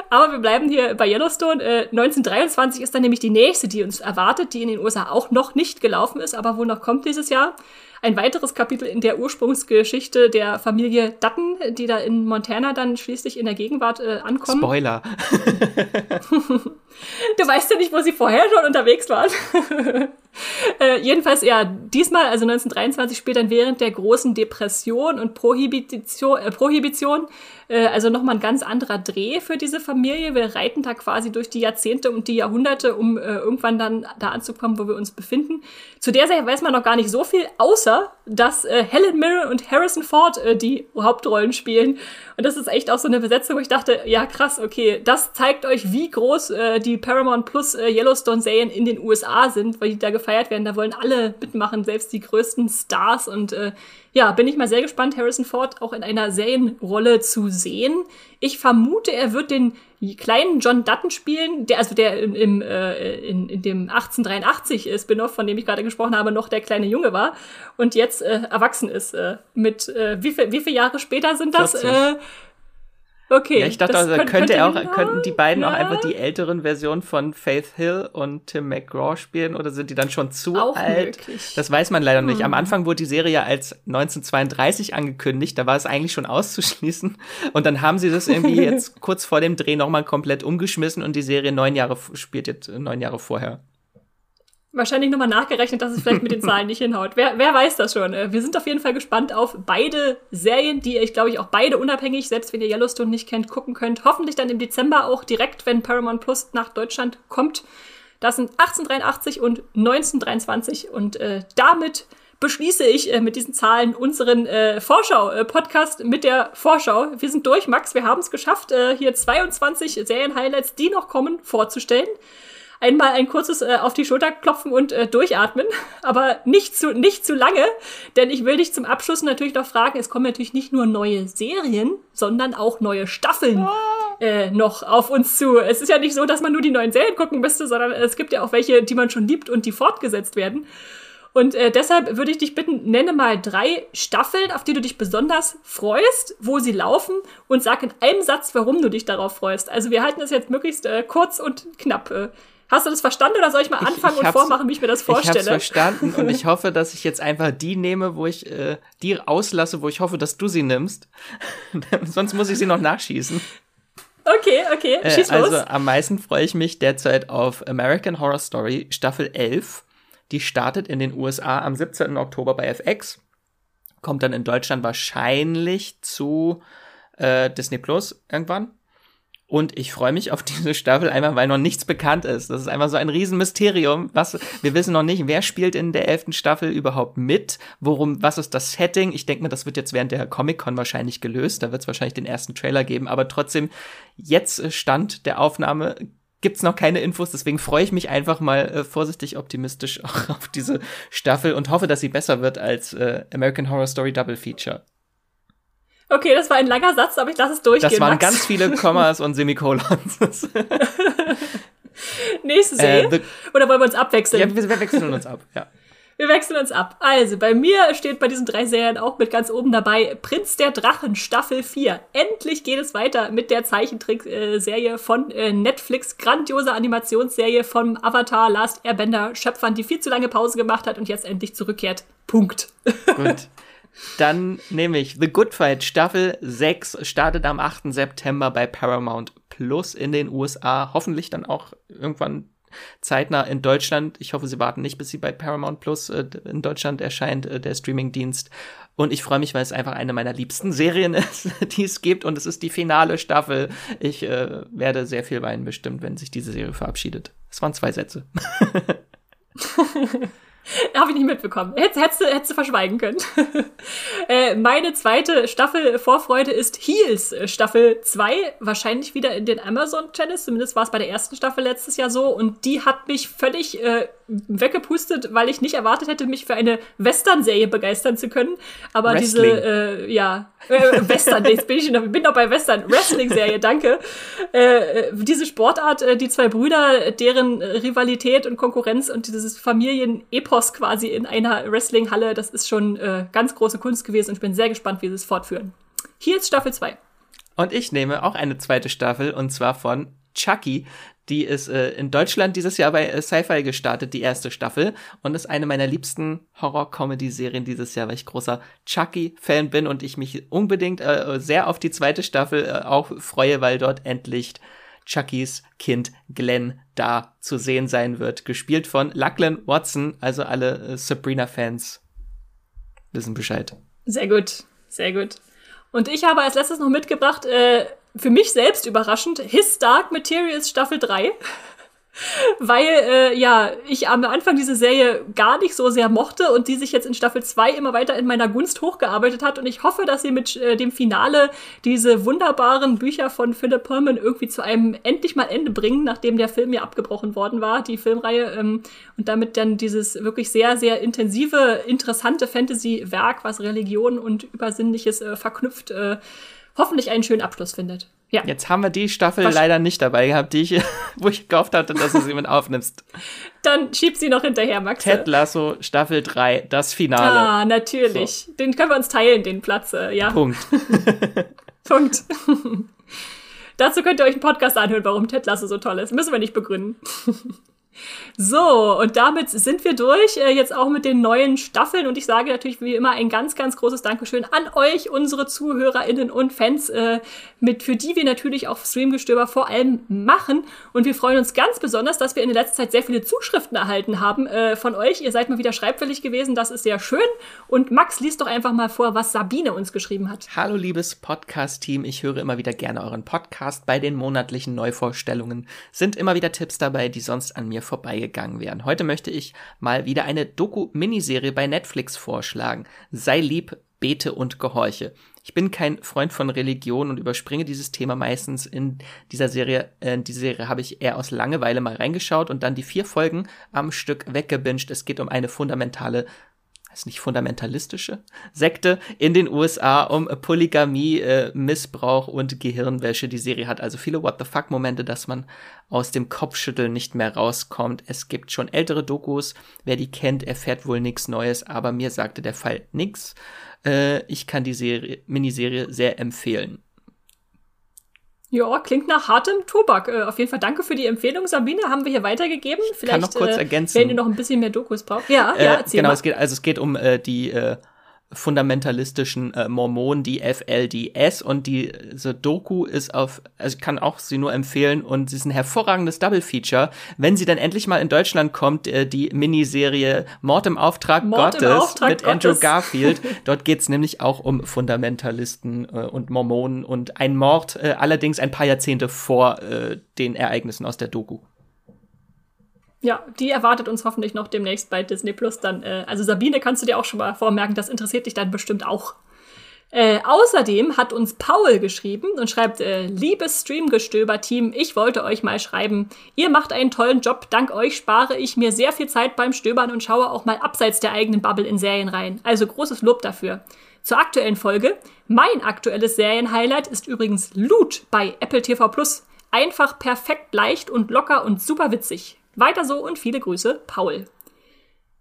Speaker 1: Aber wir bleiben hier bei Yellowstone. Äh, 1923 ist dann nämlich die nächste, die uns erwartet, die in den USA auch noch nicht gelaufen ist, aber wohl noch kommt dieses Jahr ein weiteres Kapitel in der Ursprungsgeschichte der Familie Dutton, die da in Montana dann schließlich in der Gegenwart äh, ankommen.
Speaker 2: Spoiler. *laughs*
Speaker 1: du weißt ja nicht, wo sie vorher schon unterwegs waren. *laughs* äh, jedenfalls, ja, diesmal, also 1923, spielt dann während der großen Depression und Prohibition, äh, Prohibition äh, also nochmal ein ganz anderer Dreh für diese Familie. Wir reiten da quasi durch die Jahrzehnte und die Jahrhunderte, um äh, irgendwann dann da anzukommen, wo wir uns befinden. Zu der Serie weiß man noch gar nicht so viel, außer dass äh, Helen Mirren und Harrison Ford äh, die Hauptrollen spielen. Und das ist echt auch so eine Besetzung, wo ich dachte, ja krass, okay, das zeigt euch, wie groß äh, die Paramount Plus äh, Yellowstone-Serien in den USA sind, weil die da gefeiert werden. Da wollen alle mitmachen, selbst die größten Stars und äh, ja, bin ich mal sehr gespannt, Harrison Ford auch in einer Serienrolle zu sehen. Ich vermute, er wird den kleinen John Dutton spielen, der also der in, im, äh, in, in dem 1883 Spin-off, von dem ich gerade gesprochen habe, noch der kleine Junge war und jetzt äh, erwachsen ist. Äh, mit äh, wie viel, wie viele Jahre später sind das?
Speaker 2: 40.
Speaker 1: Äh, Okay.
Speaker 2: Ja, ich dachte, also, könnte, könnte er auch, könnten die beiden ja. auch einfach die älteren Versionen von Faith Hill und Tim McGraw spielen oder sind die dann schon zu
Speaker 1: auch
Speaker 2: alt?
Speaker 1: Möglich.
Speaker 2: Das weiß man leider hm. nicht. Am hm. Anfang wurde die Serie ja als 1932 angekündigt, da war es eigentlich schon auszuschließen. Und dann haben sie das irgendwie *laughs* jetzt kurz vor dem Dreh nochmal komplett umgeschmissen und die Serie neun Jahre spielt jetzt neun Jahre vorher.
Speaker 1: Wahrscheinlich nochmal nachgerechnet, dass es vielleicht mit den *laughs* Zahlen nicht hinhaut. Wer, wer weiß das schon? Äh, wir sind auf jeden Fall gespannt auf beide Serien, die ihr, ich glaube ich, auch beide unabhängig, selbst wenn ihr Yellowstone nicht kennt, gucken könnt. Hoffentlich dann im Dezember auch direkt, wenn Paramount Plus nach Deutschland kommt. Das sind 1883 und 1923 und äh, damit beschließe ich äh, mit diesen Zahlen unseren äh, Vorschau-Podcast mit der Vorschau. Wir sind durch, Max, wir haben es geschafft, äh, hier 22 Serien-Highlights, die noch kommen, vorzustellen einmal ein kurzes äh, auf die Schulter klopfen und äh, durchatmen, *laughs* aber nicht zu, nicht zu lange, denn ich will dich zum Abschluss natürlich noch fragen, es kommen natürlich nicht nur neue Serien, sondern auch neue Staffeln. Äh, noch auf uns zu. Es ist ja nicht so, dass man nur die neuen Serien gucken müsste, sondern es gibt ja auch welche, die man schon liebt und die fortgesetzt werden. Und äh, deshalb würde ich dich bitten, nenne mal drei Staffeln, auf die du dich besonders freust, wo sie laufen und sag in einem Satz, warum du dich darauf freust. Also wir halten das jetzt möglichst äh, kurz und knapp. Äh, Hast du das verstanden oder soll ich mal anfangen ich, ich und vormachen, wie ich mir das vorstelle?
Speaker 2: Ich habe verstanden und ich *laughs* hoffe, dass ich jetzt einfach die nehme, wo ich äh, die auslasse, wo ich hoffe, dass du sie nimmst. *laughs* Sonst muss ich sie noch nachschießen.
Speaker 1: Okay, okay,
Speaker 2: äh, schieß äh, los. Also am meisten freue ich mich derzeit auf American Horror Story Staffel 11. Die startet in den USA am 17. Oktober bei FX. Kommt dann in Deutschland wahrscheinlich zu äh, Disney Plus irgendwann. Und ich freue mich auf diese Staffel einmal, weil noch nichts bekannt ist. Das ist einfach so ein Riesenmysterium. Was, wir wissen noch nicht, wer spielt in der elften Staffel überhaupt mit, worum, was ist das Setting. Ich denke mir, das wird jetzt während der Comic-Con wahrscheinlich gelöst. Da wird es wahrscheinlich den ersten Trailer geben. Aber trotzdem, jetzt Stand der Aufnahme gibt's noch keine Infos, deswegen freue ich mich einfach mal äh, vorsichtig optimistisch auch *laughs* auf diese Staffel und hoffe, dass sie besser wird als äh, American Horror Story Double Feature.
Speaker 1: Okay, das war ein langer Satz, aber ich lasse es durchgehen.
Speaker 2: Das waren Max. ganz viele *laughs* Kommas und Semikolons. *laughs*
Speaker 1: Nächste Serie? Äh, Oder wollen wir uns abwechseln?
Speaker 2: Ja, wir wechseln uns ab, ja. *laughs*
Speaker 1: Wir wechseln uns ab. Also, bei mir steht bei diesen drei Serien auch mit ganz oben dabei Prinz der Drachen Staffel 4. Endlich geht es weiter mit der Zeichentrickserie von äh, Netflix. Grandiose Animationsserie vom Avatar Last Airbender Schöpfern, die viel zu lange Pause gemacht hat und jetzt endlich zurückkehrt. Punkt.
Speaker 2: Gut. Dann nehme ich The Good Fight Staffel 6 startet am 8. September bei Paramount Plus in den USA. Hoffentlich dann auch irgendwann zeitnah in Deutschland. Ich hoffe, sie warten nicht, bis sie bei Paramount Plus äh, in Deutschland erscheint, äh, der Streamingdienst. Und ich freue mich, weil es einfach eine meiner liebsten *laughs* Serien ist, die es gibt. Und es ist die finale Staffel. Ich äh, werde sehr viel weinen bestimmt, wenn sich diese Serie verabschiedet. Es waren zwei Sätze. *laughs* *laughs*
Speaker 1: Habe ich nicht mitbekommen. Hättest, hättest, hättest du verschweigen können. *laughs* äh, meine zweite Staffel Vorfreude ist Heels äh, Staffel 2. Wahrscheinlich wieder in den Amazon Channels. Zumindest war es bei der ersten Staffel letztes Jahr so. Und die hat mich völlig äh, weggepustet, weil ich nicht erwartet hätte, mich für eine Western-Serie begeistern zu können. Aber Wrestling. diese, äh, ja, äh, Western, jetzt bin ich noch, bin noch bei Western. Wrestling-Serie, danke. Äh, diese Sportart, äh, die zwei Brüder, deren Rivalität und Konkurrenz und dieses Familien-Epos quasi in einer Wrestling-Halle, das ist schon äh, ganz große Kunst gewesen und ich bin sehr gespannt, wie sie es fortführen. Hier ist Staffel 2.
Speaker 2: Und ich nehme auch eine zweite Staffel und zwar von Chucky. Die ist äh, in Deutschland dieses Jahr bei äh, Sci-Fi gestartet, die erste Staffel. Und ist eine meiner liebsten Horror-Comedy-Serien dieses Jahr, weil ich großer Chucky-Fan bin und ich mich unbedingt äh, sehr auf die zweite Staffel äh, auch freue, weil dort endlich Chuckys Kind Glenn da zu sehen sein wird. Gespielt von Lachlan Watson, also alle äh, Sabrina-Fans wissen Bescheid.
Speaker 1: Sehr gut, sehr gut. Und ich habe als letztes noch mitgebracht, äh, für mich selbst überraschend, His Dark Materials Staffel 3. *laughs* Weil, äh, ja, ich am Anfang diese Serie gar nicht so sehr mochte und die sich jetzt in Staffel 2 immer weiter in meiner Gunst hochgearbeitet hat. Und ich hoffe, dass sie mit äh, dem Finale diese wunderbaren Bücher von Philip Pullman irgendwie zu einem endlich mal Ende bringen, nachdem der Film ja abgebrochen worden war, die Filmreihe. Ähm, und damit dann dieses wirklich sehr, sehr intensive, interessante Fantasy-Werk, was Religion und Übersinnliches äh, verknüpft, äh, hoffentlich einen schönen Abschluss findet. Ja.
Speaker 2: Jetzt haben wir die Staffel Was? leider nicht dabei gehabt, die ich, *laughs* wo ich gehofft hatte, dass du sie mit aufnimmst.
Speaker 1: Dann schieb sie noch hinterher, Max.
Speaker 2: Ted Lasso, Staffel 3, das Finale.
Speaker 1: Ah, natürlich. So. Den können wir uns teilen, den Platz, äh, ja.
Speaker 2: Punkt. *laughs*
Speaker 1: Punkt. *laughs* Dazu könnt ihr euch einen Podcast anhören, warum Ted Lasso so toll ist. Müssen wir nicht begründen. So, und damit sind wir durch, äh, jetzt auch mit den neuen Staffeln. Und ich sage natürlich wie immer ein ganz, ganz großes Dankeschön an euch, unsere ZuhörerInnen und Fans, äh, mit, für die wir natürlich auch Streamgestöber vor allem machen. Und wir freuen uns ganz besonders, dass wir in der letzten Zeit sehr viele Zuschriften erhalten haben äh, von euch. Ihr seid mal wieder schreibwillig gewesen, das ist sehr schön. Und Max, liest doch einfach mal vor, was Sabine uns geschrieben hat.
Speaker 2: Hallo, liebes Podcast-Team. Ich höre immer wieder gerne euren Podcast. Bei den monatlichen Neuvorstellungen sind immer wieder Tipps dabei, die sonst an mir vorbeigegangen wären. Heute möchte ich mal wieder eine Doku-Miniserie bei Netflix vorschlagen. Sei lieb, bete und gehorche. Ich bin kein Freund von Religion und überspringe dieses Thema meistens in dieser Serie. Äh, in diese Serie habe ich eher aus Langeweile mal reingeschaut und dann die vier Folgen am Stück weggebinged. Es geht um eine fundamentale ist nicht fundamentalistische Sekte in den USA um Polygamie, äh, Missbrauch und Gehirnwäsche. Die Serie hat also viele What the fuck Momente, dass man aus dem Kopfschütteln nicht mehr rauskommt. Es gibt schon ältere Dokus. Wer die kennt, erfährt wohl nichts Neues, aber mir sagte der Fall nichts. Äh, ich kann die Serie, Miniserie sehr empfehlen.
Speaker 1: Ja, klingt nach hartem Tobak. Äh, auf jeden Fall danke für die Empfehlung, Sabine. Haben wir hier weitergegeben.
Speaker 2: Vielleicht kann noch kurz
Speaker 1: äh,
Speaker 2: ergänzen.
Speaker 1: wenn ihr noch ein bisschen mehr Dokus braucht. Ja,
Speaker 2: äh,
Speaker 1: ja,
Speaker 2: erzähl Genau, mal. es geht also es geht um äh, die äh, fundamentalistischen äh, Mormonen, die FLDS und diese Doku ist auf, also ich kann auch sie nur empfehlen und sie ist ein hervorragendes Double Feature, wenn sie dann endlich mal in Deutschland kommt, äh, die Miniserie Mord im Auftrag Mord Gottes im Auftrag mit Gottes. Andrew *laughs* Garfield. Dort geht's nämlich auch um Fundamentalisten äh, und Mormonen und ein Mord, äh, allerdings ein paar Jahrzehnte vor äh, den Ereignissen aus der Doku.
Speaker 1: Ja, die erwartet uns hoffentlich noch demnächst bei Disney Plus dann. Äh, also Sabine kannst du dir auch schon mal vormerken, das interessiert dich dann bestimmt auch. Äh, außerdem hat uns Paul geschrieben und schreibt, äh, liebes Streamgestöber-Team, ich wollte euch mal schreiben, ihr macht einen tollen Job, dank euch spare ich mir sehr viel Zeit beim Stöbern und schaue auch mal abseits der eigenen Bubble in Serien rein. Also großes Lob dafür. Zur aktuellen Folge. Mein aktuelles Serienhighlight ist übrigens Loot bei Apple TV Plus. Einfach perfekt leicht und locker und super witzig. Weiter so und viele Grüße, Paul.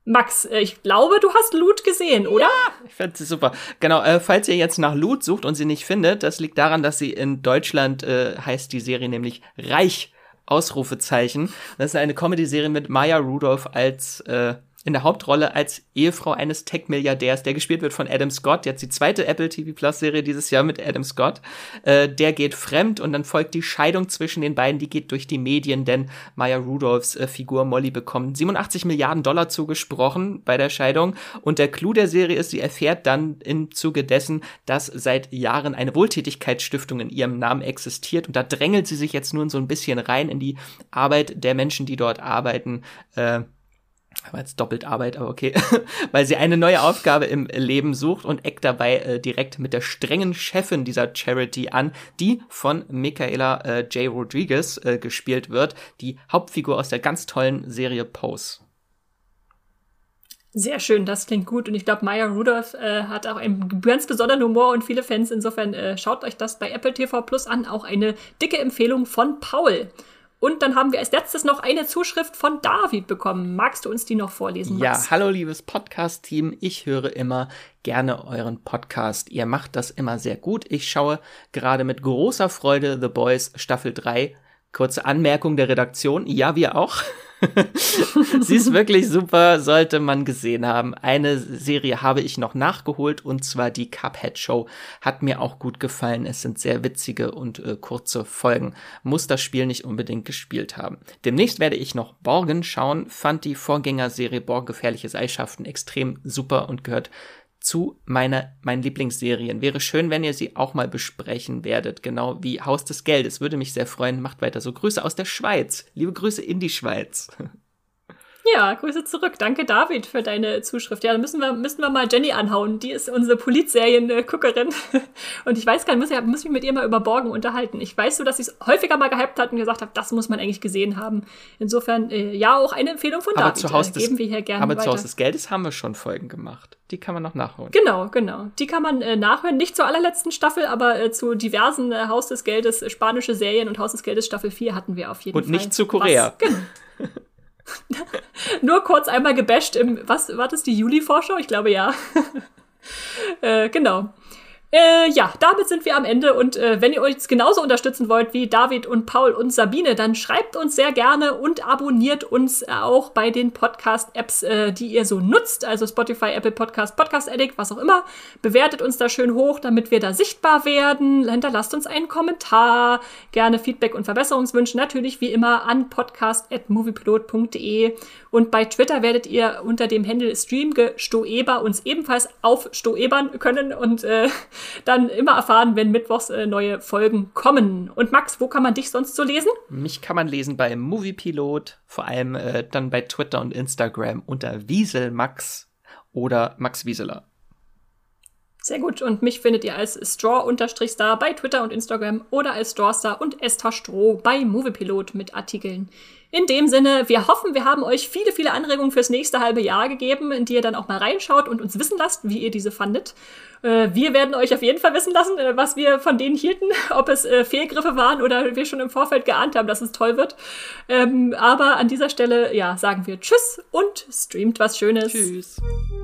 Speaker 1: Max, äh, ich glaube, du hast Loot gesehen, oder? Ja,
Speaker 2: ich finde sie super. Genau, äh, falls ihr jetzt nach Loot sucht und sie nicht findet, das liegt daran, dass sie in Deutschland äh, heißt die Serie nämlich Reich Ausrufezeichen. Das ist eine Comedy-Serie mit Maya Rudolph als äh, in der Hauptrolle als Ehefrau eines Tech-Milliardärs, der gespielt wird von Adam Scott. Jetzt die zweite Apple TV Plus Serie dieses Jahr mit Adam Scott. Äh, der geht fremd und dann folgt die Scheidung zwischen den beiden, die geht durch die Medien, denn Maya Rudolphs äh, Figur Molly bekommt 87 Milliarden Dollar zugesprochen bei der Scheidung. Und der Clou der Serie ist, sie erfährt dann im Zuge dessen, dass seit Jahren eine Wohltätigkeitsstiftung in ihrem Namen existiert. Und da drängelt sie sich jetzt nun so ein bisschen rein in die Arbeit der Menschen, die dort arbeiten. Äh, aber jetzt doppelt Arbeit, aber okay, *laughs* weil sie eine neue Aufgabe im Leben sucht und eckt dabei äh, direkt mit der strengen Chefin dieser Charity an, die von Michaela äh, J. Rodriguez äh, gespielt wird, die Hauptfigur aus der ganz tollen Serie Pose.
Speaker 1: Sehr schön, das klingt gut. Und ich glaube, Maya Rudolph äh, hat auch einen ganz besonderen Humor und viele Fans. Insofern äh, schaut euch das bei Apple TV Plus an. Auch eine dicke Empfehlung von Paul. Und dann haben wir als letztes noch eine Zuschrift von David bekommen. Magst du uns die noch vorlesen?
Speaker 2: Max? Ja, hallo liebes Podcast-Team. Ich höre immer gerne euren Podcast. Ihr macht das immer sehr gut. Ich schaue gerade mit großer Freude The Boys Staffel 3 Kurze Anmerkung der Redaktion. Ja, wir auch. *laughs* *laughs* Sie ist wirklich super, sollte man gesehen haben. Eine Serie habe ich noch nachgeholt und zwar die Cuphead Show. Hat mir auch gut gefallen. Es sind sehr witzige und äh, kurze Folgen. Muss das Spiel nicht unbedingt gespielt haben. Demnächst werde ich noch Borgen schauen. Fand die Vorgängerserie Borgen gefährliche Seilschaften extrem super und gehört zu meiner, meinen Lieblingsserien. Wäre schön, wenn ihr sie auch mal besprechen werdet, genau wie Haus des Geldes. Würde mich sehr freuen. Macht weiter so. Grüße aus der Schweiz. Liebe Grüße in die Schweiz. *laughs*
Speaker 1: Ja, Grüße zurück. Danke, David, für deine Zuschrift. Ja, dann müssen wir, müssen wir mal Jenny anhauen. Die ist unsere Polizserien-Guckerin. *laughs* Und ich weiß gar nicht, muss, ich, muss mich mit ihr mal über Borgen unterhalten. Ich weiß so, dass sie es häufiger mal gehypt hat und gesagt hat, das muss man eigentlich gesehen haben. Insofern, äh, ja, auch eine Empfehlung von
Speaker 2: aber
Speaker 1: David.
Speaker 2: Zu Haus äh, geben wir hier gerne Aber weiter. zu Haus des Geldes haben wir schon Folgen gemacht. Die kann man noch nachholen.
Speaker 1: Genau, genau. Die kann man äh, nachhören. Nicht zur allerletzten Staffel, aber äh, zu diversen äh, Haus des Geldes, äh, spanische Serien und Haus des Geldes Staffel 4 hatten wir auf jeden
Speaker 2: und
Speaker 1: Fall.
Speaker 2: Und nicht zu Korea.
Speaker 1: Was, genau. *laughs* *laughs* Nur kurz einmal gebasht im, was war das, die Juli-Vorschau? Ich glaube ja. *laughs* äh, genau. Äh, ja, damit sind wir am Ende und äh, wenn ihr euch genauso unterstützen wollt wie David und Paul und Sabine, dann schreibt uns sehr gerne und abonniert uns auch bei den Podcast-Apps, äh, die ihr so nutzt, also Spotify, Apple Podcast, Podcast Addict, was auch immer. Bewertet uns da schön hoch, damit wir da sichtbar werden. Hinterlasst uns einen Kommentar, gerne Feedback und Verbesserungswünsche, natürlich wie immer an podcast.moviepilot.de und bei Twitter werdet ihr unter dem Handle Streamgestoeber uns ebenfalls aufstoebern können und äh, *laughs* dann immer erfahren, wenn mittwochs äh, neue Folgen kommen. Und Max, wo kann man dich sonst so lesen?
Speaker 2: Mich kann man lesen bei Moviepilot, vor allem äh, dann bei Twitter und Instagram unter Wieselmax oder Max Wieseler.
Speaker 1: Sehr gut. Und mich findet ihr als Straw-Star bei Twitter und Instagram oder als Strawstar und Esther Stroh bei Moviepilot mit Artikeln. In dem Sinne, wir hoffen, wir haben euch viele, viele Anregungen fürs nächste halbe Jahr gegeben, in die ihr dann auch mal reinschaut und uns wissen lasst, wie ihr diese fandet. Äh, wir werden euch auf jeden Fall wissen lassen, äh, was wir von denen hielten, *laughs* ob es äh, Fehlgriffe waren oder wir schon im Vorfeld geahnt haben, dass es toll wird. Ähm, aber an dieser Stelle, ja, sagen wir Tschüss und streamt was Schönes.
Speaker 2: Tschüss.